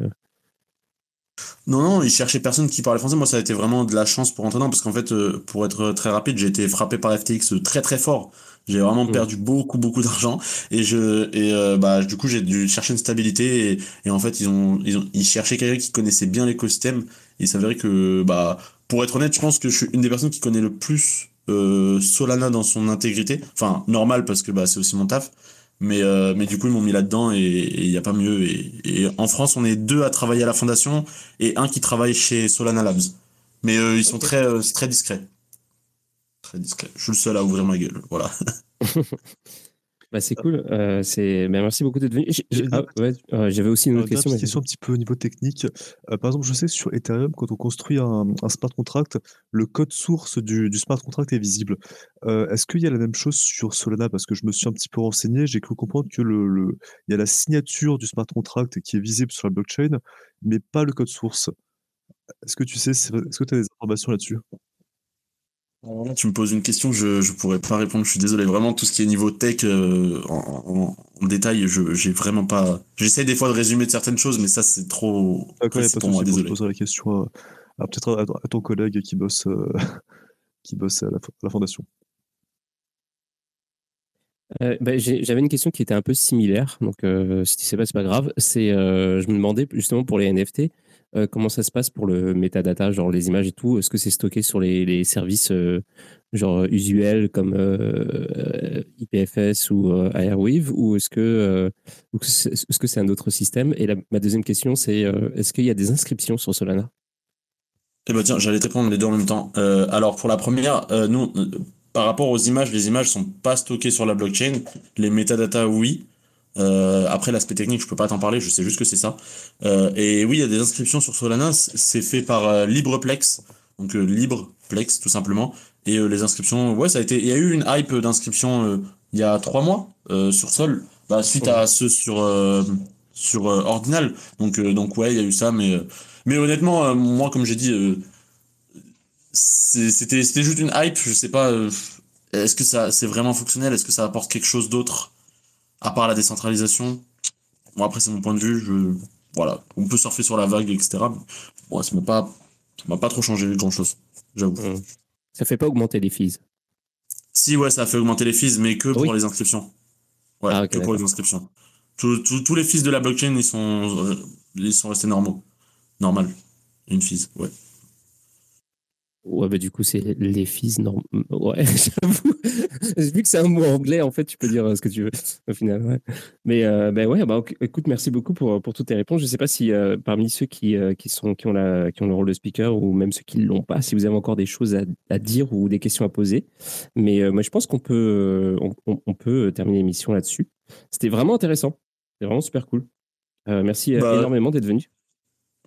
Non, non, il cherchait personne qui parlait français. Moi, ça a été vraiment de la chance pour entrer parce qu'en fait, pour être très rapide, j'ai été frappé par FTX très très fort. J'ai vraiment mmh. perdu beaucoup beaucoup d'argent et je et bah du coup j'ai dû chercher une stabilité et, et, en fait ils ont ils ont ils cherchaient quelqu'un qui connaissait bien l'écosystème. Il s'avérait que bah pour être honnête, je pense que je suis une des personnes qui connaît le plus euh, Solana dans son intégrité. Enfin, normal parce que bah, c'est aussi mon taf. Mais, euh, mais du coup, ils m'ont mis là-dedans et il n'y a pas mieux. Et, en France, on est deux à travailler à la fondation et un qui travaille chez Solana Labs. Mais euh, ils sont très, très discrets. Très discrets. Je suis le seul à ouvrir ma gueule. Voilà. <laughs> Bah, c'est cool. Euh, c'est... Bah, merci beaucoup d'être venu. Ah, euh, j'avais aussi une autre question. Une question un petit peu au niveau technique. Euh, par exemple, je sais sur Ethereum, quand on construit un, smart contract, le code source du, smart contract est visible. est-ce qu'il y a la même chose sur Solana? Parce que je me suis un petit peu renseigné, j'ai cru comprendre que le, il y a la signature du smart contract qui est visible sur la blockchain, mais pas le code source. Est-ce que tu sais, est-ce que tu as des informations là-dessus? Tu me poses une question, je ne pourrais pas répondre. Je suis désolé. Vraiment, tout ce qui est niveau tech euh, en, détail, je j'ai vraiment pas. J'essaie des fois de résumer de certaines choses, mais ça c'est trop. D'accord, pour moi. Désolé. Je poserai la question à, peut-être à, ton collègue qui bosse euh, <laughs> qui bosse à la, fondation. Euh, bah, j'avais une question qui était un peu similaire, donc si tu sais pas, c'est pas grave. C'est, je me demandais justement pour les NFT, euh, comment ça se passe pour le metadata, genre les images et tout? Est-ce que c'est stocké sur les, services euh, genre usuels comme euh, IPFS ou Airwave? Ou est-ce que c'est un autre système? Et ma deuxième question, c'est est-ce qu'il y a des inscriptions sur Solana? Eh ben tiens, j'allais te répondre les deux en même temps. alors pour la première, nous par rapport aux images, les images sont pas stockées sur la blockchain. Les metadata, oui. Euh, après, l'aspect technique, je peux pas t'en parler, je sais juste que c'est ça. Euh, et oui, il y a des inscriptions sur Solana, c'est fait par euh, LibrePlex, donc LibrePlex tout simplement. Et les inscriptions, ouais, ça a été, il y a eu une hype d'inscription il y a trois mois sur Sol, bah, suite à ceux sur sur Ordinal. Donc donc ouais, il y a eu ça, mais mais honnêtement, moi comme j'ai dit, c'était c'était juste une hype, je sais pas. est-ce que ça c'est vraiment fonctionnel Est-ce que ça apporte quelque chose d'autre? À part la décentralisation. Bon, après, c'est mon point de vue. Je, voilà, on peut surfer sur la vague, etc. Bon, ça m'a pas, m'a pas trop changé grand chose, j'avoue. Ça mmh. Ça fait pas augmenter les fees. Si, ouais, ça a fait augmenter les fees, mais que pour les inscriptions. Ouais, ah, que pour les inscriptions. Tous les fees de la blockchain, ils sont, euh, ils sont restés normaux. Normal. Une fees, ouais. Ouais, bah du coup, c'est les fils norm... Ouais, <laughs> j'avoue. Vu que c'est un mot anglais, en fait, tu peux dire euh, ce que tu veux au final. Ouais. Mais euh, bah ouais, bah, écoute, merci beaucoup pour, pour toutes tes réponses. Je ne sais pas si euh, parmi ceux qui, qui, sont, qui, ont la, qui ont le rôle de speaker ou même ceux qui ne l'ont pas, si vous avez encore des choses à, à, dire ou des questions à poser. Mais moi, je pense qu'on peut, on, on peut terminer l'émission là-dessus. C'était vraiment intéressant. C'était vraiment super cool. merci bah, énormément d'être venu.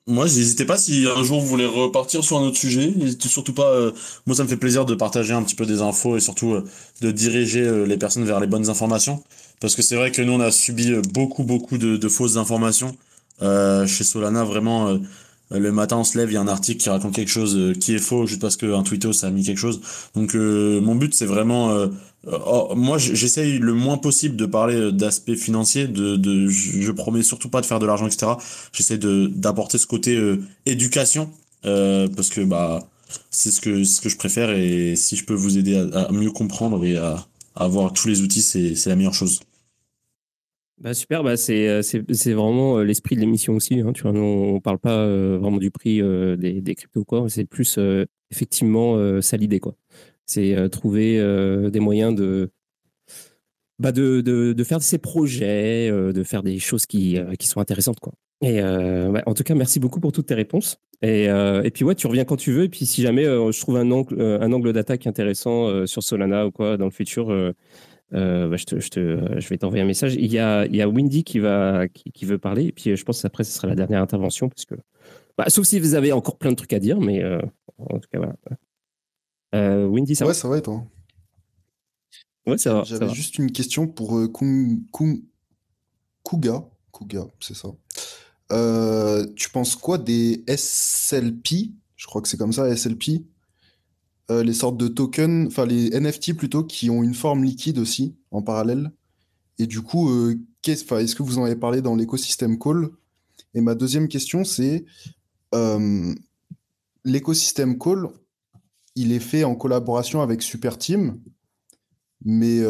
Moi, n'hésitez pas si un jour vous voulez repartir sur un autre sujet. N'hésitez surtout pas. Euh, moi, ça me fait plaisir de partager un petit peu des infos et surtout euh, de diriger euh, les personnes vers les bonnes informations. Parce que c'est vrai que nous, on a subi beaucoup, beaucoup de, de fausses informations. chez Solana, vraiment, le matin, on se lève, il y a un article qui raconte quelque chose qui est faux juste parce qu'un tweetos a mis quelque chose. Donc, mon but, c'est vraiment euh, oh, moi, j'essaye le moins possible de parler euh, d'aspect financier. De, de, je promets surtout pas de faire de l'argent, etc. J'essaie de d'apporter ce côté euh, éducation parce que bah c'est ce que ce que je préfère et si je peux vous aider à, mieux comprendre et à, avoir tous les outils, c'est la meilleure chose. Bah super, bah c'est vraiment l'esprit de l'émission aussi. Hein, tu vois, on, parle pas vraiment du prix des, des cryptos quoi, c'est plus effectivement ça l'idée quoi. C'est trouver des moyens de, bah de, de, de, faire ses projets, de faire des choses qui, qui sont intéressantes. Quoi. Et en tout cas, merci beaucoup pour toutes tes réponses. Et, et, puis ouais, tu reviens quand tu veux. Et puis si jamais je trouve un angle, un angle d'attaque intéressant sur Solana ou quoi dans le futur, bah, je, te, je, te, je vais t'envoyer un message. Il y a, il y a Windy qui, va, qui, qui, veut parler. Et puis je pense qu'après, ce sera la dernière intervention. Parce que, bah, sauf si vous avez encore plein de trucs à dire. Mais en tout cas, voilà. Euh, Windy, ça ouais, va ça va et toi? Ouais, ça va. J'avais juste une question pour euh, Kung, Kung, Kuga. Kuga, c'est ça. Euh, tu penses quoi des SLP Je crois que c'est comme ça, SLP. Euh, les sortes de tokens, enfin les NFT plutôt, qui ont une forme liquide aussi en parallèle. Et du coup, euh, est-ce que vous en avez parlé dans l'écosystème Call? Et ma deuxième question, c'est euh, l'écosystème Call, il est fait en collaboration avec Super Team. Mais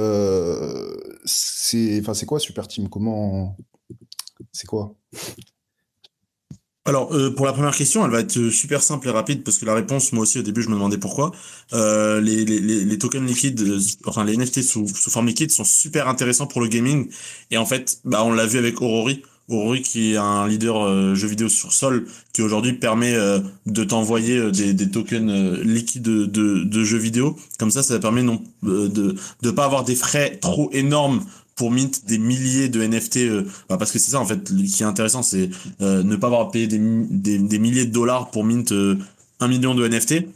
c'est quoi Super Team Comment. C'est quoi? Alors, euh, pour la première question, elle va être super simple et rapide parce que la réponse, moi aussi, au début, je me demandais pourquoi. Euh, les, les, les, tokens liquides, euh, enfin, les NFT sous, sous, forme liquide sont super intéressants pour le gaming. Et en fait, bah, on l'a vu avec Aurori. Aurori, qui est un leader euh, jeu vidéo sur sol, qui aujourd'hui permet euh, de t'envoyer des, des, tokens liquides de, de, de, jeux vidéo. Comme ça, ça permet non, de ne pas avoir des frais trop énormes pour mint des milliers de NFT euh, bah, parce que c'est ça en fait qui est intéressant c'est euh, ne pas avoir payé des, des, des, milliers de dollars pour mint euh, un million de NFT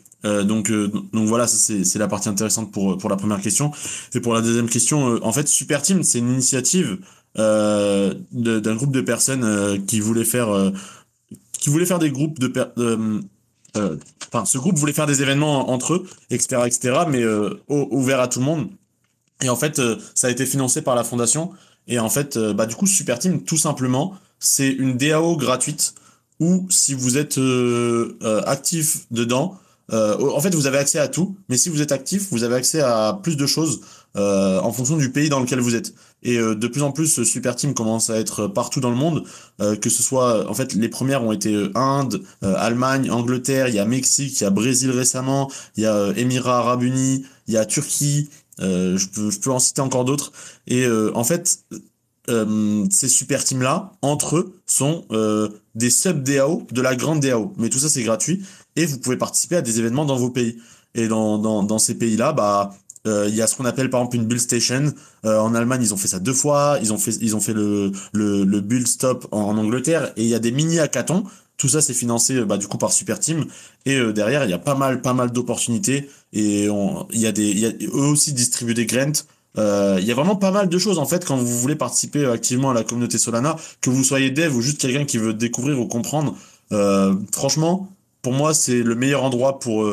donc donc voilà c'est la partie intéressante pour pour la première question. Et pour la deuxième question en fait Super Team c'est une initiative d'un groupe de personnes qui voulaient faire qui voulaient faire des groupes de enfin ce groupe voulait faire des événements entre eux etc etc mais ouvert à tout le monde et en fait, euh, ça a été financé par la fondation. Et en fait, euh, bah, du coup, Super Team, tout simplement, c'est une DAO gratuite où si vous êtes euh, actif dedans, en fait, vous avez accès à tout. Mais si vous êtes actif, vous avez accès à plus de choses en fonction du pays dans lequel vous êtes. Et de plus en plus, Super Team commence à être partout dans le monde, que ce soit, en fait, les premières ont été Inde, Allemagne, Angleterre, il y a Mexique, il y a Brésil récemment, il y a Émirats Arabes Unis, il y a Turquie, euh, je, peux, je peux en citer encore d'autres. Et euh, en fait, euh, ces super teams là entre eux sont des sub DAO de la grande DAO mais tout ça c'est gratuit. Et vous pouvez participer à des événements dans vos pays. Et dans, ces pays là bah il y a ce qu'on appelle par exemple une build station. En Allemagne ils ont fait ça deux fois. Ils ont fait ils ont fait le le, le build stop en, en Angleterre. Et il y a des mini hackathons tout ça, c'est financé bah, du coup par Super Team. Et euh, derrière, il y a pas mal, pas mal d'opportunités. Et il y a des, y a, eux aussi distribuent des grants. Euh, il y a vraiment pas mal de choses en fait quand vous voulez participer activement à la communauté Solana, que vous soyez dev ou juste quelqu'un qui veut découvrir ou comprendre. Euh, franchement, pour moi, c'est le meilleur endroit pour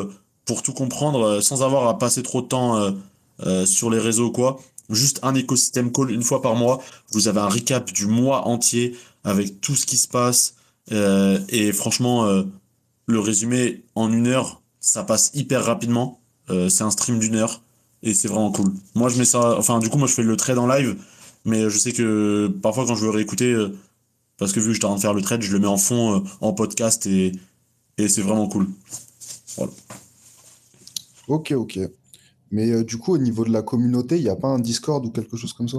pour tout comprendre sans avoir à passer trop de temps sur les réseaux quoi. Juste un écosystème call une fois par mois. Vous avez un recap du mois entier avec tout ce qui se passe. Euh, et franchement, euh, le résumé en une heure, ça passe hyper rapidement. Euh, c'est un stream d'une heure et c'est vraiment cool. Moi, je mets ça. Enfin, du coup, moi, je fais le trade en live, mais je sais que parfois, quand je veux réécouter, parce que vu que j'étais en train de faire le trade, je le mets en fond en podcast et, et c'est vraiment cool. Voilà. Ok, ok. Mais du coup, au niveau de la communauté, il n'y a pas un Discord ou quelque chose comme ça?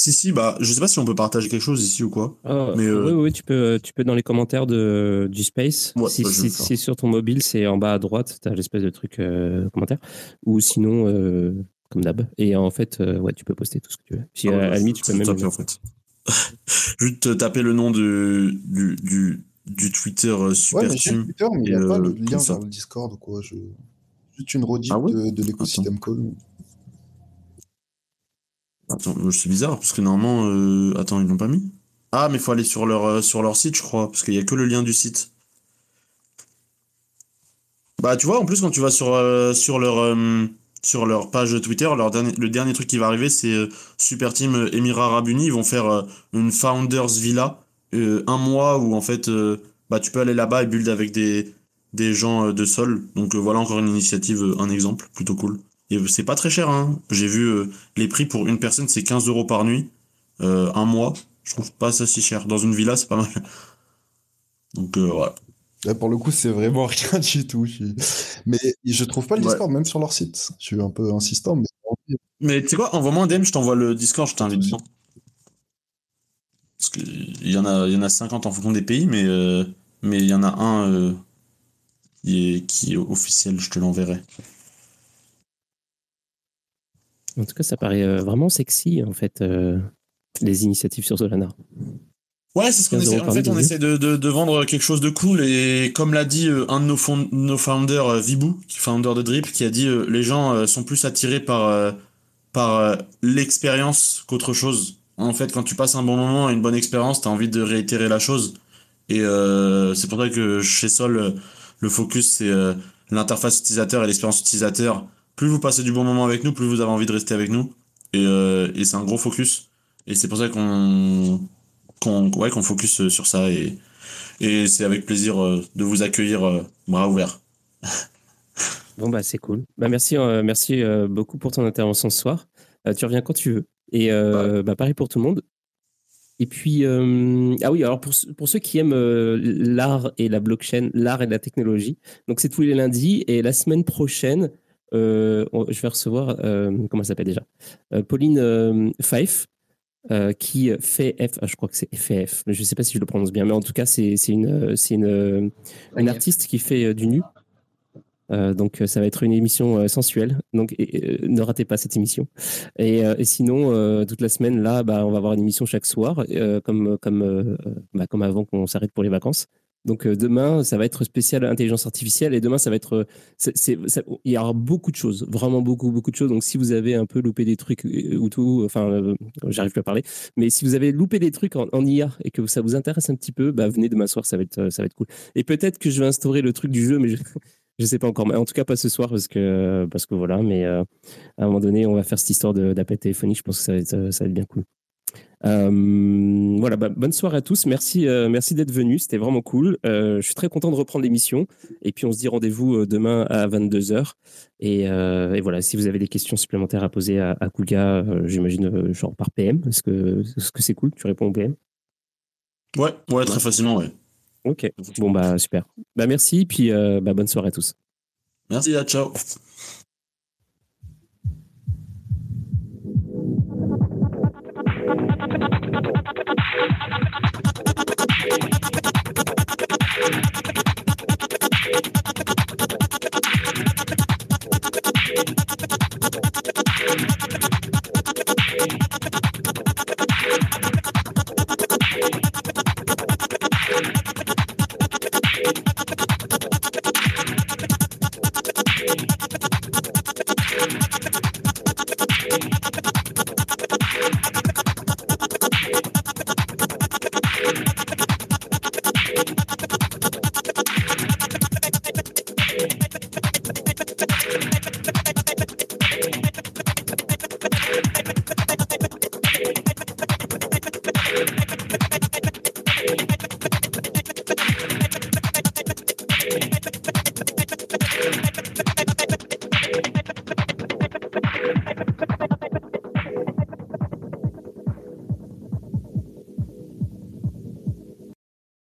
Si, si, bah, je sais pas si on peut partager quelque chose ici ou quoi. Ah, mais euh, Oui, oui, tu peux, tu peux dans les commentaires de, du Space. si, bah, si, sur ton mobile, c'est en bas à droite, tu as l'espèce de truc euh, commentaire. Ou sinon, euh, comme d'hab. Et en fait, ouais, tu peux poster tout ce que tu veux. Puis ah, à, la limite, tu peux même. en fait. <laughs> Juste taper le nom de, du, du, du Twitter Super ouais, Team. Twitter, mais il n'y a pas le lien vers le Discord ou quoi. Je... Juste une rediff ah de, de l'écosystème call. Attends, c'est bizarre, parce que normalement. Euh... Attends, ils l'ont pas mis Ah, mais il faut aller sur leur, euh, sur leur site, je crois, parce qu'il n'y a que le lien du site. Bah, tu vois, en plus, quand tu vas sur, euh, leur, page Twitter, le dernier truc qui va arriver, c'est Super Team Émirats Arabes Unis. Ils vont faire une Founders Villa, un mois où, en fait, bah, tu peux aller là-bas et build avec des gens de sol. Donc, voilà encore une initiative, un exemple, plutôt cool. Et c'est pas très cher. Hein. J'ai vu euh, les prix pour une personne, c'est 15 euros par nuit. Euh, un mois. Je trouve pas ça si cher. Dans une villa, c'est pas mal. <laughs> Donc euh, voilà. Là, pour le coup, c'est vraiment <laughs> rien du tout. Mais je trouve pas le Ouais. Discord, même sur leur site. Je suis un peu insistant, mais Mais tu sais quoi, envoie-moi un DM, je t'envoie le Discord, je t'invite. Parce qu'il y, en a- il y en a 50 en fonction des pays, mais euh, mais il y en a un euh, qui, est, qui est officiel, je te l'enverrai. En tout cas, ça paraît euh, vraiment sexy, en fait, euh, les initiatives sur Solana. Ouais, c'est ce qu'on 15 essaie. En fait, on essaie de, de, de vendre quelque chose de cool. Et comme l'a dit euh, un de nos, fond- nos founders, Vibou, qui est founder de Drip, qui a dit euh, les gens euh, sont plus attirés par, par l'expérience qu'autre chose. En fait, quand tu passes un bon moment et une bonne expérience, tu as envie de réitérer la chose. Et c'est pour ça que chez Sol, le focus, c'est l'interface utilisateur et l'expérience utilisateur. Plus vous passez du bon moment avec nous, plus vous avez envie de rester avec nous. Et, euh, et c'est un gros focus. Et c'est pour ça qu'on qu'on ouais, qu'on focus sur ça. Et, et c'est avec plaisir euh, de vous accueillir euh, bras ouverts. <laughs> Bon, bah, c'est cool. Bah, merci euh, merci euh, beaucoup pour ton intervention ce soir. Euh, tu reviens quand tu veux. Et bah, pareil pour tout le monde. Et puis, ah oui, alors pour, ceux- pour ceux qui aiment l'art et la blockchain, l'art et la technologie, donc c'est tous les lundis. Et la semaine prochaine, euh, je vais recevoir, euh, comment elle s'appelle déjà? Euh, Pauline Fife, euh, qui fait F, ah, je crois que c'est FF, je ne sais pas si je le prononce bien, mais en tout cas, c'est c'est une, c'est une, une artiste qui fait du nu. Donc, ça va être une émission sensuelle. Donc, et- ne ratez pas cette émission. Et, et sinon, toute la semaine, là, bah, on va avoir une émission chaque soir, comme, comme, bah, comme avant qu'on s'arrête pour les vacances. Donc, euh, demain, ça va être spécial intelligence artificielle. Et demain, ça va être. euh, il y aura beaucoup de choses, vraiment beaucoup, beaucoup de choses. Donc, si vous avez un peu loupé des trucs euh, ou tout, enfin, j'arrive plus à parler, mais si vous avez loupé des trucs en, en IA et que ça vous intéresse un petit peu, bah, venez demain soir, ça va être, ça va être cool. Et peut-être que je vais instaurer le truc du jeu, mais je, <laughs> je sais pas encore. Mais en tout cas, pas ce soir parce que, parce que voilà. Mais à un moment donné, on va faire cette histoire d'appel téléphonique. Je pense que ça va être bien cool. Euh, voilà, bah, bonne soirée à tous. Merci, euh, merci d'être venus. C'était vraiment cool. Euh, je suis très content de reprendre l'émission. Et puis, on se dit rendez-vous demain à 22h. Et, et voilà, si vous avez des questions supplémentaires à poser à, à j'imagine, genre par PM, est-ce que est-ce que c'est cool Tu réponds au PM Ouais, ouais, très facilement, ouais. Ok, bon, bah super. Bah, merci. Puis, bah, bonne soirée à tous. Merci, à ciao. Thank you.